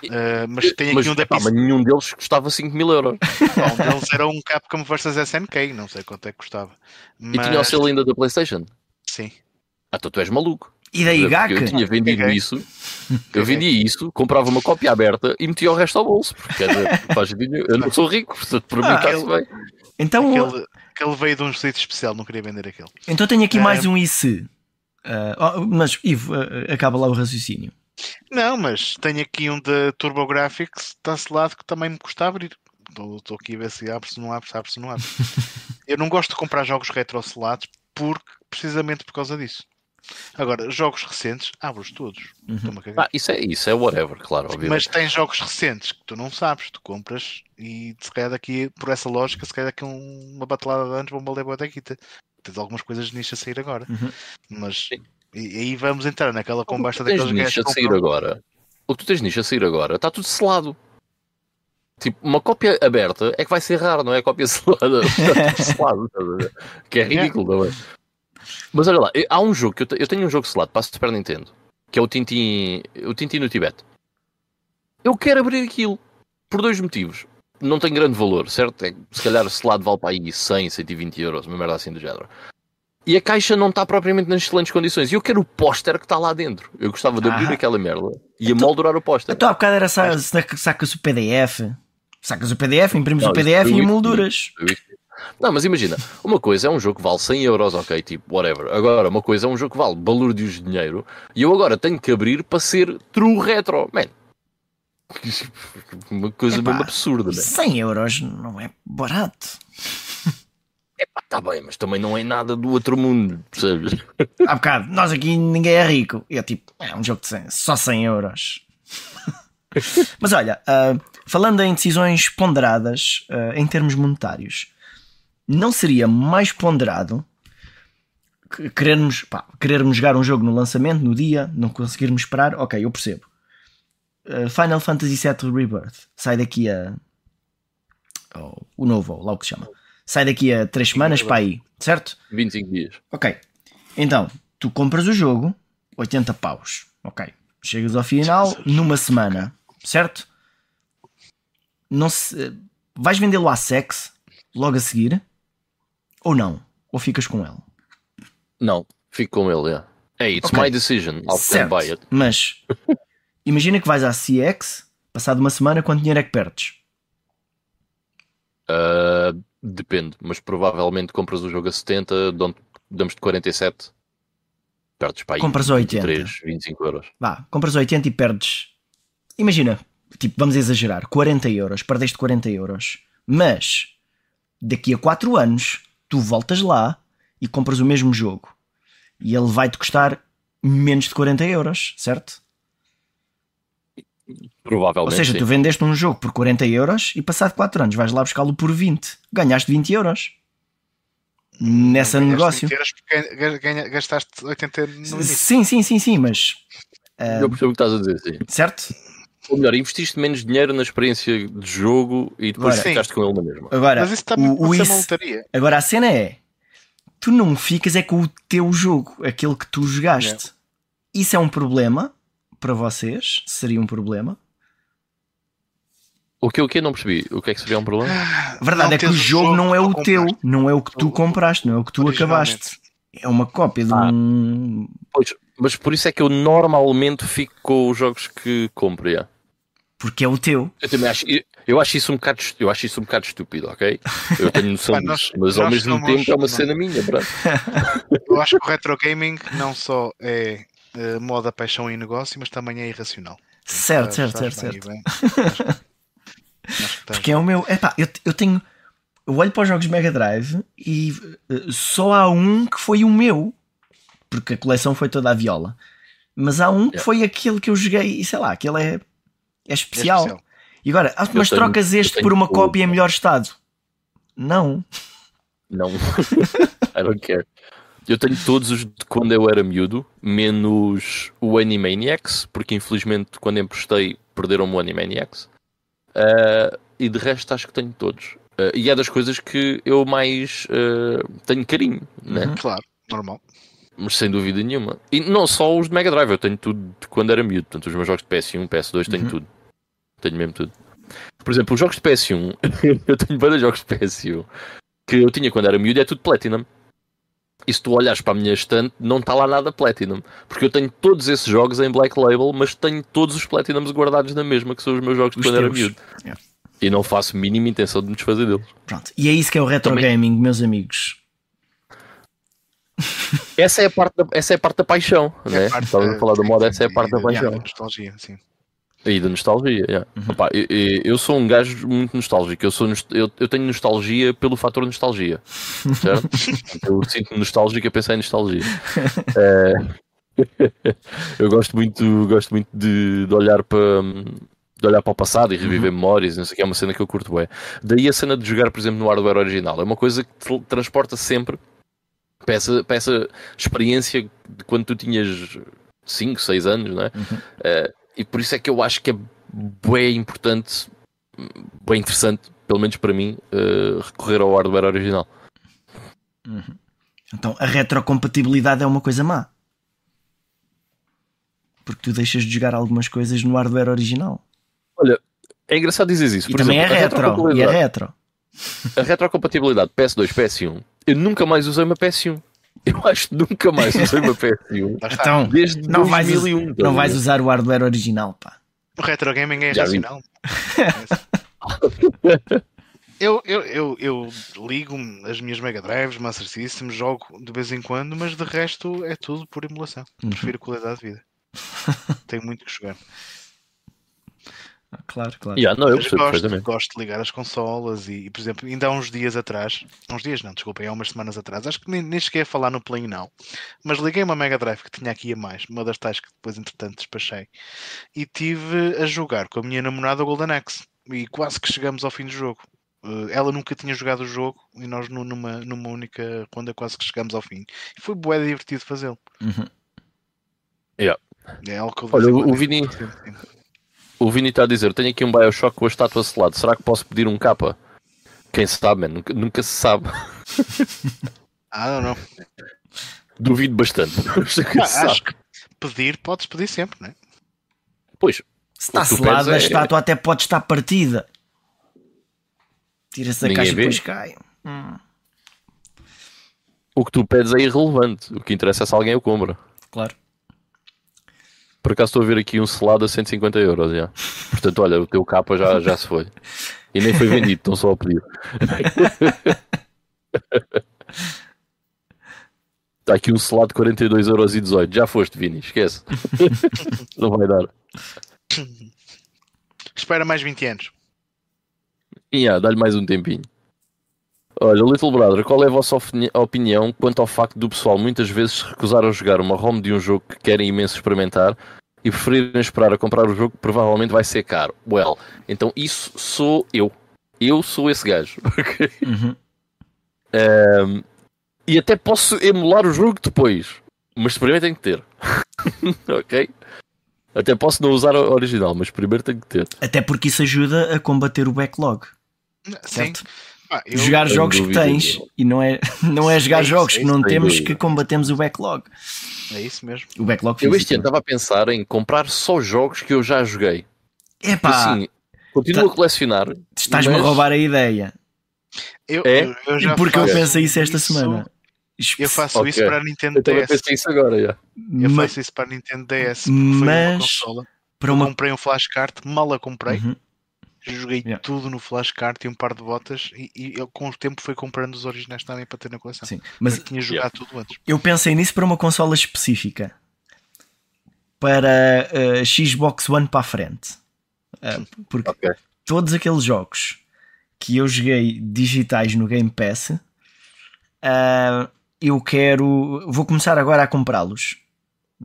E-
Uh, mas tem aqui
mas,
um da PC.
nenhum deles custava 5 mil euros.
Um deles era um Capcom vs SNK, não sei quanto é que custava.
E
Mas,
tinha o selo ainda da PlayStation.
Sim.
Ah, então tu és maluco.
E daí,
Porque Eu tinha vendido isso, eu vendia isso, comprava uma cópia aberta e metia o resto ao bolso. Porque quer dizer, faz sentido, eu não sou rico, portanto, para mim
Ah,
está-se bem.
Então,
Aquele, aquele veio de um sítio especial, não queria vender aquele.
então tenho aqui
É.
mais um IC. Ah, oh, mas, Ivo, ah, acaba lá o raciocínio.
Não, mas tenho aqui um da TurboGrafx, está selado, que também me custa abrir. Estou aqui a ver se abre, se não abre, se abre, se não abre. Eu não gosto de comprar jogos retro selados porque, precisamente por causa disso. Agora, jogos recentes, abro-os todos.
Uhum.
Ah, isso é, isso é whatever, claro, obviamente.
Mas tens jogos recentes que tu não sabes, tu compras e se calhar daqui, por essa lógica, se calhar daqui um- uma batelada de anos vão valer boa guita. Tens algumas coisas de nicho a sair agora.
Uhum.
Mas
Sim.
E, aí vamos entrar naquela
O que
conversa
tu tens
daqueles
nicho
gajos
a sair agora, o que tu tens nicho a sair agora, está tudo selado. Tipo, uma cópia aberta é que vai ser raro, não é? A cópia selada. Está tudo selado? Que é ridículo também. Mas olha lá, há um jogo que eu, te- eu tenho um jogo selado para a Super Nintendo, que é o Tintin, o Tintin no Tibete. Eu quero abrir aquilo por dois motivos. Não tem grande valor, certo? É, que se calhar selado vale para aí 100, 120 euros, uma merda assim do género. E a caixa não está propriamente nas excelentes condições. E eu quero o póster que está lá dentro. Eu gostava de abrir
Ah.
aquela merda e a moldurar o póster.
Então há bocado era sa saca- sacas o PDF, sacas o PDF, imprimes
Não,
o PDF e molduras.
Não, mas imagina, uma coisa é um jogo que vale 100 euros, ok, tipo, whatever. Agora, uma coisa é um jogo que vale balúrdios de dinheiro e eu agora tenho que abrir para ser true retro. Man, uma coisa
Epá,
mesmo absurda, man.
100 euros não é barato.
Epá, tá bem, mas também não é nada do outro mundo, percebes?
Há bocado, nós aqui ninguém é rico. E eu tipo, é um jogo de 100, só 100 euros. Mas olha, ah, falando em decisões ponderadas ah, em termos monetários, não seria mais ponderado que- querermos, pá, querermos jogar um jogo no lançamento, no dia, não conseguirmos esperar? Ok, eu percebo. Ah, Final Fantasy VII Rebirth sai daqui a. oh, o novo, ou lá o que se chama. Sai daqui a 3 semanas para aí, certo?
25 dias.
Ok. Então, tu compras o jogo, 80 paus. Ok. Chegas ao final numa semana, certo? Não se... Vais vendê-lo à sex logo a seguir? Ou não? Ou ficas com ele?
Não, fico com ele, yeah. Hey, it's
Ok.
my decision. I'll stand by it.
Mas imagina que vais à CX, passado uma semana, quanto dinheiro é que perdes?
Uh, depende, mas provavelmente compras o jogo a 70, dão- damos-te 47, perdes para aí
Compras a 80.
23, 25 euros.
Vá, compras 80 e perdes. Imagina, tipo, vamos exagerar, 40 euros, perdeste 40 euros. Mas daqui a 4 anos tu voltas lá e compras o mesmo jogo e ele vai-te custar menos de 40 euros, certo? Ou
Provavelmente.
seja,
sim.
tu vendeste um jogo por 40 euros e passado 4 anos vais lá buscá-lo por 20. Ganhaste 20 euros nessa
Ganhaste
negócio.
20 euros porque gastaste 80 no.
Sim, sim, sim, sim, mas
Eu percebo o que estás a dizer, sim.
certo?
Ou melhor, investiste menos dinheiro na experiência de jogo e depois
Agora-
ficaste com ele na mesma.
Agora,
Mas isso também
o, o isso-. Agora a cena é: tu não ficas é com o teu jogo, aquele que tu jogaste. Isso é um problema para vocês? Seria um problema?
O que o que não percebi? O que é que seria um problema?
A verdade
Não
é que o jogo não é o teu,
compraste.
não é o que tu compraste, não é o que tu acabaste. É uma cópia de
Ah.
um.
Pois, mas por isso é que eu normalmente fico com os jogos que compro. yeah.
Porque é o teu.
Eu também acho, eu, eu acho isso um bocado, eu acho isso um bocado estúpido, ok? Eu tenho noção disso, mas ao mesmo
somos-
tempo é uma
não.
cena minha, pronto.
Eu acho que o retro gaming não só é eh, moda, paixão e negócio, mas também é irracional.
Certo,
Estás-
certo, certo,
bem,
certo.
bem.
Porque é o meu. Epá, eu, eu tenho. Eu olho para os jogos Mega Drive e eh, só há um que foi o meu. Porque a coleção foi toda a viola. Mas há um que
Yeah.
foi aquele que eu joguei e sei lá, aquele é, é
É
especial.
especial.
E agora, ah, mas
tenho-
trocas este por uma cópia em melhor estado? Não.
Não, I don't care. Eu tenho todos os de quando eu era miúdo, menos o Animaniacs, porque infelizmente quando emprestei perderam-me o Animaniacs. Ah, e de resto acho que tenho todos. Ah, e é das coisas que eu mais ah, tenho carinho, né?
Uhum.
Claro, normal.
mas sem dúvida nenhuma. E não só os de Mega Drive, eu tenho tudo de quando era miúdo. Portanto, os meus jogos de PS1, PS2, tenho
Uhum.
tudo. Tenho mesmo tudo. Por exemplo, os jogos de PS1, eu tenho vários jogos de PS1 que eu tinha quando era miúdo é tudo Platinum. E se tu olhares para a minha estante, não está lá nada Platinum. Porque eu tenho todos esses jogos em Black Label, mas tenho todos os Platinums guardados na mesma, que são os meus jogos de
Os
quando era miúdo.
Yeah.
E não faço mínima intenção de me desfazer deles.
Pronto. E é isso que é o retro
Também-
gaming, meus amigos.
Essa é a parte da, essa é a parte da paixão, né?
É parte
Estávamos a falar da moda, essa é a parte da
e-
paixão.
e nostalgia, sim.
Aí da nostalgia, yeah. Opa, eu, eu- sou um gajo muito nostálgico. Eu, sou, eu, eu tenho nostalgia pelo fator nostalgia. Certo? eu sinto nostálgico a pensar em nostalgia. Eh, eu gosto muito, gosto muito de, de olhar para de olhar para o passado e reviver memórias, não sei o que, é uma cena que eu curto bem. Daí a cena de jogar, por exemplo, no hardware original. É uma coisa que te transporta sempre para essa, para essa experiência de quando tu tinhas 5, 6 anos, não é? Eh, e por isso é que eu acho que é bem importante, bem interessante, pelo menos para mim, eh, recorrer ao hardware original.
Então a retrocompatibilidade é uma coisa má. Porque tu deixas de jogar algumas coisas no hardware original.
Olha, é engraçado dizer isso.
E
Por
também
exemplo,
é
a
retro. E é retro.
A retrocompatibilidade PS2, PS1, eu nunca mais usei uma PS1. Eu acho que nunca mais usei uma PS1
Lá está.
Então,
desde
não vais, us-
2001. estás
não
a
vais usar o hardware original, pá.
O retro gaming é
vi.
racional. eu, eu, eu, eu ligo as minhas Mega Drives, Master System, jogo de vez em quando, mas de resto é tudo por emulação.
Uhum.
Prefiro qualidade de vida. Tenho muito que jogar.
Ah, Claro, claro.
Yeah, não, eu
gosto, gosto de ligar as consolas e, e, por exemplo, ainda há uns dias atrás, uns dias não, desculpem, há umas semanas atrás, acho que nem, nem cheguei a falar no Play não, mas liguei uma Mega Drive que tinha aqui a mais, uma das tais que depois entretanto despachei, e tive a jogar com a minha namorada o Golden Axe, e quase que chegamos ao fim do jogo. Eh, ela nunca tinha jogado o jogo e nós nu- numa, numa única ronda quase que chegamos ao fim. E foi bué divertido fazê-lo.
Uhum.
Yeah.
É algo que eu
Olha, o- o Vini-. O Vini está a dizer: tenho aqui um Bioshock com a estátua selada. Será que posso pedir um capa? Quem sabe, man? Nunca, nunca se sabe.
Ah, não, não.
Duvido bastante.
Ah, acho que pedir, podes pedir sempre, não é?
Pois,
Se está selada, a
é-
estátua até pode estar partida. Tira-se a
Ninguém
caixa e depois cai. Hum,
o que tu pedes é irrelevante. O que interessa é se alguém o compra.
claro.
Por acaso estou a ver aqui um selado a 150 euros. Já. Portanto, olha, o teu capa já, já se foi. E nem foi vendido, estão só a pedir. Está aqui um selado de 42 euros e 18. Já foste, Vini, esquece. Não vai dar.
Espera mais 20 anos.
E ah, dá-lhe mais um tempinho. Olha, Little Brother, qual é a vossa opini- opinião quanto ao facto do pessoal muitas vezes se recusar a jogar uma ROM de um jogo que querem imenso experimentar e preferirem esperar a comprar o jogo que provavelmente vai ser caro? Well, então isso sou eu. Eu sou esse gajo. ok?
Uhum.
Ahm, e até posso emular o jogo depois, mas primeiro tenho que ter. ok? Até posso não usar o original, mas primeiro tenho que ter.
Até porque isso ajuda a combater o backlog.
Sim.
Certo?
Ah, eu-
jogar jogos que tens e não é, não é jogar
É isso,
jogos
é
que não temos
dúvida.
que combatemos o backlog.
É isso mesmo.
O backlog
Eu este ano estava a pensar em comprar só jogos que eu já joguei.
Epá,
assim, continuo
tá-
a colecionar.
estás-me a
mas-
roubar a ideia.
Eu,
É?
eu, eu já
Porque eu pensei isso esta
isso-
semana.
Eu faço
Ok.
isso para a Nintendo
Eu
DS.
pensei isso agora, já.
Eu
Ma-
faço isso para a Nintendo DS. Porque foi uma
Mas-
consola.
para
Eu
uma.
comprei um flashcard, mal a comprei.
Uhum.
Joguei
Yeah.
tudo no flashcard e um par de botas. E, e eu, com o tempo fui comprando os originais também para ter na coleção.
Sim,
Mas
mas
tinha jogado tudo antes.
eu pensei nisso para uma consola específica. Para a Xbox One para a frente. Ah, porque
Ok.
todos aqueles jogos que eu joguei digitais no Game Pass, ah, eu quero. Vou começar agora a comprá-los.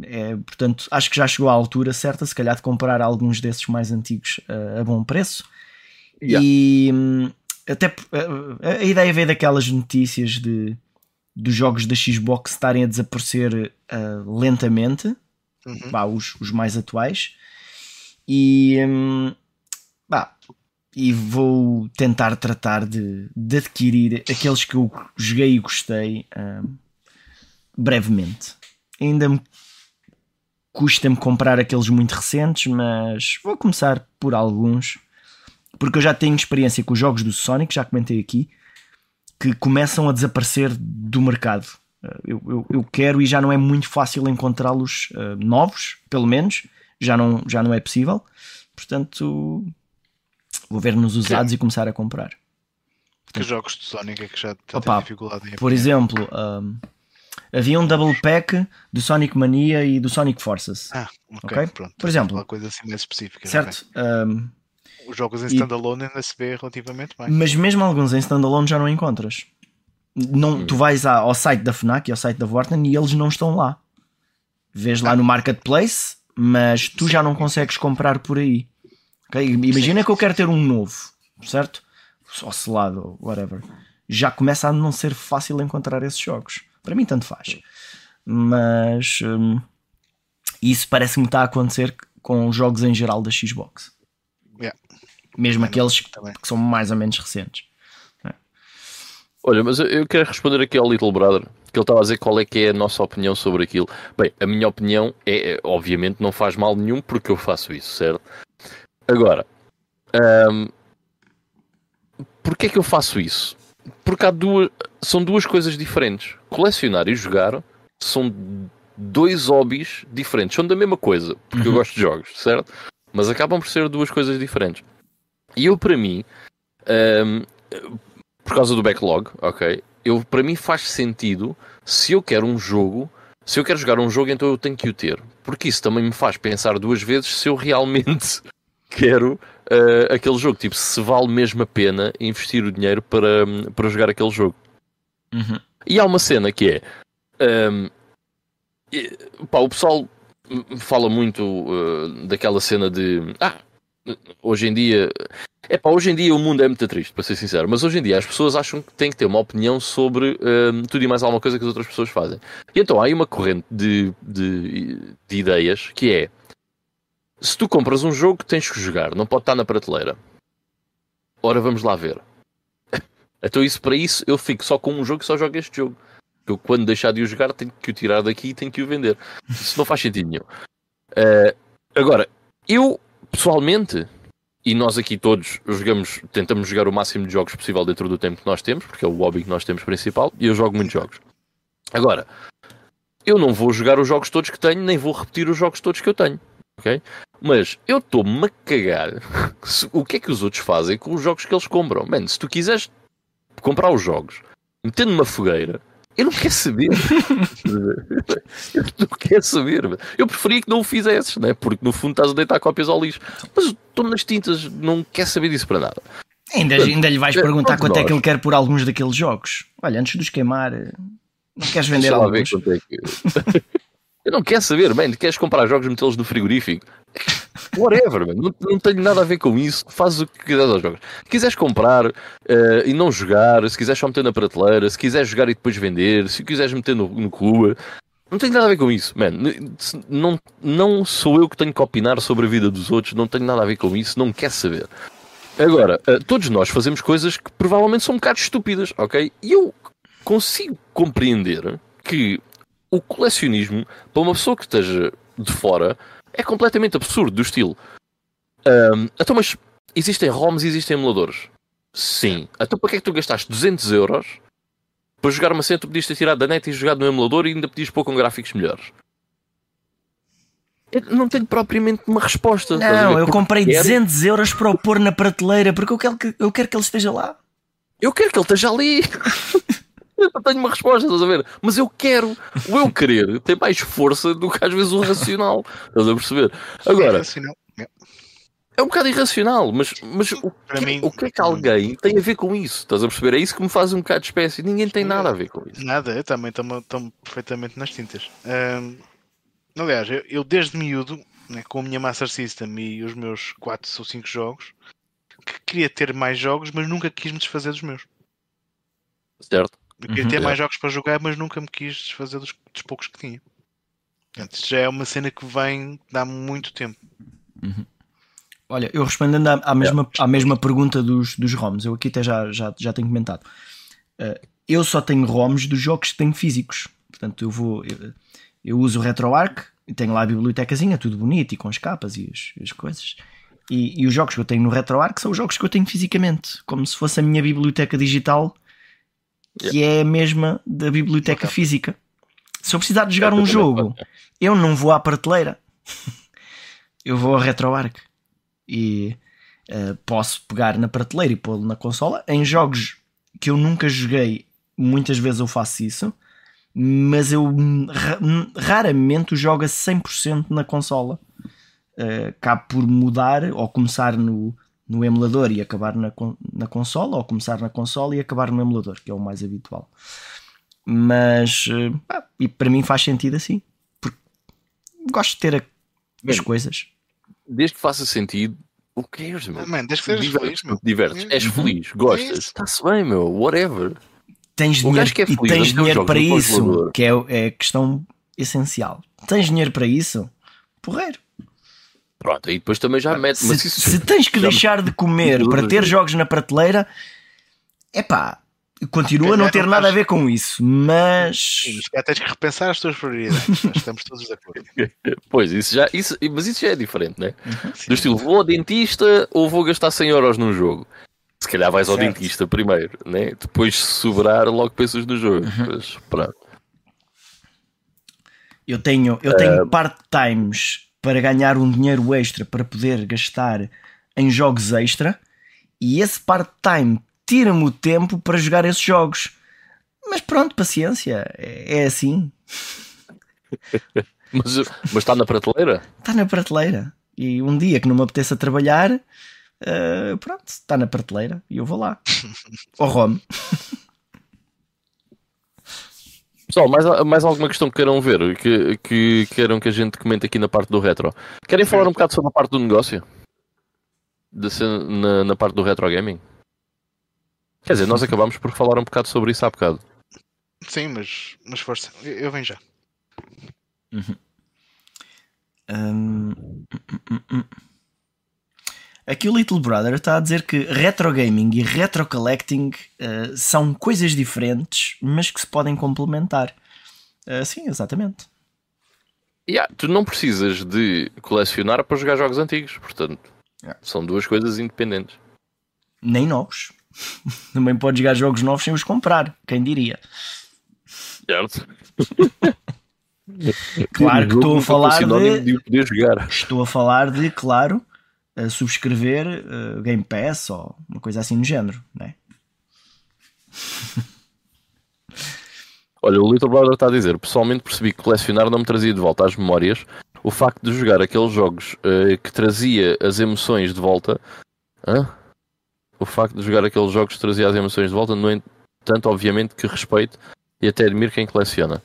É, portanto, acho que já chegou à altura certa, se calhar, de comprar alguns desses mais antigos ah, a bom preço.
Yeah.
E hum, até a, a ideia veio daquelas notícias de dos jogos da Xbox estarem a desaparecer ah, lentamente
Uhum.
pá, os, os mais atuais e hum, pá, e vou tentar tratar de, de adquirir aqueles que eu joguei e gostei hum, brevemente ainda me custa-me comprar aqueles muito recentes mas vou começar por alguns porque eu já tenho experiência com os jogos do Sonic, já comentei aqui que começam a desaparecer do mercado Uh, eu, eu, eu quero e já não é muito fácil encontrá-los uh, novos, pelo menos, já não, já não é possível. Portanto, vou ver nos usados e começar a comprar.
Que jogos de Sonic é que já, tem dificuldade em
Por exemplo, um, havia um double pack do Sonic Mania e do Sonic Forces.
Ah, ok,
Ok?
pronto.
Por exemplo.
Uma coisa assim mais específica.
certo? Um.
Os jogos em standalone ainda se vê relativamente bem.
mas mesmo alguns em standalone já não encontras. Não, Tu vais à- ao site da FNAC e ao site da Vorten e eles não estão lá. Vês lá no marketplace, mas tu já não consegues comprar por aí. Ok? Imagina que eu quero ter um novo, certo? Ou selado, ou whatever. Já começa a não ser fácil encontrar esses jogos. Para mim, tanto faz. Mas hum, isso parece-me estar a acontecer com os jogos em geral da Xbox.
Yeah.
Mesmo
Também
aqueles que,
também.
que são mais ou menos recentes.
Olha, mas eu- quero responder aqui ao Little Brother, que ele estava a dizer qual é que é a nossa opinião sobre aquilo. Bem, a minha opinião é, é, obviamente, não faz mal nenhum porque eu faço isso, certo? Agora, ahm, porquê é que eu faço isso? Porque há duas, são duas coisas diferentes. Colecionar e jogar são dois hobbies diferentes. São da mesma coisa, porque eu
Uhum.
gosto de jogos, certo? Mas acabam por ser duas coisas diferentes. E eu, para mim, ahm, por causa do backlog, ok? Eu, para mim faz sentido se eu quero um jogo, se eu quero jogar um jogo, então eu tenho que o ter. Porque isso também me faz pensar duas vezes se eu realmente quero eh, aquele jogo. Tipo, se vale mesmo a pena investir o dinheiro para, para jogar aquele jogo. E há uma cena que é. ehm, e, pá, o pessoal fala muito eh, daquela cena de. Ah, hoje em dia. É pá, hoje em dia o mundo é muito triste, para ser sincero. Mas hoje em dia as pessoas acham que têm que ter uma opinião sobre ehm, tudo e mais alguma coisa que as outras pessoas fazem. E então há aí uma corrente de, de, de ideias que é. Se tu compras um jogo, tens que jogar, não pode estar na prateleira. Ora, vamos lá ver. Então, isso para isso, eu fico só com um jogo e só jogo este jogo. Eu, quando deixar de o jogar, tenho que o tirar daqui e tenho que o vender. Isso não faz sentido nenhum. Eh, agora, eu, pessoalmente, e nós aqui todos jogamos, tentamos jogar o máximo de jogos possível dentro do tempo que nós temos, porque é o hobby que nós temos principal, e eu jogo muitos jogos. Agora, eu não vou jogar os jogos todos que tenho, nem vou repetir os jogos todos que eu tenho. Ok? Mas eu estou-me a cagar o que é que os outros fazem com os jogos que eles compram. Man, se tu quiseres comprar os jogos, metendo numa fogueira, eu não quero saber. eu não quero saber. Eu preferia que não o fizesses, né? porque no fundo estás a deitar cópias ao lixo. Mas estou nas tintas, não quero saber disso para nada.
Ainda, ainda lhe vais
É,
perguntar quanto é que
nós.
ele quer por alguns daqueles jogos. Olha, antes de os queimar, não queres vender
Deixa lá ver
alguns?
quanto é que. Eu não quero saber, man. Queres comprar jogos e metê-los no frigorífico? Whatever, man. Não, não tenho nada a ver com isso. Faz o que quiseres aos jogos. Se quiseres comprar eh, e não jogar, se quiseres só meter na prateleira, se quiseres jogar e depois vender, se quiseres meter no, no clube, não tenho nada a ver com isso, man. Não, não sou eu que tenho que opinar sobre a vida dos outros, não tenho nada a ver com isso, não quero saber. Agora, eh, todos nós fazemos coisas que provavelmente são um bocado estúpidas, ok? E eu consigo compreender que o colecionismo, para uma pessoa que esteja de fora, é completamente absurdo, do estilo. ahm, então, mas existem ROMs e existem emuladores? Sim. Então, para que é que tu gastaste 200 euros para jogar uma cena tu podias ter tirado da net e jogado no emulador e ainda podias pôr com gráficos melhores? Eu não tenho propriamente uma resposta.
Não, eu comprei
quero-
200 euros para o pôr na prateleira porque eu quero que, eu quero que ele esteja lá.
Eu quero que ele esteja ali. eu não tenho uma resposta, estás a ver? Mas eu quero. O eu querer tem mais força do que às vezes o racional. Estás a perceber? Agora.
É.
é um bocado irracional, mas, mas o, que,
mim-
o que é que alguém tem a ver com isso? Estás a perceber? É isso que me faz um bocado de espécie. Ninguém tem nada a ver com isso.
Nada, eu também estou perfeitamente nas tintas. Ahm, aliás, eu, eu desde miúdo, né, com a minha Master System e os meus 4 ou 5 jogos, que queria ter mais jogos, mas nunca quis me desfazer dos meus.
Certo?
Eu queria
Uhum.
ter mais jogos para jogar, mas nunca me quis desfazer dos, dos poucos que tinha. Portanto, isto já é uma cena que vem de há muito tempo.
Olha, eu respondendo à, à mesma, à mesma pergunta dos, dos ROMs, eu aqui até já, já, já tenho comentado. Uh, eu só tenho ROMs dos jogos que tenho físicos. Portanto, eu vou. Eu, eu uso o RetroArch e tenho lá a bibliotecazinha, tudo bonito e com as capas e as, as coisas. E, e os jogos que eu tenho no RetroArch são os jogos que eu tenho fisicamente, como se fosse a minha biblioteca digital, que é a mesma da biblioteca
Ok.
física. Se eu precisar de jogar um jogo, eu não vou à prateleira, eu vou ao RetroArch e eh, posso pegar na prateleira e pô-lo na consola. Em jogos que eu nunca joguei, muitas vezes eu faço isso, mas eu ra- raramente jogo a 100% na consola. Uh, cabe por mudar ou começar no, no emulador e acabar na, na consola, ou começar na consola e acabar no emulador, que é o mais habitual. Mas uh, pá, e para mim faz sentido assim, porque gosto de ter a- as
Bem,
coisas.
Desde que faça sentido, o que é, meu?
Man, desde que sejas
Divertes,
feliz, meu.
divertes. És
Uhum.
feliz, gostas,
isso.
está-se bem, meu, whatever.
Tens
O
dinheiro,
é
e
feliz,
tens
não tem
dinheiro para isso, que é, é a questão essencial. Tens dinheiro para isso? Porreiro.
Pronto, aí depois também já mete. Mas
se,
isso
se tens que
já-
deixar de comer para ter jogos na prateleira, é pá, continua a não
calhar
ter
não
nada a ver com isso, mas
Sim, mas cá tens que repensar as tuas prioridades. Estamos todos de acordo.
Pois, isso já, isso, mas isso já é diferente, né?
Sim.
Do estilo, vou ao dentista ou vou gastar 100 euros num jogo? Se calhar vais ao
Certo.
dentista primeiro, né? Depois, se sobrar, logo pensas no jogo.
Uhum.
Mas, pronto.
eu tenho, eu
Ah.
tenho part-times para ganhar um dinheiro extra para poder gastar em jogos extra e esse part-time tira-me o tempo para jogar esses jogos. Mas pronto, paciência, é, é assim,
Mas, mas está na prateleira?
está na prateleira. E um dia que não me apeteça trabalhar, eh, pronto, está na prateleira e eu vou lá. Ao Rome.
Pessoal, mais, mais alguma questão que queiram ver? Que, que queiram que a gente comente aqui na parte do retro? Querem falar um bocado sobre a parte do negócio? De ser na, na parte do retro gaming? Quer dizer, nós acabamos por falar um bocado sobre isso há bocado.
Sim, mas, mas força. Eu, eu venho já.
Hum, hum, hum, hum. Aqui o Little Brother está a dizer que retro gaming e retro collecting eh, são coisas diferentes, mas que se podem complementar. Eh, sim, exatamente.
Yeah, tu não precisas de colecionar para jogar jogos antigos, portanto,
Yeah.
são duas coisas independentes.
Nem novos. Também podes jogar jogos novos sem os comprar, quem diria.
Certo?
Claro que estou a falar de-
de poder jogar.
Estou a falar de, claro, subscrever eh, Game Pass ou uma coisa assim no género, né?
Olha, o Little Brother está a dizer: pessoalmente percebi que colecionar não me trazia de volta às memórias. O facto de jogar aqueles jogos eh, que trazia as emoções de volta. Hã? O facto de jogar aqueles jogos que trazia as emoções de volta, no entanto, obviamente que respeito e até admiro quem coleciona.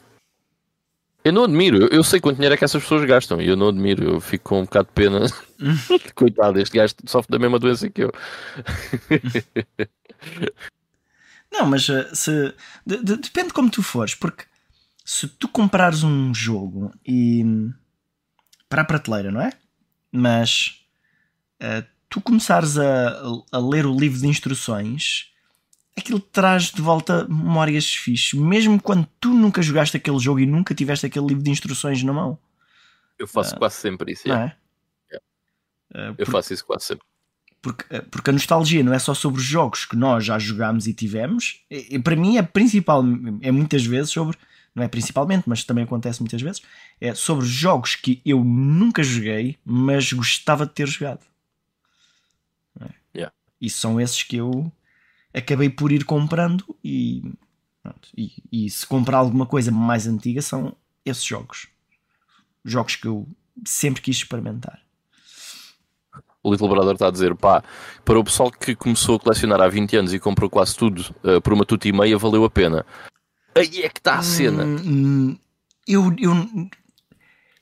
Eu não admiro, eu- sei quanto dinheiro é que essas pessoas gastam e eu não admiro, eu fico com um bocado de pena. Coitado, este gajo sofre da mesma doença que eu.
Não, mas eh, se de- de- depende como tu fores, porque se tu comprares um jogo e para a prateleira, não é? Mas eh, tu começares a, a ler o livro de instruções, aquilo traz de volta memórias fixes, mesmo quando tu nunca jogaste aquele jogo e nunca tiveste aquele livro de instruções na mão,
Eu faço quase sempre isso.
não
yeah.
é? Eh,
Eu faço isso quase sempre.
porque, eh, porque a nostalgia não é só sobre os jogos que nós já jogámos e tivemos, e, e para mim é principal, é muitas vezes sobre, não é principalmente, mas também acontece muitas vezes, é sobre jogos que eu nunca joguei, mas gostava de ter jogado. É?
Yeah.
E são esses que eu acabei por ir comprando e, pronto, e, e se comprar alguma coisa mais antiga são esses jogos. Jogos que eu sempre quis experimentar.
O Little Brother está a dizer, pá, para o pessoal que começou a colecionar há 20 anos e comprou quase tudo eh, por uma tuta e meia, valeu a pena. Aí é que está a cena.
Hum, hum, eu eu,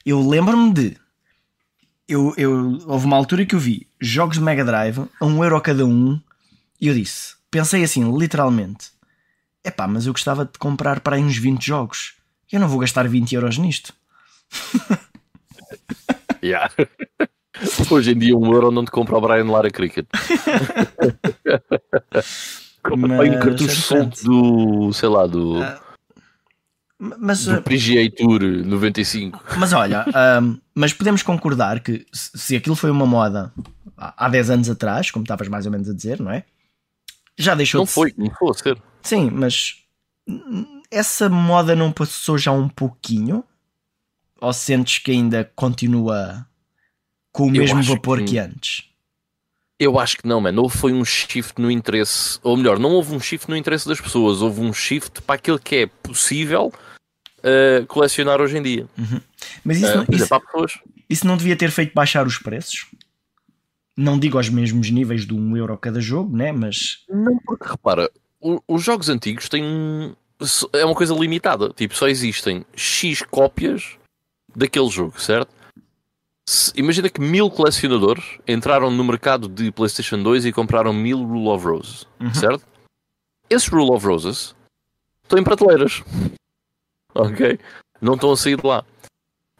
eu lembro-me de. Eu, eu, houve uma altura que eu vi jogos de Mega Drive a 1 euro cada um e eu disse, pensei assim, literalmente: epá, mas eu gostava de comprar para aí uns 20 jogos. Eu não vou gastar 20 euros nisto.
Yeah. Hoje em dia, um euro não te compra o Brian Lara Cricket. Compra
Mas,
um cartucho
interessante.
solto do, sei lá, do,
Ah, Mas,
do PGA Tour 95.
Mas olha, ahm, mas podemos concordar que se aquilo foi uma moda há 10 anos atrás, como estavas mais ou menos a dizer, não é? Já deixou
Não
de
foi, não foi a ser.
Sim, mas essa moda não passou já um pouquinho? Ou sentes que ainda continua com o mesmo vapor
que-
que antes?
Eu acho que não, mano. Houve foi um shift no interesse, ou melhor, não houve um shift no interesse das pessoas, houve um shift para aquilo que é possível uh, colecionar hoje em dia.
Mas isso,
Uh,
não, isso, isso não devia ter feito baixar os preços? Não digo aos mesmos níveis de um euro cada jogo, né? Mas
Não, porque repara, os jogos antigos têm. É uma coisa limitada. Tipo, só existem X cópias daquele jogo, certo? Se- imagina que mil colecionadores entraram no mercado de PlayStation 2 e compraram mil Rule of Roses,
Uhum.
certo? Esses Rule of Roses estão em prateleiras. Ok? Não estão a sair de lá.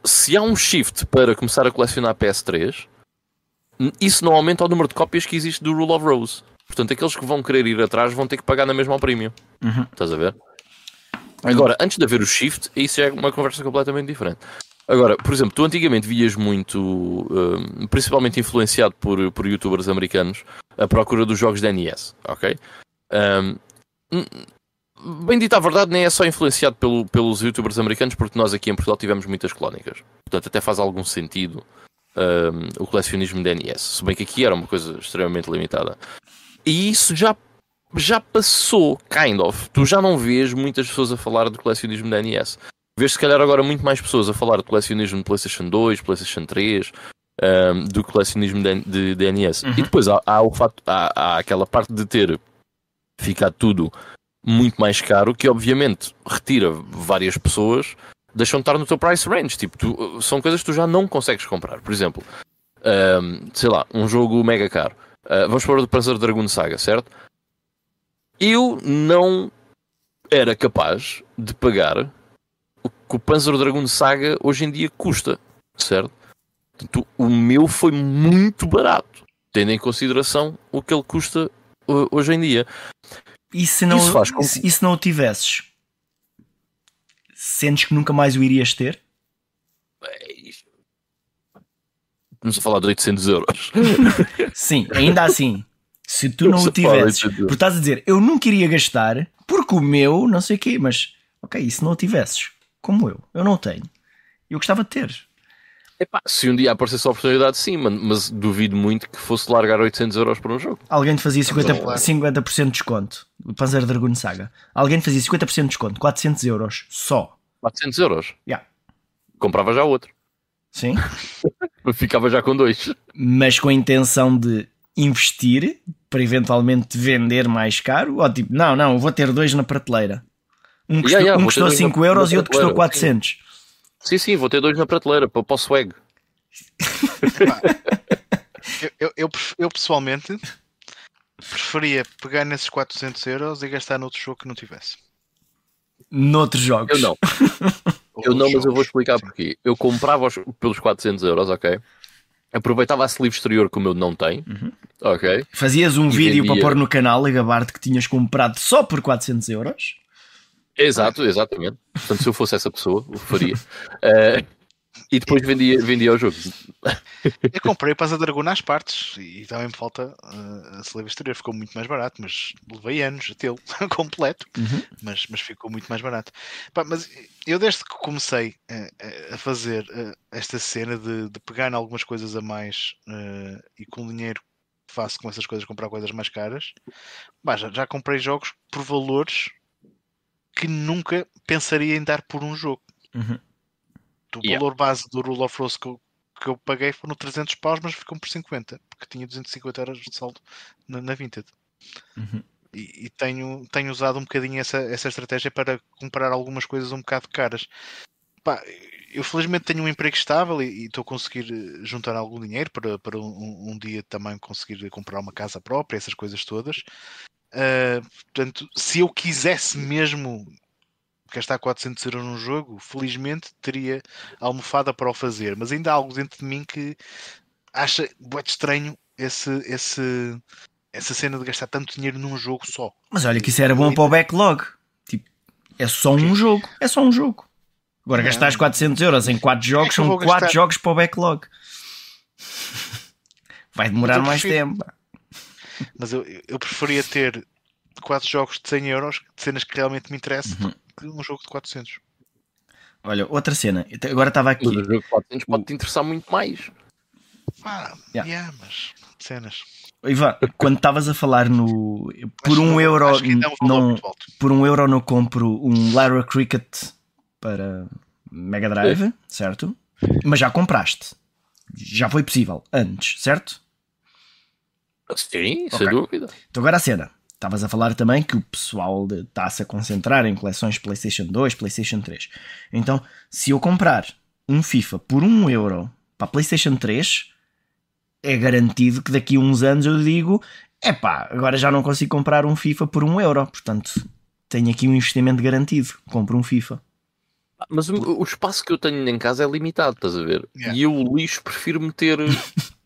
Se há um shift para começar a colecionar PS3, n- isso não aumenta o número de cópias que existe do Rule of Rose. Portanto, aqueles que vão querer ir atrás vão ter que pagar na mesma ao premium.
Uhum.
Estás a ver? Agora, antes de haver o shift, isso é uma conversa completamente diferente. Agora, por exemplo, tu antigamente vias muito, hum, principalmente influenciado por, por youtubers americanos, a procura dos jogos da NES, ok? Hum, hum, bem dito a verdade, nem é só influenciado pelo- pelos youtubers americanos, porque nós aqui em Portugal tivemos muitas clónicas. Portanto, até faz algum sentido hum, o colecionismo da NES. Se bem que aqui era uma coisa extremamente limitada. E isso já já passou, kind of. Tu já não vês muitas pessoas a falar de colecionismo da NES. Vês se calhar agora muito mais pessoas a falar de colecionismo de PlayStation 2, PlayStation 3, um, do colecionismo de, de, de NES.
Uhum.
E depois há, há o facto, há, há aquela parte de ter ficado tudo muito mais caro, que obviamente retira várias pessoas, deixam de estar no teu price range. Tipo, tu- são coisas que tu já não consegues comprar. Por exemplo, um, sei lá, um jogo mega caro. Uh, vamos para o Panzer Dragoon Saga, certo? Eu não era capaz de pagar o que o Panzer Dragoon Saga hoje em dia custa, certo? Portanto, o meu foi muito barato, tendo em consideração o que ele custa uh, hoje em dia.
e se não,
Isso faz com
e se não o tivesses? Sentes que nunca mais o irias ter?
Estamos a falar de 800 euros.
Sim, ainda assim. Se tu não o tivesses,
800 euros.
porque estás a dizer, eu nunca iria gastar porque o meu, não sei o quê, mas ok, e se não o tivesses, como eu, eu não tenho. Eu gostava de ter.
Epá, se um dia aparecesse a oportunidade, sim, mano, mas duvido muito que fosse largar 800 euros por um jogo.
Alguém te fazia
Estamos
50%,
a falar.
50 de desconto. O Panzer Dragoon Saga. Alguém te fazia 50% de desconto, 400 euros só.
400 euros.
Yeah.
Comprava já outro.
Sim.
Ficava já com dois.
Mas com a intenção de investir para eventualmente vender mais caro. Ou tipo, não, não, eu vou ter dois na prateleira. Um custou,
yeah,
um
vou
custou
ter dois na-
5 euros
na
e outro custou
prateleira,
400.
Sim, sim, vou ter dois na prateleira para, para o swag.
Eu, eu, eu, pessoalmente preferia pegar nesses 400 euros e gastar noutro jogo que não tivesse.
Noutros jogos.
Eu não. Eu não, mas eu vou explicar
Sim.
porquê. Eu comprava os- pelos 400 euros, ok? Aproveitava a sleeve exterior que o meu não tem,
Uhum.
ok?
Fazias um
E
vídeo
vendia.
para pôr no canal a gabar-te que tinhas comprado só por 400 euros.
Exato, exatamente. Portanto, se eu fosse essa pessoa, o faria. Eh, e depois vendia, vendia o jogo.
Eu comprei para a Dragon às partes e também me falta uh, a Slave exterior. Ficou muito mais barato, mas levei anos a tê-lo completo.
Uhum.
Mas, mas ficou muito mais barato. Pá, mas eu, desde que comecei uh, a fazer uh, esta cena de, de pegar em algumas coisas a mais uh, e com o dinheiro que faço com essas coisas comprar coisas mais caras, pá, já, já comprei jogos por valores que nunca pensaria em dar por um jogo.
Uhum.
O
Yeah.
valor base do Rule of Rose que eu, que eu paguei foram 300 paus, mas ficou por 50, porque tinha 250 euros de saldo na, na Vinted.
Uhum.
E, e tenho, tenho usado um bocadinho essa, essa estratégia para comprar algumas coisas um bocado caras. Pá, eu felizmente tenho um emprego estável e e estou a conseguir eh, juntar algum dinheiro para, para um, um dia também conseguir comprar uma casa própria, essas coisas todas. Ah, portanto, se eu quisesse mesmo gastar 400 euros num jogo, felizmente teria almofada para o fazer, mas ainda há algo dentro de mim que acha muito estranho esse, esse, essa cena de gastar tanto dinheiro num jogo só.
Mas olha que isso era bom para o backlog. Tipo, é só um jogo. É só um jogo. Agora
Não.
gastares 400 euros em 4 jogos,
que eu
são
vou
4
gastar?
jogos para o backlog. Vai demorar mais
prefiro-
tempo.
Mas eu, eu preferia ter 4 jogos de 100 euros, de cenas que realmente me interessam,
Uhum.
que um jogo de 400.
Olha, outra cena. Eu Agora estava aqui.
O jogo de 400 pode te interessar muito mais.
Ah,
Yeah.
yeah, mas cenas.
Ivan, quando estavas a falar no. Por
Acho
um
que
euro.
É um
Não, por um euro não compro um Lara Cricket para Mega Drive, certo? Mas já compraste. Já foi possível antes, certo?
Sim,
Ok.
sem dúvida.
Então agora a cena. Estavas a falar também que o pessoal está-se a concentrar em coleções PlayStation 2, PlayStation 3. Então, se eu comprar um FIFA por 1 euro para a PlayStation 3, é garantido que daqui a uns anos eu digo: epá, agora já não consigo comprar um FIFA por 1 euro. Portanto, tenho aqui um investimento garantido. Compro um FIFA.
Mas o, o espaço que eu tenho em casa é limitado, estás a ver?
Yeah.
E eu o lixo prefiro meter.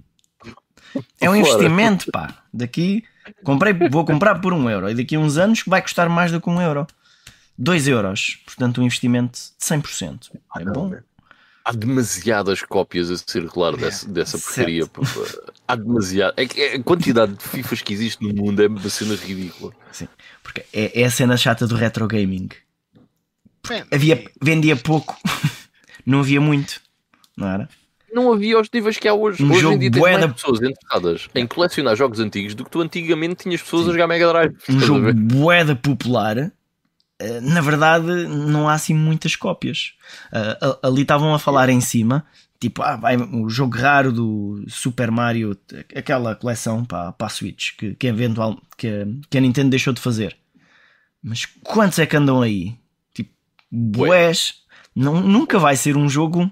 É um investimento, pá. Daqui comprei, vou comprar por um euro e daqui a uns anos vai custar mais do que um euro. 2 euros. Portanto, um investimento de 100%. É bom.
Há demasiadas cópias a circular
Yeah.
dessa, dessa porcaria. Há demasiado. É que a quantidade de FIFAs que existe no mundo é uma cena ridícula.
Porque é, é a cena chata do retro gaming. Havia, vendia pouco, não havia muito, não era?
Não havia os níveis que há hoje.
Um
hoje em dia
bué
mais
da-
pessoas enterradas em colecionar jogos antigos do que tu antigamente tinhas pessoas a jogar Mega Drive.
Um jogo boeda popular. eh, Na verdade, não há assim muitas cópias. Eh, Ali estavam a falar em cima, tipo, ah, vai o jogo raro do Super Mario, aquela coleção para, para a Switch que, que, eventual, que, a- que a Nintendo deixou de fazer. Mas quantos é que andam aí? Tipo, boés. Não, nunca vai ser um jogo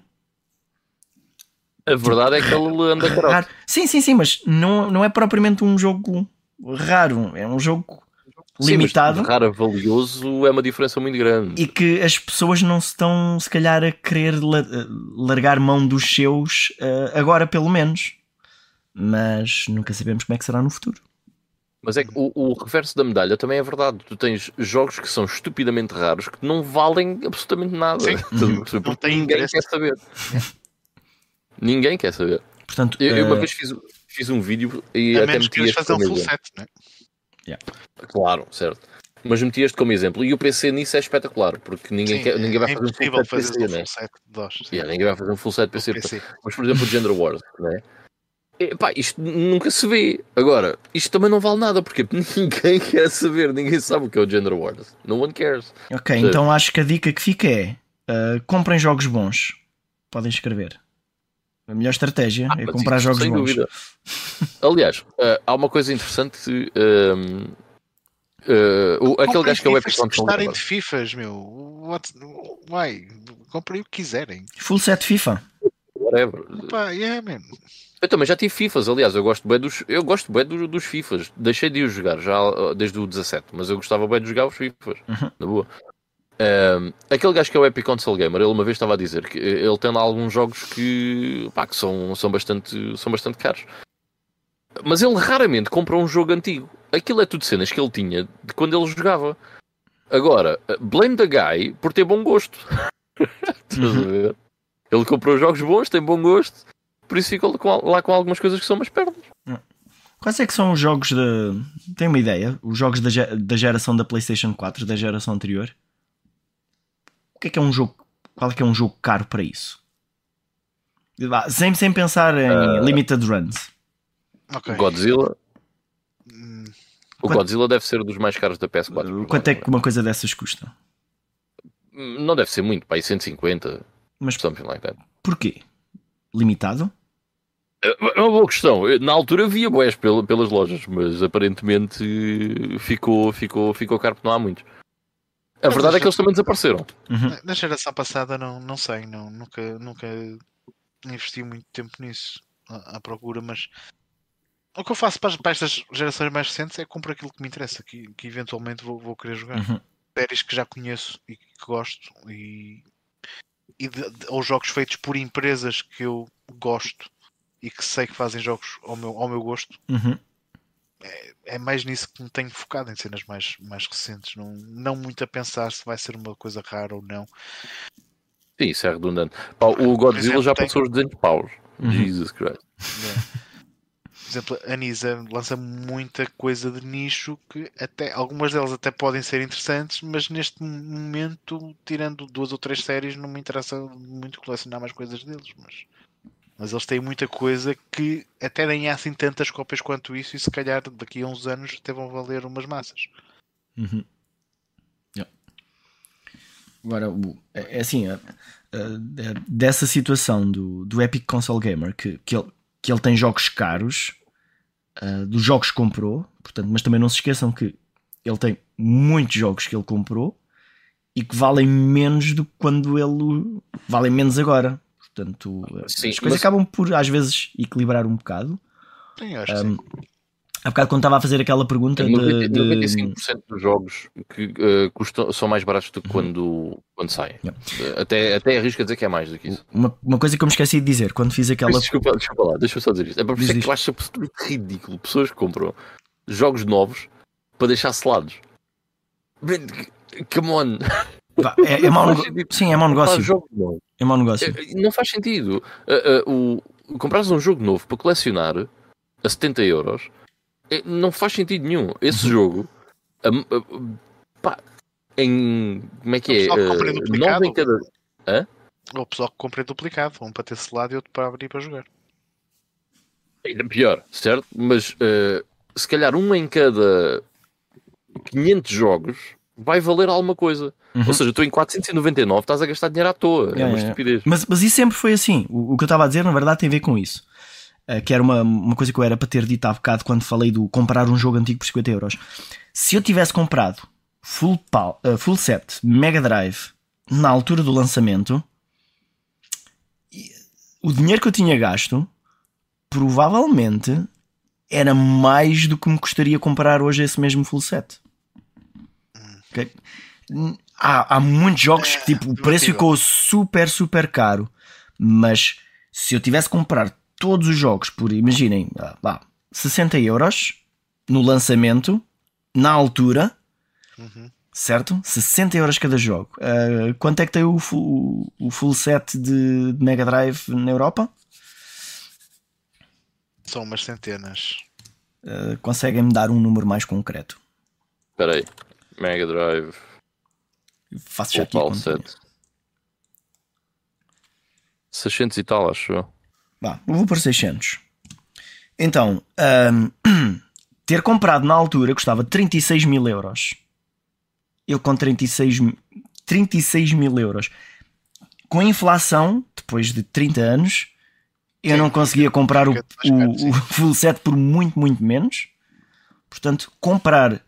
A verdade é que ele anda caralho.
raro. Sim, sim, sim, mas não, não é propriamente um jogo raro, é um jogo limitado
Sim, raro a valioso é uma diferença muito grande.
e que as pessoas não se estão, se calhar, a querer la- largar mão dos seus eh, agora, pelo menos. Mas nunca sabemos como é que será no futuro.
Mas é que o, o reverso da medalha também é verdade. Tu tens jogos que são estupidamente raros que não valem absolutamente nada.
Sim. Não
Porque
tem
ninguém
interesse.
quer saber. ninguém quer saber.
Portanto,
Eu, eu uma
eh,
vez fiz, fiz um vídeo e
a
até
menos que
meti
eles
este
façam um full
exemplo.
set, né?
Claro, certo. Mas meti este como exemplo. E o PC nisso é espetacular, porque ninguém,
Sim,
quer, ninguém vai
é
fazer um full
fazer
PC,
um
né?
full set de DOS. sim.
Yeah, ninguém vai fazer um full set PC.
PC.
Mas, por exemplo, o Gender Wars, né? Epá, isto nunca se vê. Agora, isto também não vale nada, porque ninguém quer saber, ninguém sabe o que é o Gender Wars. No one cares.
ok,
Sim.
então acho que a dica que fica é eh, comprem jogos bons. Podem escrever. A melhor estratégia é
Mas
comprar
isso,
jogos
sem
bons.
dúvida. Aliás, eh, há uma coisa interessante. ehm, eh, o- aquele gajo que é o Epic
gostarem de Fifas, meu. What? Why? Comprem o que quiserem.
Full set FIFA.
Whatever.
Pá, yeah, man.
Eu também já tive FIFAs, aliás, eu gosto bem dos, eu gosto bem dos, dos FIFAs. Deixei de os jogar já uh, desde o 17, mas eu gostava bem de jogar os FIFAs,
Uhum.
na boa. Um, aquele gajo que é o Epic Console Gamer, ele uma vez estava a dizer que ele tem lá alguns jogos que, pá, que são, são, bastante, são bastante caros. Mas ele raramente compra um jogo antigo. Aquilo é tudo cenas que ele tinha de quando ele jogava. Agora, blame the guy por ter bom gosto. Ver? Ele comprou jogos bons, tem bom gosto, por isso fica com- lá com algumas coisas que são umas perdas.
Quais é que são os jogos de. Tem uma ideia? Os jogos da, ge- da geração da PlayStation 4, da geração anterior? O que é que é um jogo. Qual é que é um jogo caro para isso? Sem, sem pensar em
Ah.
limited runs.
Ok.
Godzilla,
Hum,
o
Quanto-
Godzilla deve ser dos mais caros da PS4.
Quanto é que uma coisa dessas custa?
Não deve ser muito, pá, aí 150,
Mas
something like that.
porquê? Limitado?
É uma boa questão. Na altura havia boés pel- pelas lojas, mas aparentemente ficou, ficou, ficou caro porque não há muitos. A
Mas
verdade é que eles também desapareceram.
Uhum.
Na- geração passada não, não sei, não, nunca, nunca investi muito tempo nisso à, à procura, mas o que eu faço para, as- para estas gerações mais recentes é comprar aquilo que me interessa, que, que eventualmente vou, vou querer jogar.
Uhum.
Séries que já conheço e que gosto e, e de- de- ou jogos feitos por empresas que eu gosto e que sei que fazem jogos ao meu, ao meu gosto.
Uhum.
É mais nisso que me tenho focado em cenas mais, mais recentes, não, não muito a pensar se vai ser uma coisa rara ou não.
Sim, isso é redundante. O Godzilla
exemplo,
já
tem-
passou os 200 paus.
Uhum.
Jesus Christ.
Yeah. Por exemplo, a Nisa lança muita coisa de nicho que até algumas delas até podem ser interessantes, mas neste momento, tirando duas ou três séries, não me interessa muito colecionar mais coisas deles. Mas, mas eles têm muita coisa que até nem há assim tantas cópias quanto isso, e se calhar daqui a uns anos até vão valer umas massas.
Uhum. Yeah. Agora, é é assim, a- a- dessa situação do, do Epic Console Gamer, que, que, ele, que ele tem jogos caros, dos jogos que comprou, portanto, mas também não se esqueçam que ele tem muitos jogos que ele comprou e que valem menos do que quando ele valem menos agora. Portanto,
Sim,
as coisas
mas-
acabam por às vezes equilibrar um bocado.
Sim, acho que
Um,
sim.
Há bocado quando estava a fazer aquela pergunta
Tem
de,
90
de-
95% dos jogos que eh, custam, são mais baratos do que quando, quando saem.
Yeah.
Eh, Até, até arrisco a dizer que é mais do que isso.
uma, uma coisa que eu me esqueci de dizer quando fiz aquela
Mas desculpa, desculpa lá, deixa-me só dizer isto. É para
Diz
perceber
isto.
que eu acho absolutamente ridículo pessoas que compram jogos novos para deixar selados. Come on!
É, é mau
Faz
nego-
sentido.
Sim, é mau negócio. É mau negócio.
Não faz sentido. Eh, eh, o, comprares um jogo novo para colecionar a 70 euros eh, não faz sentido nenhum. Esse
Uhum.
jogo, pá, em como é que é? nove em cada.
Ou o pessoal que compra em duplicado, um para ter selado e outro para abrir para jogar.
Ainda pior, certo? Mas eh, se calhar um em cada 500 jogos vai valer alguma coisa.
Uhum.
Ou seja, tu em 499 estás a gastar dinheiro à toa. é
Yeah,
uma estupidez.
Mas, mas isso sempre foi assim. O, o que eu estava a dizer, na verdade, tem a ver com isso. Uh, que era uma, uma coisa que eu era para ter dito há bocado quando falei do comprar um jogo antigo por 50 euros. Se eu tivesse comprado full, pal, uh, full set Mega Drive na altura do lançamento, o dinheiro que eu tinha gasto provavelmente era mais do que me custaria comprar hoje esse mesmo full set. Ok? Há, há muitos jogos que tipo, o preço
debatível.
ficou super, super caro, mas se eu tivesse que comprar todos os jogos por, imaginem, ah, vá, 60 euros no lançamento, na altura,
Uhum.
certo? 60 euros cada jogo. Ah, quanto é que tem o full, o full set de, de Mega Drive na Europa?
São umas centenas.
Ah, Conseguem-me dar um número mais concreto?
Espera aí. Mega Drive,
Faço já aqui.
7. 600 e tal, acho eu.
Vou por 600. Então, ahm, ter comprado na altura custava 36 mil euros. Eu com 36, mi- 36 mil euros. Com a inflação, depois de 30 anos, eu
Sim,
não conseguia comprar o, o, o full set por muito, muito menos. Portanto, comprar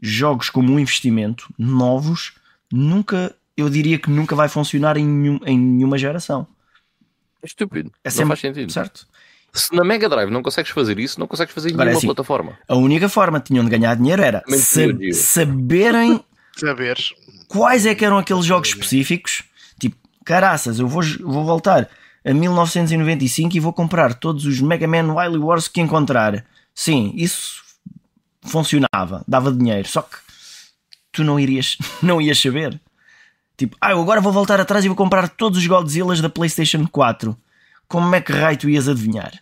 jogos como um investimento, novos, nunca, eu diria que nunca vai funcionar em, nenhum- em nenhuma geração.
É estúpido.
É
não
sempre-
faz sentido.
Certo?
Se na Mega Drive não consegues fazer isso, não consegues fazer em
Agora é
nenhuma
assim.
plataforma.
A única forma que tinham de ganhar dinheiro era
Também
sa-
tinha o Dio.
saberem
Saberes.
quais é que eram aqueles jogos específicos. Tipo, caraças, eu vou, vou voltar a 1995 e vou comprar todos os Mega Man Wily Wars que encontrar. Sim, isso funcionava, dava dinheiro, só que tu não irias, não ias saber. Tipo, ah, eu agora vou voltar atrás e vou comprar todos os Godzillas da PlayStation 4. Como é que raio tu ias adivinhar?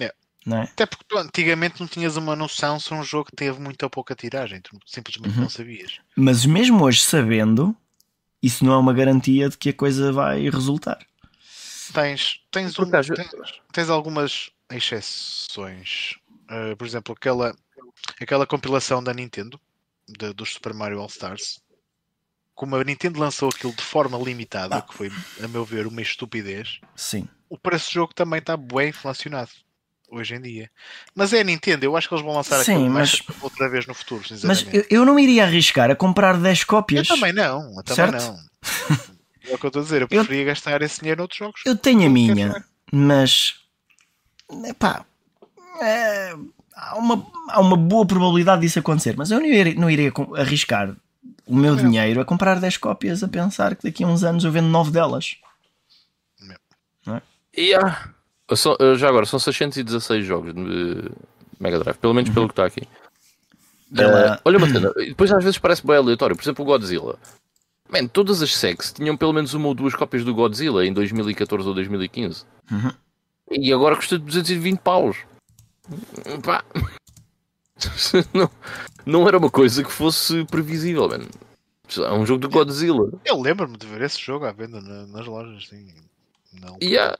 É.
Não é?
Até porque tu antigamente não tinhas uma noção se um jogo teve muito ou pouca tiragem. Tu simplesmente
Uhum.
não sabias.
Mas mesmo hoje sabendo, isso não é uma garantia de que a coisa vai resultar.
Tens, tens, um, tens, tens algumas exceções. Uh, por exemplo, aquela, aquela compilação da Nintendo de- dos Super Mario All Stars. Como a Nintendo lançou aquilo de forma limitada,
Ah.
que foi, a meu ver, uma estupidez,
Sim.
o preço do jogo também está bem inflacionado hoje em dia. Mas é a Nintendo, eu acho que eles vão lançar
Sim,
aquilo mais
mas-
outra vez no futuro,
Mas eu, eu não iria arriscar a comprar 10
Eu
cópias.
também não, eu também
Certo?
não. É o que eu estou a dizer, eu preferia gastar esse dinheiro noutros jogos.
Eu tenho a minha,
jogar.
mas epá, é, há, uma, há uma boa probabilidade disso acontecer. Mas eu não iria, não iria com- arriscar o meu
Não.
dinheiro a comprar 10 cópias a pensar que daqui a uns anos eu vendo 9 delas.
Yeah. São- eh, já agora, são 616 jogos de Mega Drive, pelo menos
Uhum.
pelo que está aqui.
Ela-
Eh, olha uma cena, e depois às vezes parece bem aleatório. Por exemplo, o Godzilla. Man, todas as sex tinham pelo menos uma ou duas cópias do Godzilla em 2014 ou 2015.
Uhum.
E agora custa 220 paus. Pá. não, não era uma coisa que fosse previsível, man. É um jogo do Godzilla.
Eu lembro-me de ver esse jogo à venda na- nas lojas. Sim. Não.
Há-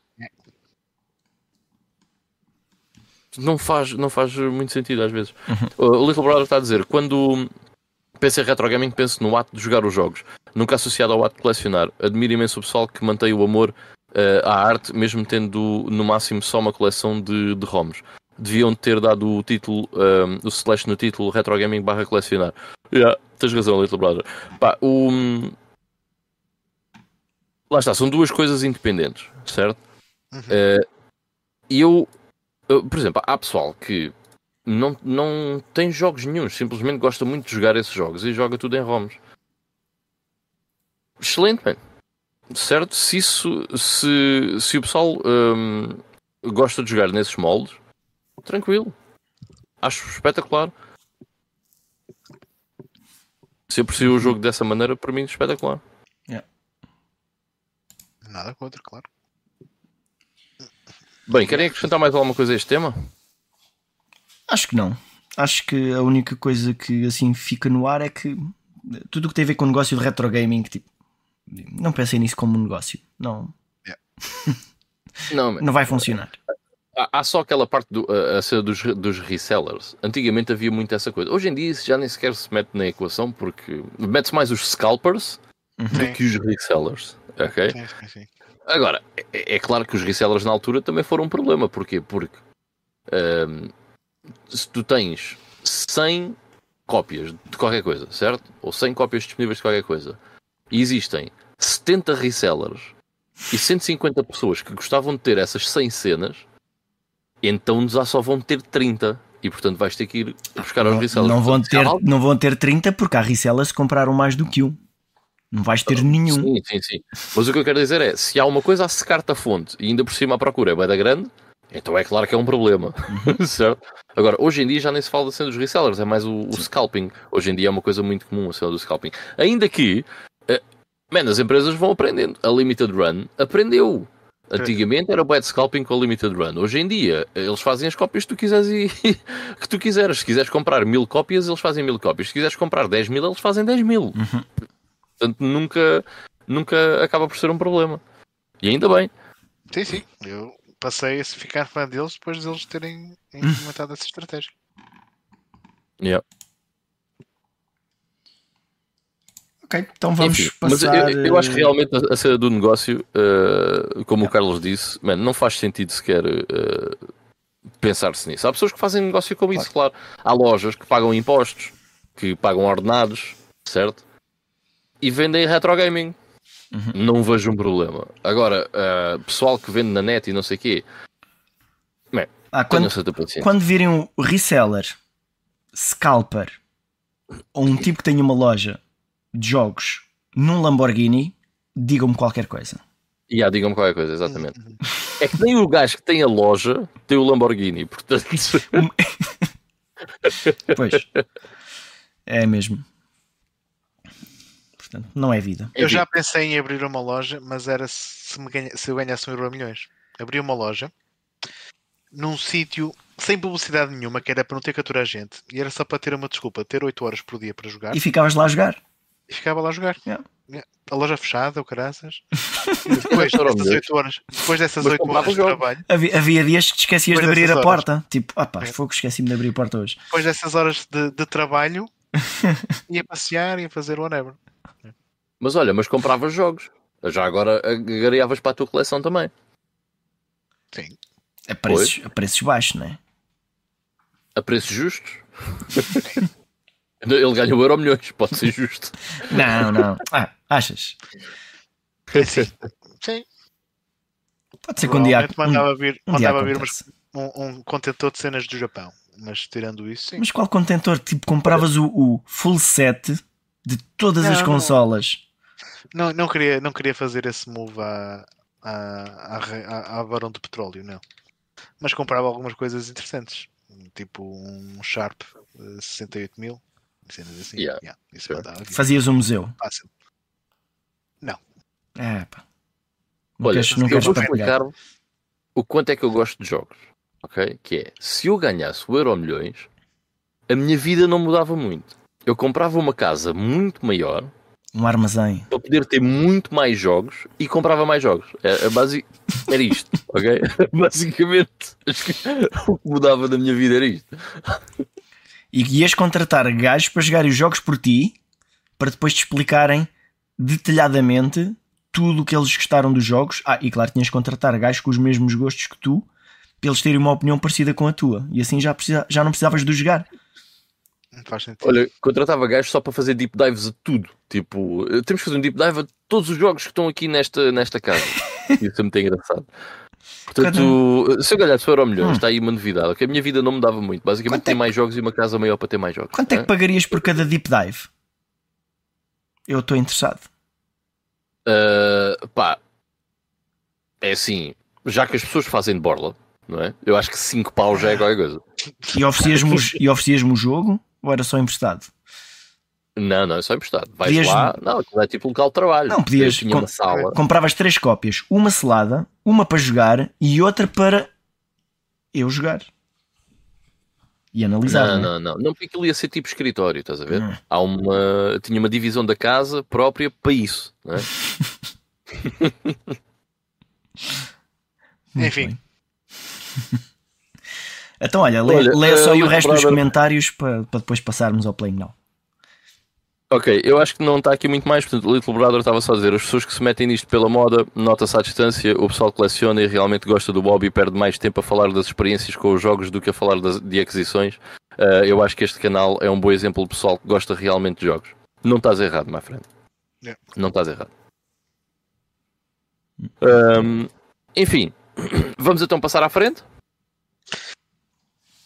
Não faz, não faz muito sentido às vezes. O Little Brother está a dizer: quando PC Retro Gaming penso no ato de jogar os jogos, nunca associado ao ato de colecionar. Admiro imenso o pessoal que mantém o amor uh, à arte, mesmo tendo no máximo só uma coleção de, de ROMs. Deviam ter dado o título, um, o slash no título Retro Gaming barra colecionar. Yeah, tens razão, Little Brother. Pá, o... Lá está, são duas coisas independentes, certo?
Uhum.
Uh, eu, eu, por exemplo, há pessoal que não, não tem jogos nenhums, simplesmente gosta muito de jogar esses jogos e joga tudo em ROMs. Excelente, man. Certo? Se isso, se, se o pessoal um, gosta de jogar nesses moldes, tranquilo. Acho espetacular. Se eu percebi o jogo dessa maneira, para mim, espetacular.
Nada contra, claro.
Bem, querem acrescentar mais alguma coisa a este tema?
Acho que não. Acho que a única coisa que assim fica no ar é que tudo o que tem a ver com o negócio de retro gaming, tipo, não pensem nisso como um negócio. Não.
Não,
não vai funcionar.
Há, só aquela parte do, a, a dos, dos resellers. Antigamente havia muito essa coisa. Hoje em dia isso já nem sequer se mete na equação porque mete-se mais os scalpers
Uhum.
do que os resellers. Ok?
Sim, sim, sim.
Agora, é, é claro que os resellers na altura também foram um problema. Porquê? Porque ahm, se tu tens 100 cópias de qualquer coisa, certo? Ou 100 cópias disponíveis de qualquer coisa, e existem 70 resellers e 150 pessoas que gostavam de ter essas 100 cenas, então já só vão ter 30. E portanto vais ter que ir buscar aos
Não,
resellers.
não vão ter, não vão ter 30 porque há resellers que compraram mais do que um. Não vais ter nenhum.
Sim, sim, sim. Mas o que eu quero dizer é, se há uma coisa a secar-te a fonte e ainda por cima a procura é da grande, então é claro que é um problema. certo? Agora, hoje em dia já nem se fala da cena dos resellers, é mais o, o scalping. Hoje em dia é uma coisa muito comum a cena do scalping. Ainda que, uh, man, as empresas vão aprendendo. A Limited Run aprendeu. Antigamente era bad scalping com a Limited Run. Hoje em dia, eles fazem as cópias que tu quiseres e que tu quiseres. Se quiseres comprar mil cópias, eles fazem mil cópias. Se quiseres comprar 10 mil, eles fazem 10 mil. Portanto, nunca, nunca acaba por ser um problema. E ainda bem.
Sim, sim. Eu passei a ficar fã deles depois de eles terem implementado essa estratégia.
Yeah.
Ok, então vamos
Enfim, mas eu,
passar.
eu acho que
eh,
realmente a, cena do negócio, eh, como o Carlos disse, man, não faz sentido sequer eh, pensar-se nisso. Há pessoas que fazem negócio com isso, claro. Há lojas que pagam impostos, que pagam ordenados, certo? E vendem retro gaming. Não vejo um problema. Agora, eh, pessoal que vende na net e não sei o quê, man,
ah, quando, quando virem um reseller, scalper ou um tipo que tem uma loja de jogos num Lamborghini, digam-me qualquer coisa.
E yeah, digam-me qualquer coisa, exatamente. É que nem o gajo que tem a loja tem o Lamborghini, portanto.
Pois é mesmo. Portanto, não é vida.
Eu
Enfim.
já pensei em abrir uma loja, mas era se, me ganha- se eu ganhasse um euro a milhões. Abri uma loja num sítio sem publicidade nenhuma, que era para não ter que aturar gente. E era só para ter uma desculpa, ter 8 horas por dia para jogar.
E ficavas lá a jogar.
E ficava lá a jogar.
Yeah.
A loja fechada, o caraças. E depois dessas
milhões.
8 horas, depois dessas
Mas
8
comprava
horas de trabalho,
Havia, havia dias que te esquecias de abrir a
horas.
porta. Tipo, ah pá,
É.
fogo, esqueci-me de abrir a porta hoje.
depois dessas horas de, de trabalho, ia passear, ia fazer whatever.
Mas olha, mas compravas jogos. Já agora agariavas para a tua coleção também.
Sim.
A preços, a preços baixos, não é?
A preços justos. Ele ganha o euro milhões, pode ser justo.
Não, não. Ah, achas?
Sim.
Pode ser que um dia.
Mandava vir,
um dia
mandava vir um, um contentor de cenas do Japão. Mas tirando isso, sim.
Mas qual contentor? Tipo, compravas o, o full set de todas as
Não, não.
consolas.
Não, não, queria, não queria fazer esse move à, à, à, à, Barão de Petróleo, não. Mas comprava algumas coisas interessantes. Tipo um Sharp eh, 68 mil. Cenas assim.
Yeah.
Yeah, isso
Sure.
Fazias um museu.
Fácil.
É, pá. Não
Olha,
queres, não
eu vou explicar o quanto é que eu gosto de jogos. Ok? Que é, se eu ganhasse o euro milhões, a minha vida não mudava muito. Eu comprava uma casa muito maior
Um armazém.
para poder ter muito mais jogos e comprava mais jogos. É, é basi- Era isto, ok? Basicamente, acho que o que mudava da minha vida era isto.
E ias contratar gajos para jogarem os jogos por ti, para depois te explicarem detalhadamente tudo o que eles gostaram dos jogos. Ah, e claro, tinhas de contratar gajos com os mesmos gostos que tu, para eles terem uma opinião parecida com a tua. E assim já, precisa, já não precisavas de os jogar.
Não faz sentido.
Olha, contratava gajos só para fazer deep dives a tudo. Tipo, eh, temos que fazer um deep dive a todos os jogos que estão aqui nesta, nesta casa. Isso é muito engraçado. Portanto, se eu ganhasse o Euro Milhões,
Hum.
está aí uma novidade. ok? A minha vida não mudava muito. Basicamente,
Quanto é
tem
que-
mais jogos e uma casa maior para ter mais jogos.
Quanto é que
Hã?
pagarias por cada deep dive? Eu estou interessado.
Uh, pá, é assim, já que as pessoas fazem de borla, não é? Eu acho que 5 pau já é qualquer coisa.
E oferecias-me e oferecias-me o jogo ou era só emprestado?
Não, não, é só emprestado. Vais
Podias-
lá, não, aquilo é tipo local de trabalho.
Não, podias-
tinha
com-
uma sala.
Compravas três cópias, uma selada, uma para jogar e outra para eu jogar. E analisar.
Não,
né?
não, não, não, porque aquilo ia ser tipo escritório, estás a ver?
Hum.
Há uma, tinha uma divisão da casa própria para isso, não é?
Enfim.
então, olha, lê,
Olha,
lê só aí o resto dos comentários para, para depois passarmos ao Playing Now.
Ok, eu acho que não está aqui muito mais, portanto, o Little Brother estava só a dizer, as pessoas que se metem nisto pela moda, nota-se à distância, o pessoal coleciona e realmente gosta do Bob e perde mais tempo a falar das experiências com os jogos do que a falar das, de aquisições. Ah, eu acho que este canal é um bom exemplo do pessoal que gosta realmente de jogos. Não estás errado, my friend.
Yeah.
Não estás errado. Ahm, enfim, vamos então passar à frente.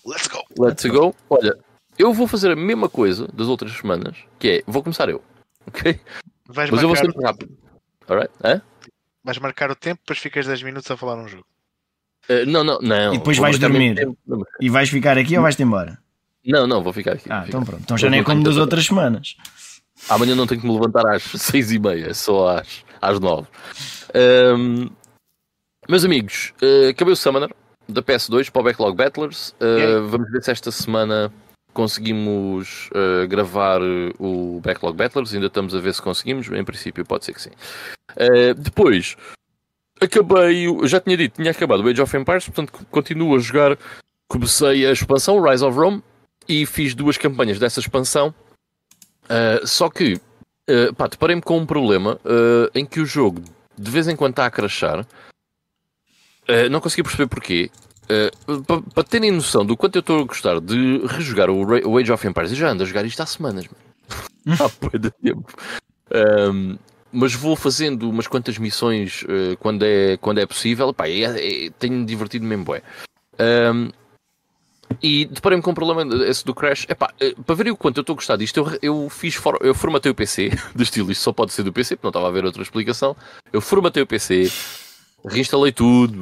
Let's go!
Let's go. Olha, eu vou fazer a mesma coisa das outras semanas, que é, vou começar eu, ok?
Vais
Mas eu vou ser muito rápido. Alright? Hã?
vais marcar o tempo, depois ficas 10 minutos a falar um jogo.
Uh, não, não, não.
E depois vais dormir.
tempo.
E vais ficar aqui ou vais-te embora?
Não, não, vou ficar aqui.
Ah, então
ficar.
pronto. Então já nem é como das outras semanas.
Amanhã não tenho que me levantar às seis e meia, só às, às nove. Ahm, meus amigos, uh, acabei o Summoner da PS2 para o Backlog Battlers. Uh. Vamos ver se esta semana conseguimos uh, gravar uh, o Backlog Battlers. Ainda estamos a ver se conseguimos. Em princípio, pode ser que sim. Uh, depois, acabei. Já tinha dito, tinha acabado o Age of Empires, portanto, continuo a jogar. Comecei a expansão, Rise of Rome, e fiz duas campanhas dessa expansão. Uh, só que, uh, pá, deparei-me com um problema em que o jogo de vez em quando está a crashar. Não consegui perceber porquê. Para pa terem noção do quanto eu estou a gostar de rejogar o, Ra- o Age of Empires, eu já ando a jogar isto há semanas, mano. há bué de tempo. Um, mas vou fazendo umas quantas missões uh, quando, é, quando é possível. Pá, é, é, tenho divertido mesmo, bué. Um, e deparei-me com um problema esse do Crash. Epá, eh, para verem o quanto eu estou a gostar disto, eu, eu fiz for, eu formatei o PC, do estilo, isto só pode ser do PC, porque não estava a ver outra explicação. Eu formatei o PC, reinstalei tudo.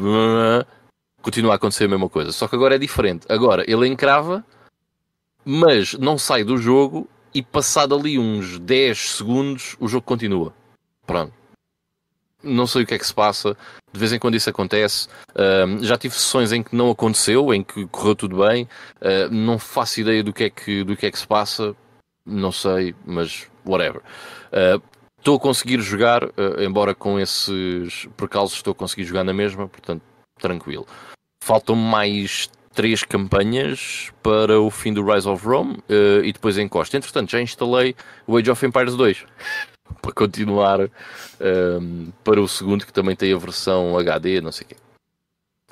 Continua a acontecer a mesma coisa. Só que agora é diferente. Agora ele encrava, mas não sai do jogo e passado ali uns 10 segundos o jogo continua. Pronto. Não sei o que é que se passa, de vez em quando isso acontece. Um, já tive sessões em que não aconteceu, em que correu tudo bem. Uh, não faço ideia do que, é que, do que é que se passa, não sei, mas whatever. Uh, Estou a conseguir jogar, uh, embora com esses percalços, estou a conseguir jogar na mesma, portanto, tranquilo. Faltam mais três campanhas para o fim do Rise of Rome uh, e depois encosto. Entretanto, já instalei o Age of Empires 2 para continuar um, para o segundo, que também tem a versão HD, não sei o quê.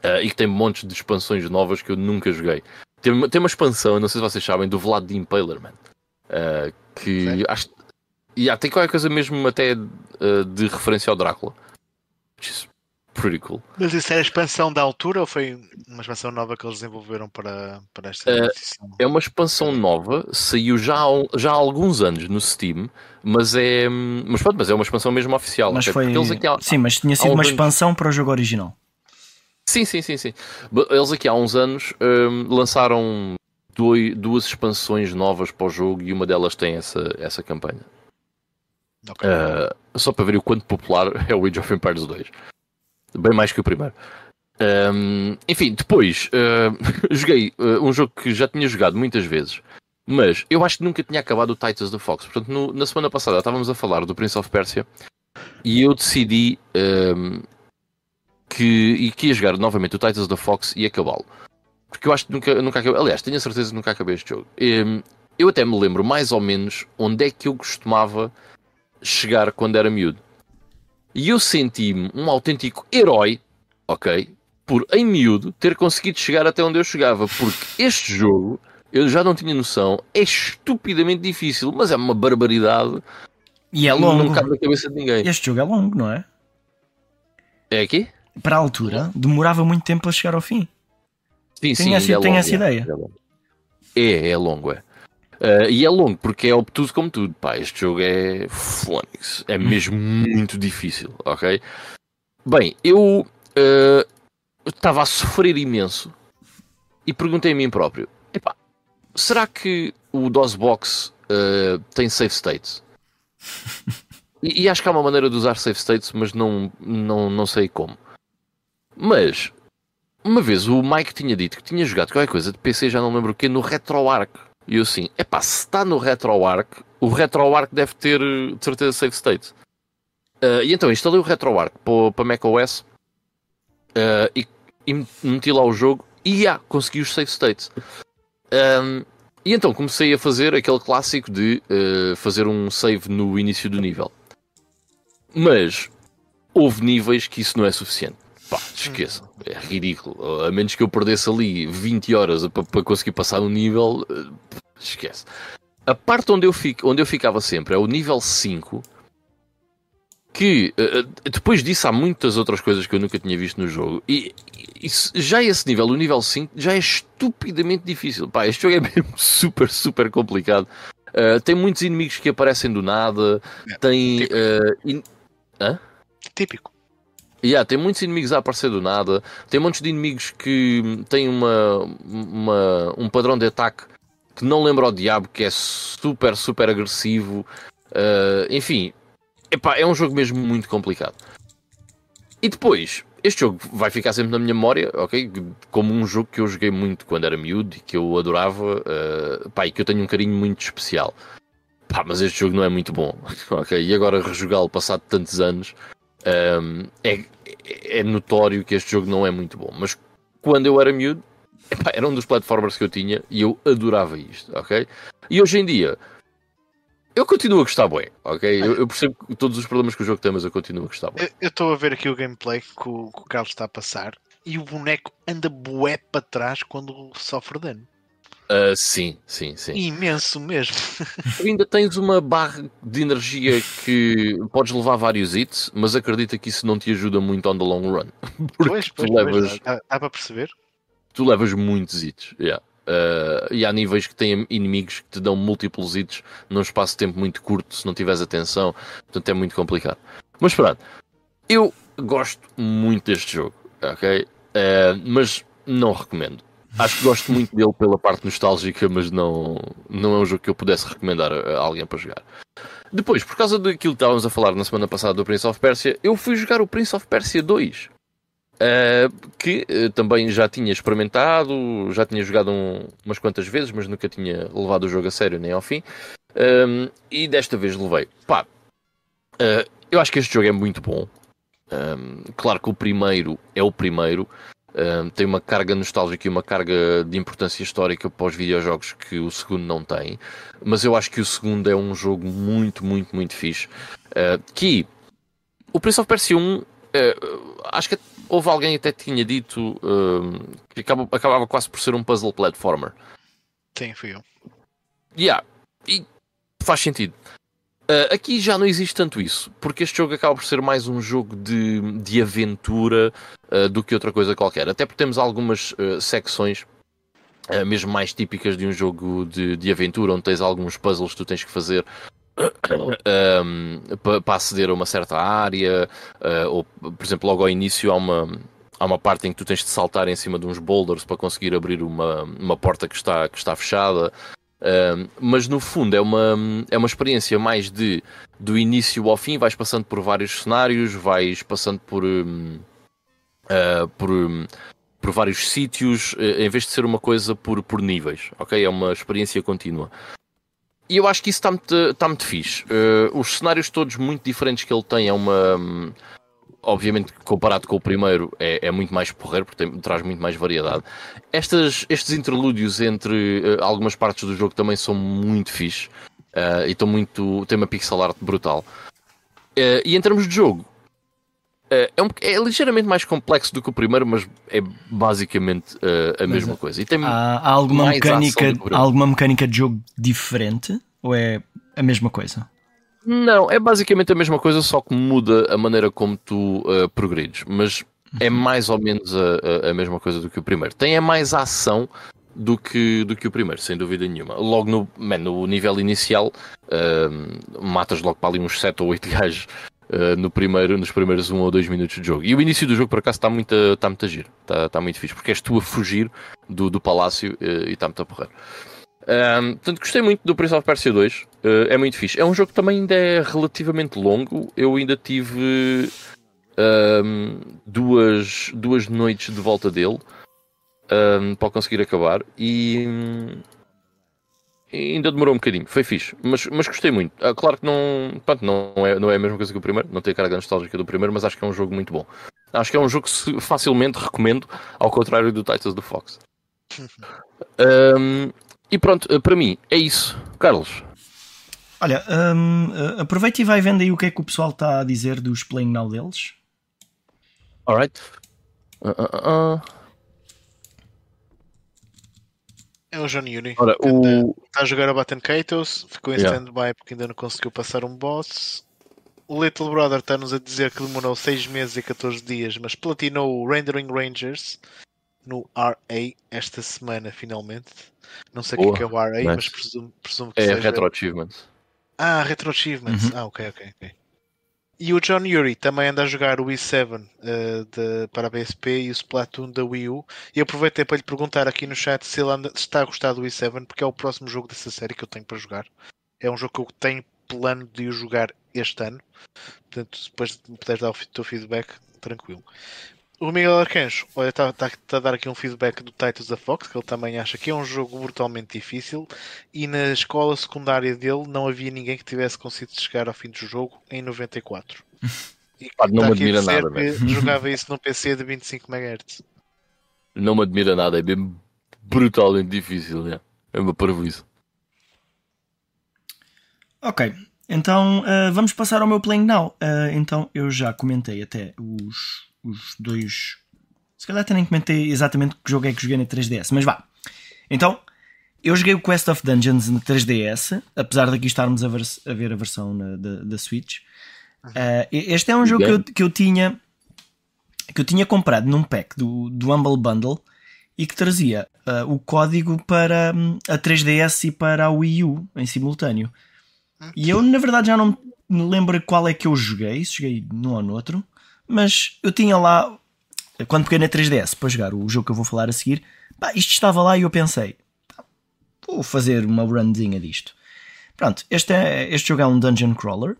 Uh, e que tem montes de expansões novas que eu nunca joguei. Tem, uma- tem uma expansão, não sei se vocês sabem, do Vlad the Impaler, man. Uh, que
Sério?
acho. Yeah, tem qualquer coisa mesmo até de referência ao Drácula. Which is pretty cool.
Mas isso era a expansão da altura ou foi uma expansão nova que eles desenvolveram para, para esta
Eh,
edição?
É uma expansão nova, saiu já há, um- já há alguns anos no Steam, mas é. Mas pronto, mas é uma expansão mesmo oficial.
Mas foi.
Porque eles aqui há-
Sim, mas tinha sido uma expansão para o jogo original.
Sim, sim, sim, sim. Eles aqui há uns anos hum, lançaram doi- duas expansões novas para o jogo e uma delas tem essa, essa campanha.
Ok.
Uh, só para ver o quanto popular é o Age of Empires 2. Bem mais que o primeiro. Um, enfim, depois uh, joguei uh, um jogo que já tinha jogado muitas vezes, mas eu acho que nunca tinha acabado o Titans da Fox. Portanto, no- na semana passada estávamos a falar do Prince of Persia e eu decidi um, que, e que ia jogar novamente o Titans da Fox e acabá-lo. porque eu acho que nunca, nunca acabei. Aliás, tenho a certeza que nunca acabei este jogo. Um, eu até me lembro mais ou menos onde é que eu costumava chegar quando era miúdo. E eu senti-me um autêntico herói, ok? Por em miúdo ter conseguido chegar até onde eu chegava. Porque este jogo, eu já não tinha noção, é estupidamente difícil, mas é uma barbaridade.
E é longo.
Não cabe na cabeça de ninguém.
Este jogo é longo, não é?
É aqui?
Para a altura, demorava muito tempo a chegar ao fim.
Sim,
Tenho
sim,
essa-
é
tenho
longo,
essa
é,
ideia.
É, longo. é, é longo, é. Uh, e é longo porque é obtuso como tudo. Pá, este jogo é Phonics. É mesmo muito difícil, ok? Bem, eu uh, estava a sofrer imenso e perguntei a mim próprio: epá, será que o DOSBox uh, tem save states? E, e acho que há uma maneira de usar save states, mas não, não, não sei como. Mas uma vez o Mike tinha dito que tinha jogado qualquer coisa de PC, já não lembro o que, no RetroArch. E eu assim, epá, se está no RetroArch, o RetroArch deve ter eh, de certeza save state. Uh, e então instalei o RetroArch para, macOS uh, e, e meti lá o jogo e já, consegui os save states. Um, e então comecei a fazer aquele clássico de uh, fazer um save no início do nível. Mas houve níveis que isso não é suficiente. Pá, esqueça, é ridículo. A menos que eu perdesse ali 20 horas para, conseguir passar um nível, eh, esquece. A parte onde eu, fico, onde eu ficava sempre é o nível 5. Que eh, eh, depois disso há muitas outras coisas que eu nunca tinha visto no jogo. E, e já esse nível, o nível 5, já é estupidamente difícil. Pá, este jogo é mesmo super, super complicado. Uh, tem muitos inimigos que aparecem do nada.
É,
Tem.
tipo-
uh, in-
Típico.
Yeah, tem muitos inimigos a aparecer do nada. Tem montes de inimigos que têm uma, uma- um padrão de ataque que não lembra o diabo, que é super, super agressivo. Uh, enfim, epá, é um jogo mesmo muito complicado. E depois, este jogo vai ficar sempre na minha memória, ok? Como um jogo que eu joguei muito quando era miúdo e que eu adorava, uh, pá, e que eu tenho um carinho muito especial. Pá, mas este jogo não é muito bom, ok? E agora rejogá-lo passado tantos anos. Um, é, é notório que este jogo não é muito bom, mas quando eu era miúdo, epá, era um dos platformers que eu tinha e eu adorava isto, ok? E hoje em dia, eu continuo a gostar bem, ok? Eu, eu percebo todos os problemas que o jogo tem, mas eu continuo a gostar bem.
Eu estou a ver aqui o gameplay que o, que o Carlos está a passar e o boneco anda bué para trás quando sofre dano.
Ah, sim, sim, sim.
Imenso mesmo.
Tu ainda tens uma barra de energia que podes levar vários hits, mas acredita que isso não te ajuda muito on the long run. Porque
Pois,
tu
pois,
levas
pois, dá, dá para perceber.
tu levas muitos hits. yeah. Uh, e há níveis que têm inimigos que te dão múltiplos hits num espaço de tempo muito curto se não tiveres atenção. Portanto, é muito complicado. Mas pronto, eu gosto muito deste jogo, ok? Uh, mas não recomendo. Acho que gosto muito dele pela parte nostálgica, mas não, não é um jogo que eu pudesse recomendar a, alguém para jogar. Depois, por causa daquilo que estávamos a falar na semana passada do Prince of Persia, eu fui jogar o Prince of Persia 2. Uh, que uh, também já tinha experimentado, já tinha jogado um- umas quantas vezes, mas nunca tinha levado o jogo a sério nem ao fim. Um, e desta vez levei. Pá, uh, eu acho que este jogo é muito bom. Um, claro que o primeiro é o primeiro. Tem uma carga nostálgica e uma carga de importância histórica para os videojogos que o segundo não tem. Mas eu acho que o segundo é um jogo muito, muito, muito fixe. Uh, que o Prince of Persia 1 eh, acho que houve alguém até que tinha dito que acaba- acabava quase por ser um puzzle platformer.
Sim, fui eu.
Yeah, e faz sentido. Eh, aqui já não existe tanto isso, porque este jogo acaba por ser mais um jogo de, de aventura eh, do que outra coisa qualquer. Até porque temos algumas eh, secções, eh, mesmo mais típicas de um jogo de, de aventura, onde tens alguns puzzles que tu tens que fazer para aceder a uma certa área, ou por exemplo, logo ao início há uma, há uma parte em que tu tens de saltar em cima de uns boulders para conseguir abrir uma, uma porta que está, que está fechada. Um, mas no fundo é uma, é uma experiência mais de do início ao fim, vais passando por vários cenários, vais passando por, um, uh, por, um, por vários sítios, uh, em vez de ser uma coisa por, por níveis, ok? É uma experiência contínua. E eu acho que isso está muito, está muito fixe. Uh, os cenários todos muito diferentes que ele tem é uma. um, obviamente, comparado com o primeiro, é, é muito mais porreiro, porque tem, traz muito mais variedade. Estas, estes interlúdios entre uh, algumas partes do jogo também são muito fixe uh, e estão muito. tem uma pixel art brutal. E em termos de jogo, é, um, é, ligeiramente mais complexo do que o primeiro, mas é basicamente a mesma coisa. E tem
há, há alguma, mecânica, há alguma mecânica de jogo diferente? Ou é a mesma coisa?
Não, é basicamente a mesma coisa, só que muda a maneira como tu uh, progredes. Mas é uhum. mais ou menos a, a, a, mesma coisa do que o primeiro. Tem é mais ação do que, do que o primeiro, sem dúvida nenhuma. Logo no, man, no nível inicial, uh, matas logo para ali uns 7 ou 8 gajos uh, no primeiro, nos primeiros 1 ou 2 minutos de jogo. E o início do jogo, por acaso, está muito, está muito a giro. Está, muito fixe, porque és tu a fugir do, do palácio e está muito a porrer. Um, portanto, gostei muito do Prince of Persia 2. Uh, ah, é muito fixe. É um jogo que também ainda é relativamente longo. Eu ainda tive um, duas, duas noites de volta dele um, para conseguir acabar. E, e, ainda demorou um bocadinho. Foi fixe. Mas, mas gostei muito. Uh, claro que não, pronto, não, é, não é a mesma coisa que o primeiro. Não tem a carga nostálgica do primeiro, mas acho que é um jogo muito bom. Acho que é um jogo que facilmente recomendo, ao contrário do Titans do Fox. Um, E pronto, eh, para mim é isso. Carlos.
Olha, um, eh, aproveita e vai vendo aí o que é que o pessoal está a dizer dos Playing Now deles.
Alright. Uh, uh, uh.
É o John Yuri.
Ora, o...
Está a jogar a Batten Katos, ficou em yeah. stand-by porque ainda não conseguiu passar um boss. O Little Brother está-nos a dizer que demorou 6 meses e 14 dias, mas platinou o Rendering Rangers no RA esta semana, finalmente. Não sei o que é o RA, mas, mas presumo, presumo, que
é
seja.
Retro Achievements.
Ah, Retro Achievements. Uhum. Ah, ok, ok, ok. E o John Yuri também anda a jogar o Wii 7 uh, de, para a PSP e o Splatoon da Wii U. E aproveitei para lhe perguntar aqui no chat se ele anda, se está a gostar do Wii 7, porque é o próximo jogo dessa série que eu tenho para jogar. É um jogo que eu tenho plano de o jogar este ano. Portanto, depois me puderes dar o teu feedback, tranquilo. O Miguel Arcanjo, olha, está tá, tá a dar aqui um feedback do Titans da Fox, que ele também acha que é um jogo brutalmente difícil e na escola secundária dele não havia ninguém que tivesse conseguido chegar ao fim do jogo em 94.
E Pá, não me admira nada,
Jogava isso num PC de 25 MHz.
Não me admira nada, é bem brutalmente difícil, é, é uma parvoíce.
Ok, então uh, vamos passar ao meu playing now. Uh, então eu já comentei até os os dois. Se calhar até nem comentei exatamente que jogo é que joguei na 3DS, mas vá. Então, eu joguei o Quest of Dungeons na 3DS, apesar daqui estarmos a, ver, a ver a versão na, da, da Switch. Uh, este é um jogo que eu, que eu tinha que eu tinha comprado num pack do, do Humble Bundle e que trazia uh, o código para um, a 3DS e para a Wii U em simultâneo. E eu, na verdade, já não me lembro qual é que eu joguei, se joguei num ou no outro. Mas eu tinha lá, quando peguei na 3DS para jogar o jogo que eu vou falar a seguir, pá, isto estava lá e eu pensei, vou fazer uma runzinha disto. Pronto, este, é, este jogo é um dungeon crawler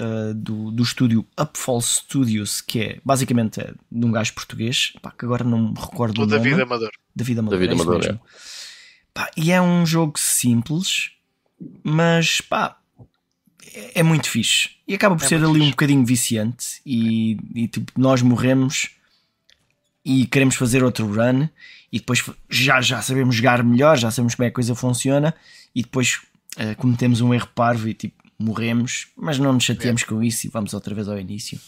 uh, do, do estúdio Upfall Studios, que é basicamente é de um gajo português, pá, que agora não me recordo o,
o
David
nome. Amador.
David Amador.
David
é
Amador, é.
Pá, e é um jogo simples, mas pá, é, é muito fixe. E acaba por é ser ali fixe. um bocadinho viciante. E, e tipo, nós morremos e queremos fazer outro run. E depois já, já sabemos jogar melhor, já sabemos como é que a coisa funciona. E depois uh, cometemos um erro parvo e tipo, morremos, mas não nos chateamos é. com isso e vamos outra vez ao início.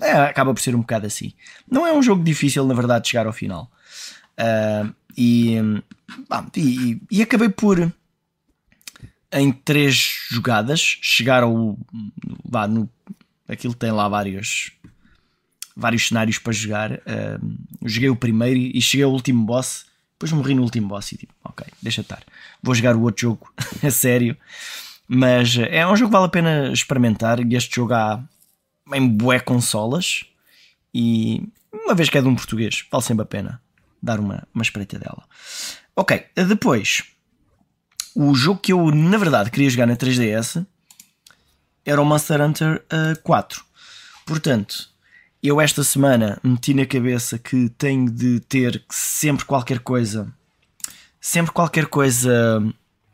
É, acaba por ser um bocado assim. Não é um jogo difícil, na verdade, de chegar ao final. Uh, e, bom, e, e, acabei por em três jogadas chegar ao. Vá, no, aquilo tem lá vários, vários cenários para jogar. Uh, joguei o primeiro e cheguei ao último boss. Depois morri no último boss e tipo, ok, deixa estar. Vou jogar o outro jogo a sério. Mas é um jogo que vale a pena experimentar. E este jogo há em bué consolas. E uma vez que é de um português, vale sempre a pena dar uma, uma espreita dela. Ok, depois o jogo que eu, na verdade, queria jogar na 3DS era o Monster Hunter uh, eh, 4. Portanto, eu esta semana meti na cabeça que tenho de ter sempre qualquer coisa, sempre qualquer coisa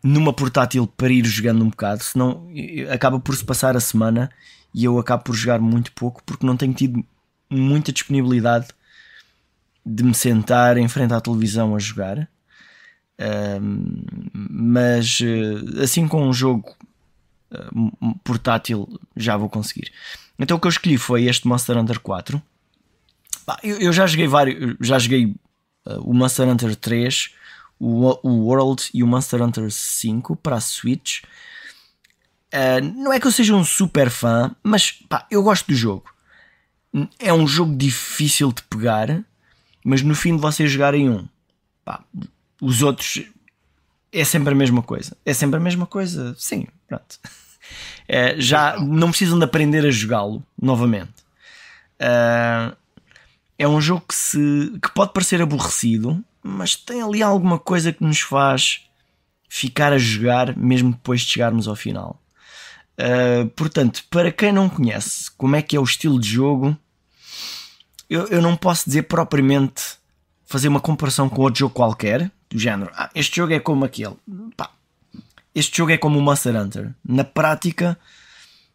numa portátil para ir jogando um bocado, senão acaba por se passar a semana e eu acabo por jogar muito pouco porque não tenho tido muita disponibilidade de me sentar em frente à televisão a jogar. Mas eh, assim com um jogo uh, portátil já vou conseguir. Então o que eu escolhi foi este Monster Hunter 4. Bah, eu, já joguei vários, já joguei uh, o Monster Hunter 3, o, World e o Monster Hunter 5 para a Switch. Não é que eu seja um super fã, mas pá, eu gosto do jogo. É um jogo difícil de pegar, mas no fim de vocês jogarem um, pá, os outros é sempre a mesma coisa. É sempre a mesma coisa, sim, pronto. É, já não precisam de aprender a jogá-lo novamente. Uh, é um jogo que, se, que pode parecer aborrecido, mas tem ali alguma coisa que nos faz ficar a jogar mesmo depois de chegarmos ao final. Uh, portanto, para quem não conhece como é que é o estilo de jogo, eu, eu não posso dizer propriamente fazer uma comparação com outro jogo qualquer, do género, ah, este jogo é como aquele. Pá, este jogo é como o Monster Hunter. Na prática,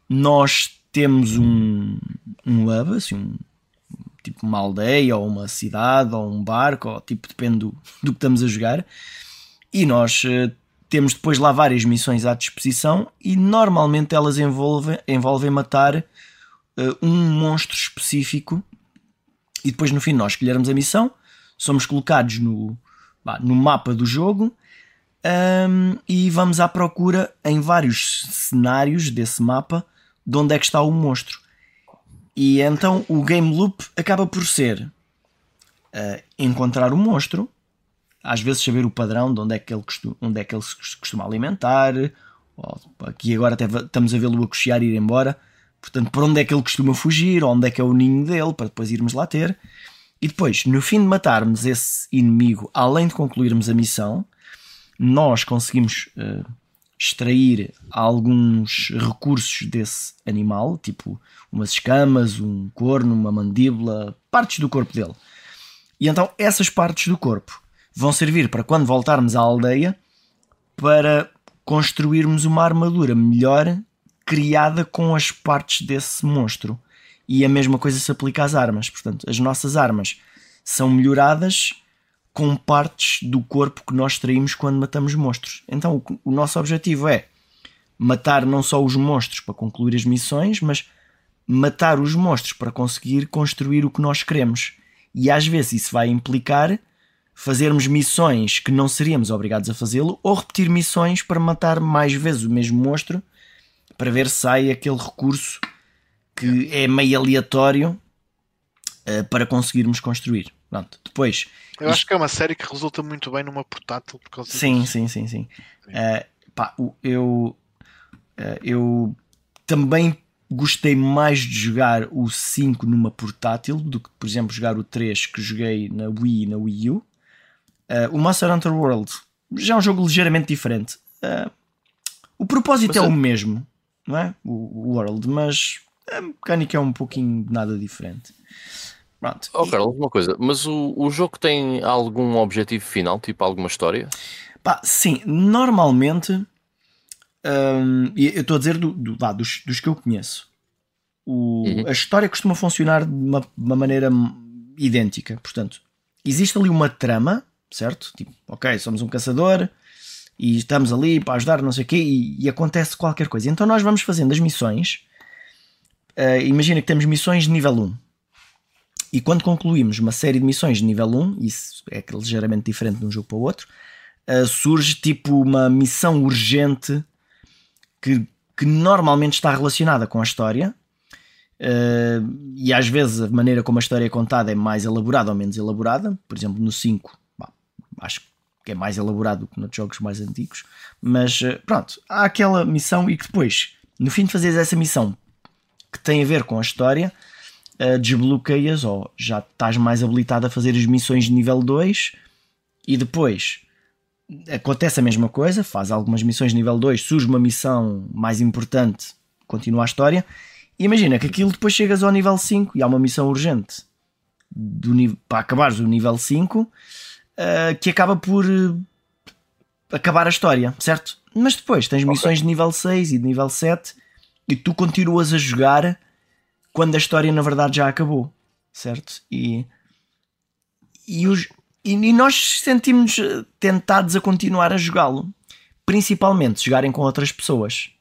nós temos um, um hub, assim, um, tipo uma aldeia, ou uma cidade, ou um barco, ou tipo, depende do, do que estamos a jogar. E nós uh, temos depois lá várias missões à disposição e normalmente elas envolvem, envolvem matar uh, um monstro específico e depois no fim nós escolhermos a missão, somos colocados no, no mapa do jogo um, e vamos à procura em vários cenários desse mapa de onde é que está o monstro. E então o game loop acaba por ser uh, encontrar o monstro, às vezes saber o padrão de onde é que ele costuma, onde é que ele se costuma alimentar. Aqui agora até estamos a vê-lo a cochear e ir embora. Portanto, por onde é que ele costuma fugir, onde é que é o ninho dele, para depois irmos lá ter. E depois, no fim de matarmos esse inimigo, além de concluirmos a missão, nós conseguimos uh, extrair alguns recursos desse animal, tipo umas escamas, um corno, uma mandíbula, partes do corpo dele. E então essas partes do corpo vão servir para quando voltarmos à aldeia para construirmos uma armadura melhor criada com as partes desse monstro. E a mesma coisa se aplica às armas. Portanto, as nossas armas são melhoradas com partes do corpo que nós extraímos quando matamos monstros. Então, o, nosso objetivo é matar não só os monstros para concluir as missões, mas matar os monstros para conseguir construir o que nós queremos. E às vezes isso vai implicar fazermos missões que não seríamos obrigados a fazê-lo ou repetir missões para matar mais vezes o mesmo monstro para ver se sai aquele recurso que é meio aleatório uh, para conseguirmos construir. Pronto, depois.
Eu acho que é uma série que resulta muito bem numa portátil por causa
Sim, disso. sim, sim, sim. sim. Uh, pá, eu, uh, eu também gostei mais de jogar o 5 numa portátil do que, por exemplo, jogar o 3 que joguei na Wii e na Wii U. Uh, o Monster Hunter World já é um jogo ligeiramente diferente. Uh, o propósito mas é, é o mesmo, não é? O, o, World, mas a mecânica é um pouquinho nada diferente.
Pronto. Oh. Carlos, uma coisa, mas o, o jogo tem algum objetivo final, tipo alguma história?
Pá, sim, normalmente. Hum, eu estou a dizer do, do, lá, dos, dos que eu conheço. O, uhum. A história costuma funcionar de uma, uma maneira idêntica. Portanto, existe ali uma trama certo? Tipo, ok, somos um caçador e estamos ali para ajudar, não sei o quê, e, e acontece qualquer coisa. Então nós vamos fazendo as missões. Uh, imagina que temos missões de nível 1. E quando concluímos uma série de missões de nível 1, isso é ligeiramente diferente de um jogo para o outro, uh, surge tipo uma missão urgente que, que normalmente está relacionada com a história. Uh, e às vezes a maneira como a história é contada é mais elaborada ou menos elaborada. Por exemplo, no 5 acho que é mais elaborado que nos jogos mais antigos, mas pronto, há aquela missão e que depois, no fim de fazeres essa missão que tem a ver com a história, uh, desbloqueias ou já estás mais habilitado a fazer as missões de nível 2 e depois acontece a mesma coisa, faz algumas missões de nível 2, surge uma missão mais importante, continua a história. E imagina que aquilo depois chegas ao nível 5 e há uma missão urgente do, para acabares o nível 5 uh, que acaba por uh, acabar a história, certo? Mas depois tens missões okay. de nível 6 e de nível 7 e tu continuas a jogar quando a história na verdade já acabou, certo? E, e, os, e, e nós sentimos tentados a continuar a jogá-lo, principalmente jogarem com outras pessoas.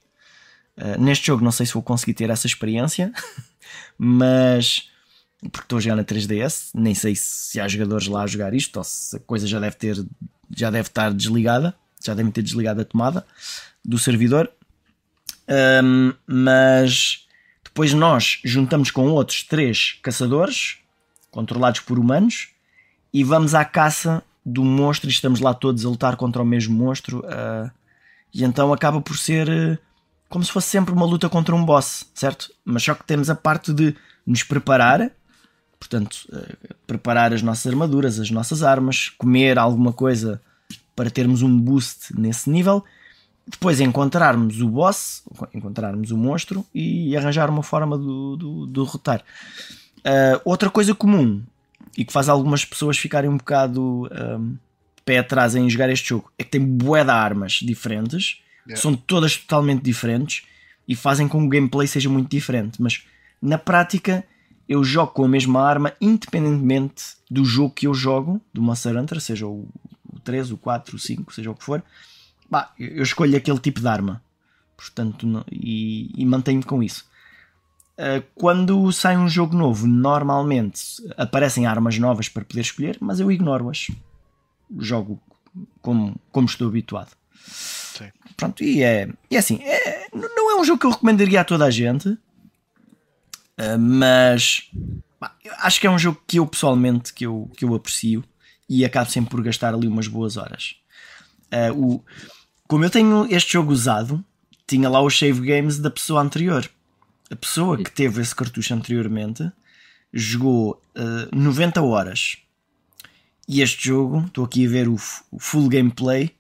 Uh, neste jogo, não sei se vou conseguir ter essa experiência, mas porque estou a jogar na 3DS, nem sei se há jogadores lá a jogar isto ou se a coisa já deve ter já deve estar desligada, já devem ter desligado a tomada do servidor. Um, mas depois nós juntamos com outros três caçadores controlados por humanos e vamos à caça do monstro e estamos lá todos a lutar contra o mesmo monstro. Uh, e então acaba por ser uh, como se fosse sempre uma luta contra um boss, certo? Mas só que temos a parte de nos preparar, portanto, uh, preparar as nossas armaduras, as nossas armas, comer alguma coisa para termos um boost nesse nível depois encontrarmos o boss, encontrarmos o monstro e arranjar uma forma de do, do derrotar. Uh, outra coisa comum e que faz algumas pessoas ficarem um bocado um, pé atrás em jogar este jogo é que tem bué de armas diferentes, yeah. são todas totalmente diferentes e fazem com que o gameplay seja muito diferente. Mas na prática eu jogo com a mesma arma independentemente do jogo que eu jogo, do Monster Hunter, seja o 3, o 4, o 5, seja o que for bah, eu escolho aquele tipo de arma. Portanto, não, e, e mantenho com isso. Uh, quando sai um jogo novo, normalmente aparecem armas novas para poder escolher, mas eu ignoro-as. Jogo como, como estou habituado. Sim. Pronto, e é, e é assim, é, não é um jogo que eu recomendaria a toda a gente, uh, mas bah, acho que é um jogo que eu pessoalmente que eu, que eu aprecio e acabo sempre por gastar ali umas boas horas. Uh, o, como eu tenho este jogo usado, tinha lá os save games da pessoa anterior. A pessoa que teve esse cartucho anteriormente jogou uh, eh, 90 horas. E este jogo, estou aqui a ver o, o, full gameplay,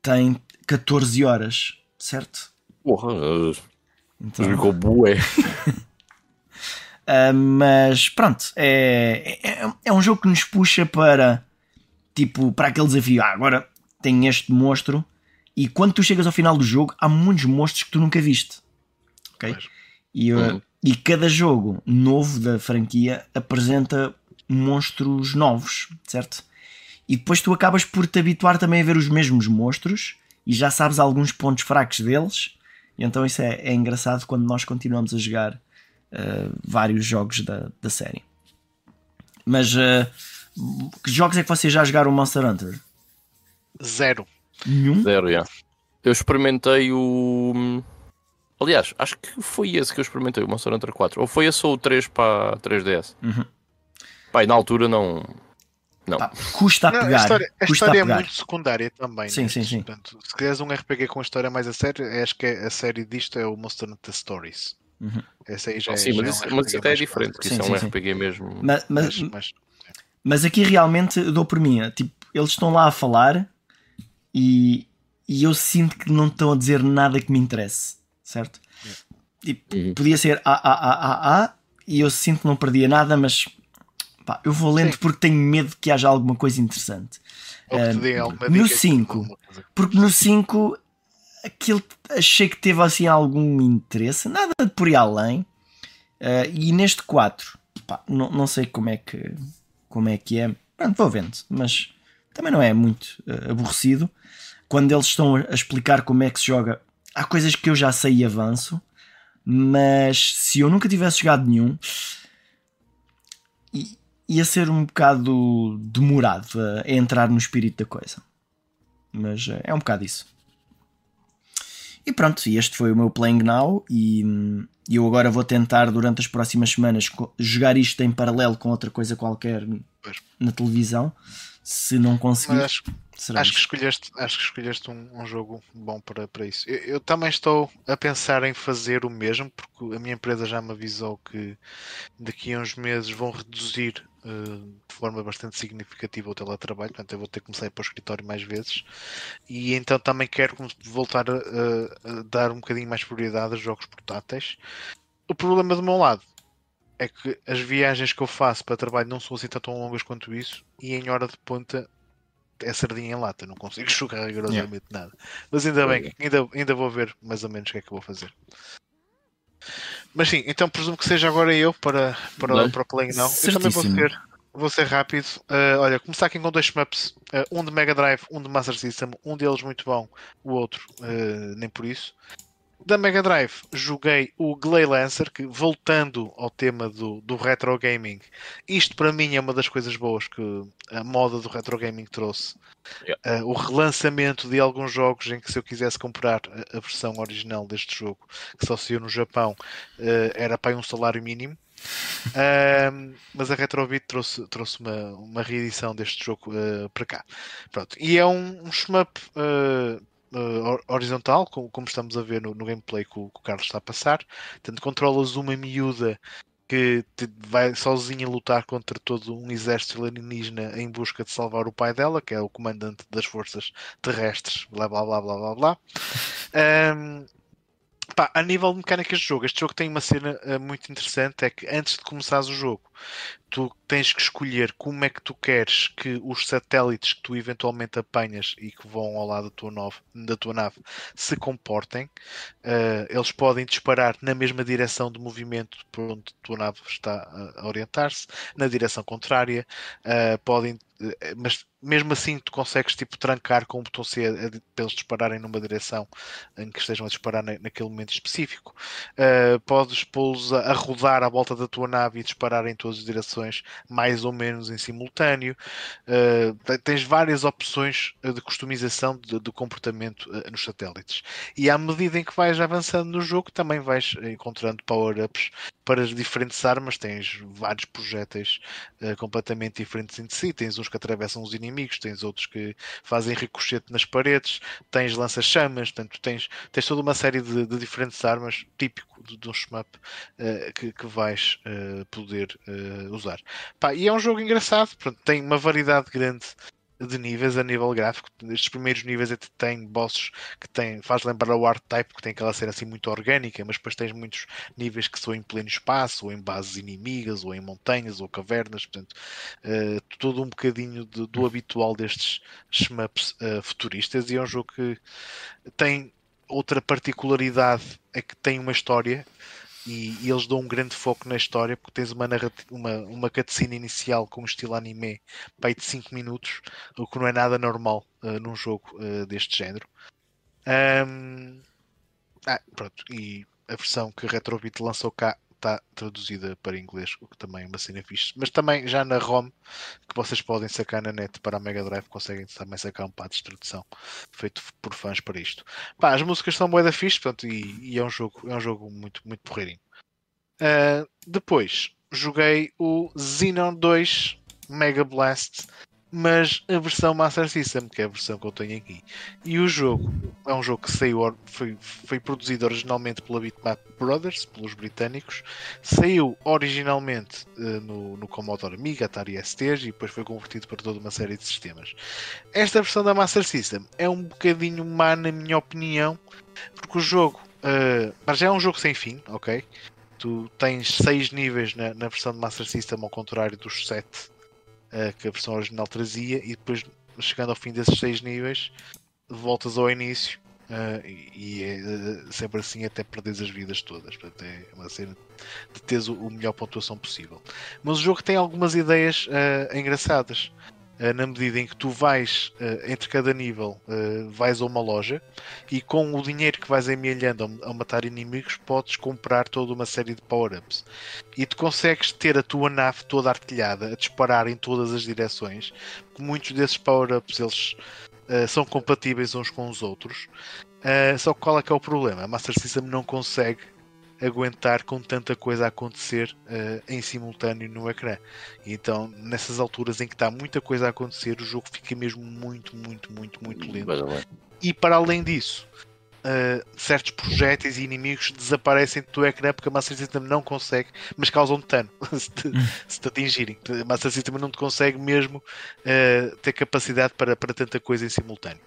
tem 14 horas, certo?
Porra, então... jogou bué.
uh, mas pronto, é, é, é um jogo que nos puxa para tipo para aquele desafio. Ah, agora tem este monstro e quando tu chegas ao final do jogo, há muitos monstros que tu nunca viste. Ok? E, uh, uhum. e cada jogo novo da franquia apresenta monstros novos, certo? E depois tu acabas por te habituar também a ver os mesmos monstros e já sabes alguns pontos fracos deles. E então isso é, é engraçado quando nós continuamos a jogar uh, vários jogos da, da série. Mas uh, que jogos é que vocês já jogaram Monster Hunter?
Zero.
Nenhum?
Zero, yeah. Eu experimentei o. Aliás, acho que foi esse que eu experimentei, o Monster Hunter 4. Ou foi esse ou o 3 para 3DS.
Uhum.
Pai, na altura não. Não. Pá,
custa a pegar. Não, a
história,
a
história
a
é muito secundária também.
Sim, sim, sim.
Portanto, se quiseres um RPG com a história mais a sério, acho que a série disto é o Monster Hunter Stories.
Uhum.
Essa aí já
sim,
é,
mas,
isso,
é um mas isso até é diferente, porque sim, isso é um sim, RPG mesmo.
Mas, mas, mas, mas aqui realmente dou por mim. Tipo, eles estão lá a falar e, e eu sinto que não estão a dizer nada que me interesse, certo? E uhum. podia ser A, A, A, A, A e eu sinto que não perdia nada, mas pá, eu vou lendo Sim. porque tenho medo que haja alguma coisa interessante.
Uh,
no 5, porque no 5 aquilo achei que teve assim algum interesse, nada de por ir além. Uh, e neste 4, pá, não, não sei como é que como é que é. Pronto, vou vendo, mas também não é muito uh, aborrecido quando eles estão a explicar como é que se joga, há coisas que eu já sei e avanço, mas se eu nunca tivesse jogado nenhum, ia ser um bocado demorado a entrar no espírito da coisa. Mas é um bocado isso. E pronto, este foi o meu Playing Now e eu agora vou tentar durante as próximas semanas jogar isto em paralelo com outra coisa qualquer na televisão. Se não conseguir.
Acho, acho, que escolheste, acho que escolheste um, um jogo bom para, para isso. Eu, eu, também estou a pensar em fazer o mesmo, porque a minha empresa já me avisou que daqui a uns meses vão reduzir uh, de forma bastante significativa o teletrabalho, portanto eu vou ter que começar a ir para o escritório mais vezes. E então também quero voltar a, a, a dar um bocadinho mais prioridade a jogos portáteis. O problema do meu lado é que as viagens que eu faço para trabalho não são assim tão longas quanto isso e em hora de ponta é sardinha em lata, não consigo jogar rigorosamente yeah. nada. Mas ainda bem, ainda, ainda vou ver mais ou menos o que é que vou fazer. Mas sim, então presumo que seja agora eu para, para,
Bem,
para o Playing Now. Eu também vou
certíssimo.
ser, vou ser rápido. Uh, olha, começar aqui com dois shmups. Uh, um de Mega Drive, um de Master System. Um deles muito bom, o outro uh, nem por isso. Da Mega Drive joguei o Glay Lancer, que voltando ao tema do, do retro gaming, isto para mim é uma das coisas boas que a moda do retro gaming trouxe.
Yeah.
Uh, o relançamento de alguns jogos em que se eu quisesse comprar a, a versão original deste jogo, que só saiu no Japão, uh, era para um salário mínimo. Um, mas a Retrobit trouxe, trouxe uma, uma reedição deste jogo uh, para cá. Pronto. E é um, um shmup uh, uh, hor- horizontal, como, como estamos a ver no, no gameplay que o, que o Carlos está a passar. Portanto, controlas uma miúda que vai sozinha lutar contra todo um exército alienígena em busca de salvar o pai dela, que é o comandante das forças terrestres, blá blá blá blá blá blá. Um, pá, a nível de mecânicas de jogo, este jogo tem uma cena eh, muito interessante: é que antes de começares o jogo, tu tens que escolher como é que tu queres que os satélites que tu eventualmente apanhas e que vão ao lado da tua, nove- da tua nave se comportem. Eh, eles podem disparar na mesma direção de movimento por onde a tua nave está a- orientar-se, na direção contrária, eh, podem, eh, mas mesmo assim tu consegues tipo trancar com o botão C a- para eles dispararem numa direção em que estejam a disparar na- naquele momento específico. Uh, podes pô-los a, a rodar à volta da tua nave e disparar em todas as direções, mais ou menos em simultâneo. Uh, te- tens várias opções uh, de customização de comportamento uh, nos satélites. E à medida em que vais avançando no jogo, também vais encontrando power-ups para as diferentes armas. Tens vários projéteis uh, completamente diferentes entre si. Tens uns que atravessam os inimigos, tens outros que fazem ricochete nas paredes, tens lança-chamas, portanto, tens, tens toda uma série de, de diferentes armas, típico de, de um shmup, eh, que, que vais eh, poder eh, usar. Pá, e é um jogo engraçado, pronto, tem uma variedade grande de níveis a nível gráfico. Estes primeiros níveis até tem bosses que tem, faz lembrar o art type, que tem aquela cena assim muito orgânica, mas depois tens muitos níveis que são em pleno espaço, ou em bases inimigas, ou em montanhas, ou cavernas, portanto, eh, todo um bocadinho de- do habitual destes shmups eh, futuristas, e é um jogo que tem outra particularidade, é que tem uma história e, e eles dão um grande foco na história porque tens uma, uma, uma cutscene inicial com um estilo anime aí de 5 minutos, o que não é nada normal eh, num jogo eh, deste género. Ahm, ah, pronto, e a versão que a Retrobit lançou cá está traduzida para inglês, o que também é uma cena fixe. Mas também já na ROM, que vocês podem sacar na net para a Mega Drive, conseguem também sacar um pad de tradução feito por fãs para isto. Pá, as músicas são bué da fixe, pronto, e, e é um jogo, é um jogo muito, muito porreirinho. Uh, depois joguei o Xenon 2 Mega Blast, mas a versão Master System, que é a versão que eu tenho aqui. E o jogo é um jogo que saiu, foi, foi produzido originalmente pela Bitmap Brothers, pelos britânicos, saiu originalmente eh, no, no Commodore Amiga, Atari STs e depois foi convertido para toda uma série de sistemas. Esta versão da Master System é um bocadinho má, na minha opinião, porque o jogo, eh, mas já é um jogo sem fim, ok? Tu tens seis níveis na, na versão de Master System, ao contrário dos sete eh, que a versão original trazia, e depois, chegando ao fim desses seis níveis, voltas ao início. eh, e e é eh, sempre assim até perderes as vidas todas. Portanto, é uma cena de teres o, o melhor pontuação possível. Mas o jogo tem algumas ideias engraçadas. Eh, na medida em que tu vais eh, entre cada nível, eh, vais a uma loja e com o dinheiro que vais amealhando ao, ao matar inimigos, podes comprar toda uma série de power-ups. E tu consegues ter a tua nave toda artilhada, a disparar em todas as direções. Muitos desses power-ups eles são compatíveis uns com os outros. Só que qual é que é o problema? A Master System não consegue aguentar com tanta coisa a acontecer eh, em simultâneo no ecrã. E então, nessas alturas em que está muita coisa a acontecer, o jogo fica mesmo muito, muito, muito, muito lento. E para além disso, uh, certos projéteis e inimigos desaparecem do ecrã porque a Master System não consegue, mas causam dano se, te, se te atingirem. A Master System não te consegue mesmo uh, ter capacidade para, para tanta coisa em simultâneo.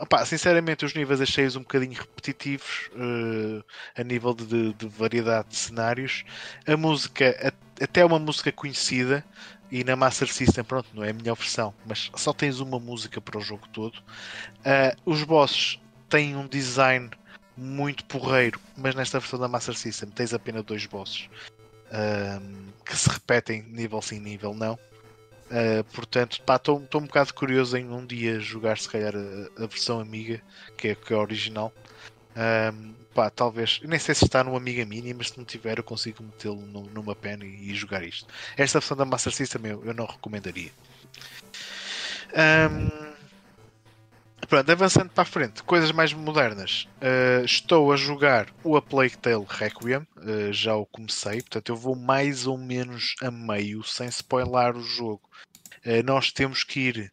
Opá, sinceramente, os níveis achei-os um bocadinho repetitivos uh, a nível de, de, de variedade de cenários. A música, a, até uma música conhecida, e na Master System, pronto, não é a melhor versão, mas só tens uma música para o jogo todo. Uh, os bosses têm um design muito porreiro, mas nesta versão da Master System tens apenas dois bosses um, que se repetem nível sim, nível não. Uh, portanto, estou um bocado curioso em um dia jogar se calhar a, a versão amiga, que é, que é a original. Pá, talvez, nem sei se está no Amiga Mini, mas se não tiver, eu consigo metê-lo numa pen e, e, jogar isto. Esta versão da Master System eu, eu não recomendaria. Um, pronto, avançando para a frente, coisas mais modernas. Uh, estou a jogar o A Plague Tale Requiem, uh, já o comecei, portanto eu vou mais ou menos a meio, sem spoiler o jogo. Uh, nós temos que ir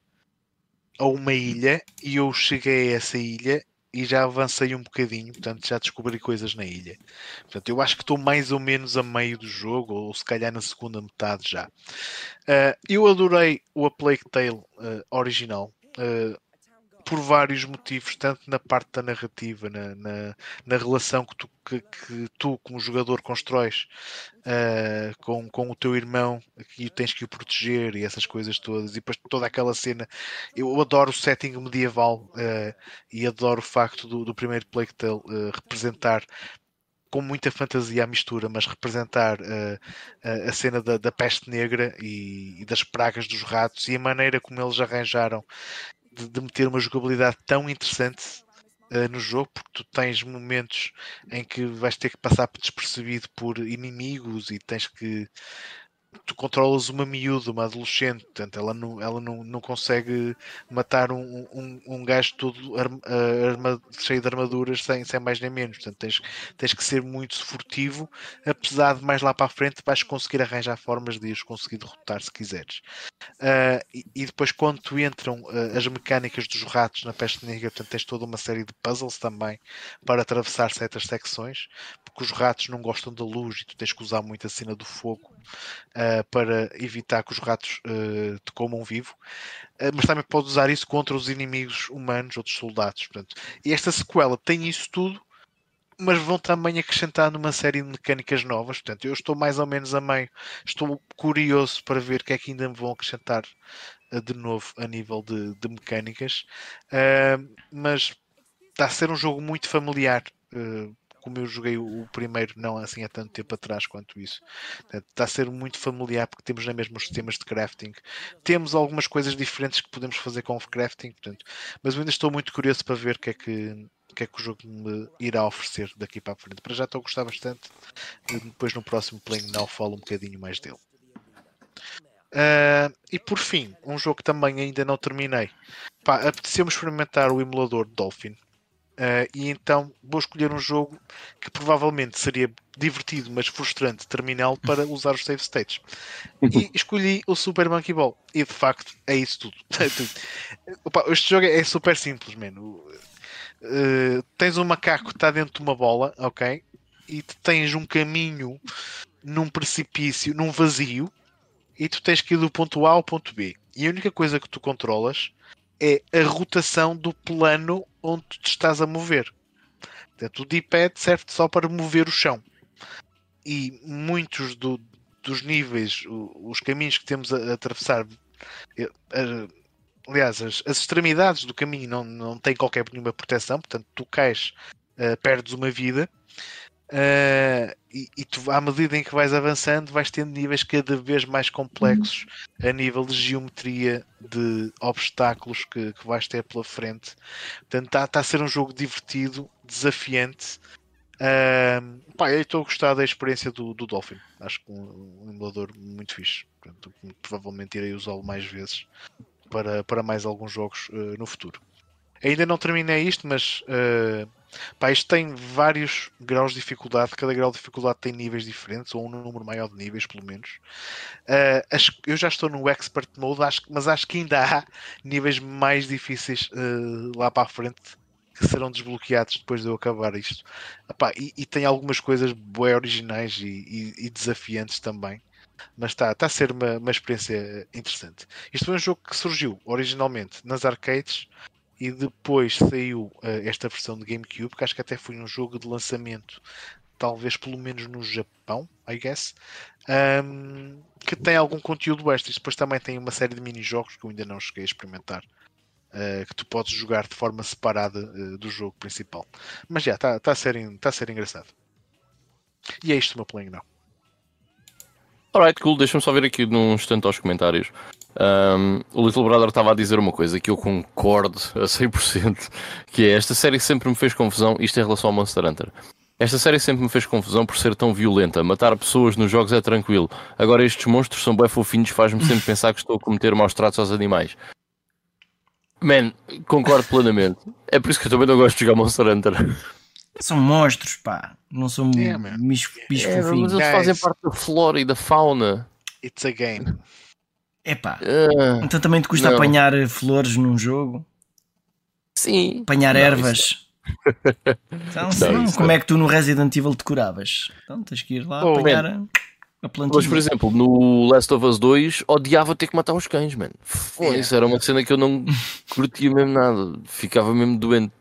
a uma ilha e eu cheguei a essa ilha e já avancei um bocadinho, portanto já descobri coisas na ilha. Portanto, eu acho que estou mais ou menos a meio do jogo, ou se calhar na segunda metade já. Uh, eu adorei o A Plague Tale uh, original. Uh, por vários motivos, tanto na parte da narrativa, na, na, na relação que tu, que, que, tu, como jogador, constróis uh, com, com o teu irmão, que tens que o proteger e essas coisas todas, e depois toda aquela cena. Eu adoro o setting medieval uh, e adoro o facto do, do primeiro Plague Tale uh, representar com muita fantasia à mistura, mas representar uh, a cena da, da peste negra e, e, das pragas dos ratos e a maneira como eles arranjaram de, de meter uma jogabilidade tão interessante uh, no jogo, porque tu tens momentos em que vais ter que passar despercebido por inimigos e tens que tu controlas uma miúda, uma adolescente, portanto ela não, ela não, não consegue matar um, um, um gajo todo arma, cheio de armaduras sem, sem mais nem menos, portanto tens, tens que ser muito furtivo, apesar de mais lá para a frente vais conseguir arranjar formas de os conseguir derrotar se quiseres. Uh, e, e, depois quando tu entram uh, as mecânicas dos ratos na peste negra, portanto tens toda uma série de puzzles também para atravessar certas secções, porque os ratos não gostam da luz e tu tens que usar muito a cena do fogo uh, para evitar que os ratos uh, te comam vivo, uh, mas também pode usar isso contra os inimigos humanos, outros soldados. Portanto. E esta sequela tem isso tudo, mas vão também acrescentar numa série de mecânicas novas. Portanto, eu estou mais ou menos a meio, estou curioso para ver o que é que ainda me vão acrescentar de novo a nível de, de mecânicas, mas está a ser um jogo muito familiar. Uh, como eu joguei o, primeiro não assim há tanto tempo atrás quanto isso. Está a ser muito familiar porque temos na mesma os sistemas de crafting. Temos algumas coisas diferentes que podemos fazer com o crafting, portanto, mas eu ainda estou muito curioso para ver o que é que o que é que o jogo me irá oferecer daqui para a frente. Para já estou a gostar bastante. Depois no próximo Playing Now falo um bocadinho mais dele. Uh, e por fim, um jogo que também ainda não terminei. apeteceu-me experimentar o emulador Dolphin. Uh, e então vou escolher um jogo que provavelmente seria divertido, mas frustrante, terminal para usar os save states. E escolhi o Super Monkey Ball. E de facto é isso tudo. Opa, este jogo é super simples, mano. Uh, tens um macaco que está dentro de uma bola, ok? E tens um caminho num precipício, num vazio, e tu tens que ir do ponto A ao ponto B. E a única coisa que tu controlas é a rotação do plano onde tu te estás a mover. Portanto, o D-pad serve só para mover o chão. E muitos do, dos níveis, os caminhos que temos a, atravessar, aliás, as, as, extremidades do caminho não, não têm qualquer nenhuma proteção, portanto, tu cais, uh, perdes uma vida. Uh, e, e, tu, à medida em que vais avançando, vais tendo níveis cada vez mais complexos a nível de geometria de obstáculos que, que vais ter pela frente. Portanto, está tá a ser um jogo divertido, desafiante. Uh, pá, eu estou a gostar da experiência do, do Dolphin. Acho que um, um emulador muito fixe. Portanto, provavelmente irei usá-lo mais vezes para, para mais alguns jogos uh, no futuro. Ainda não terminei isto, mas uh, Pá, isto tem vários graus de dificuldade, cada grau de dificuldade tem níveis diferentes, ou um número maior de níveis, pelo menos. Uh, acho, eu já estou no Expert Mode, acho, mas acho que ainda há níveis mais difíceis uh, lá para a frente que serão desbloqueados depois de eu acabar isto. Epá, e, e, tem algumas coisas bem originais e, e, e desafiantes também. Mas está tá a ser uma, uma experiência interessante. Isto foi um jogo que surgiu originalmente nas arcades e depois saiu uh, esta versão de GameCube, que acho que até foi um jogo de lançamento, talvez pelo menos no Japão, I guess, um, que tem algum conteúdo extra. E depois também tem uma série de mini-jogos que eu ainda não cheguei a experimentar. uh, que tu podes jogar de forma separada uh, do jogo principal. Mas já, está tá a, ser, tá a ser engraçado. E é isto o meu playing now.
Alright, cool. Deixa-me só ver aqui num instante aos comentários. Um, o Little Brother estava a dizer uma coisa que eu concordo a 100%, que é esta série sempre me fez confusão, isto em relação ao Monster Hunter. Esta série sempre me fez confusão por ser tão violenta. Matar pessoas nos jogos é tranquilo. Agora estes monstros são bem fofinhos, faz-me sempre pensar que estou a cometer maus tratos aos animais. Man, concordo plenamente. É por isso que eu também não gosto de jogar Monster Hunter.
São monstros, pá. Não são yeah, bichos
é, Mas eles fazem parte da flora e da fauna.
It's a game.
Epá. Uh, então também te custa não. apanhar flores num jogo?
Sim.
Apanhar não, ervas? Então, não, não, como é que tu no Resident Evil te curavas? Então tens que ir lá oh, apanhar man. a plantinha.
Mas, por exemplo, no Last of Us 2 odiava ter que matar os cães, mano. Foi, isso era uma cena que eu não curtia mesmo nada. Ficava mesmo doente.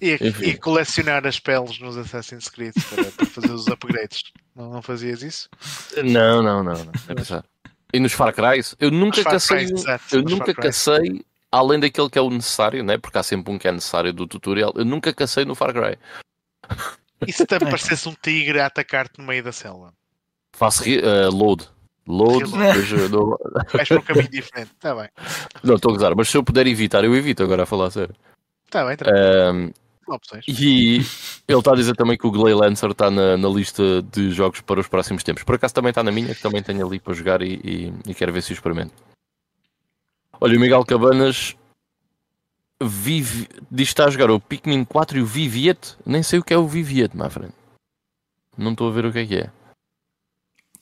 E, e, colecionar as peles nos Assassin's Creed para, para fazer os upgrades. Não, não, fazias isso?
Não, não, não. não. É e nos Far Cry, eu nunca cacei, eu nunca cacei além daquele que é o necessário, né? porque há sempre um que é necessário do tutorial, eu nunca cacei no Far Cry.
E se te aparecesse um tigre a atacar-te no meio da selva?
Faço uh, load. Load, depois
dou... Vais para um caminho diferente, está bem.
Não, estou a gozar, mas se eu puder evitar, eu evito agora a falar a sério.
Está bem,
um, E ele está a dizer também que o Glay Lancer está na, na, lista de jogos para os próximos tempos. Por acaso também está na minha, que também tenho ali para jogar e, e, e quero ver se o experimento. Olha, o Miguel Cabanas vive, diz que está a jogar o Pikmin 4 e o Viviet. Nem sei o que é o Viviet, my friend. Não estou a ver o que é que é.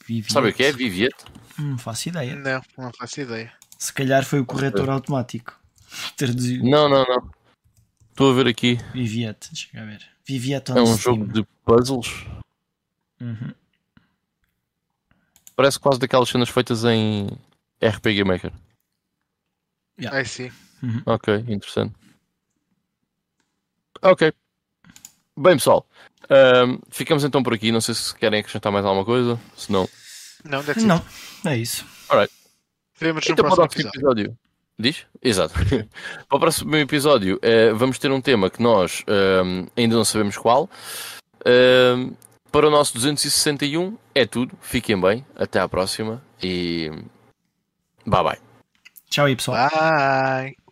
Viviet. Sabe o que é Viviet?
Não faço ideia.
Não, não faço ideia.
Se calhar foi o corretor automático. Traduziu.
Não, não, não. Estou a ver aqui.
Viviet, deixa eu ver. Viviet
É um jogo de puzzles.
Uhum.
Parece quase daquelas cenas feitas em RPG Maker.
Yeah. I see.
Uhum.
Ok, interessante. Ok. Bem, pessoal. Um, ficamos então por aqui. Não sei se querem acrescentar mais alguma coisa. Se não.
Não,
não. É isso.
Alright.
Vemos no então, próximo episódio. episódio.
Diz? Exato. para o próximo episódio uh, vamos ter um tema que nós uh, ainda não sabemos qual. Uh, para o nosso 261 é tudo. Fiquem bem. Até à próxima e bye bye.
Tchau aí, pessoal.
Bye.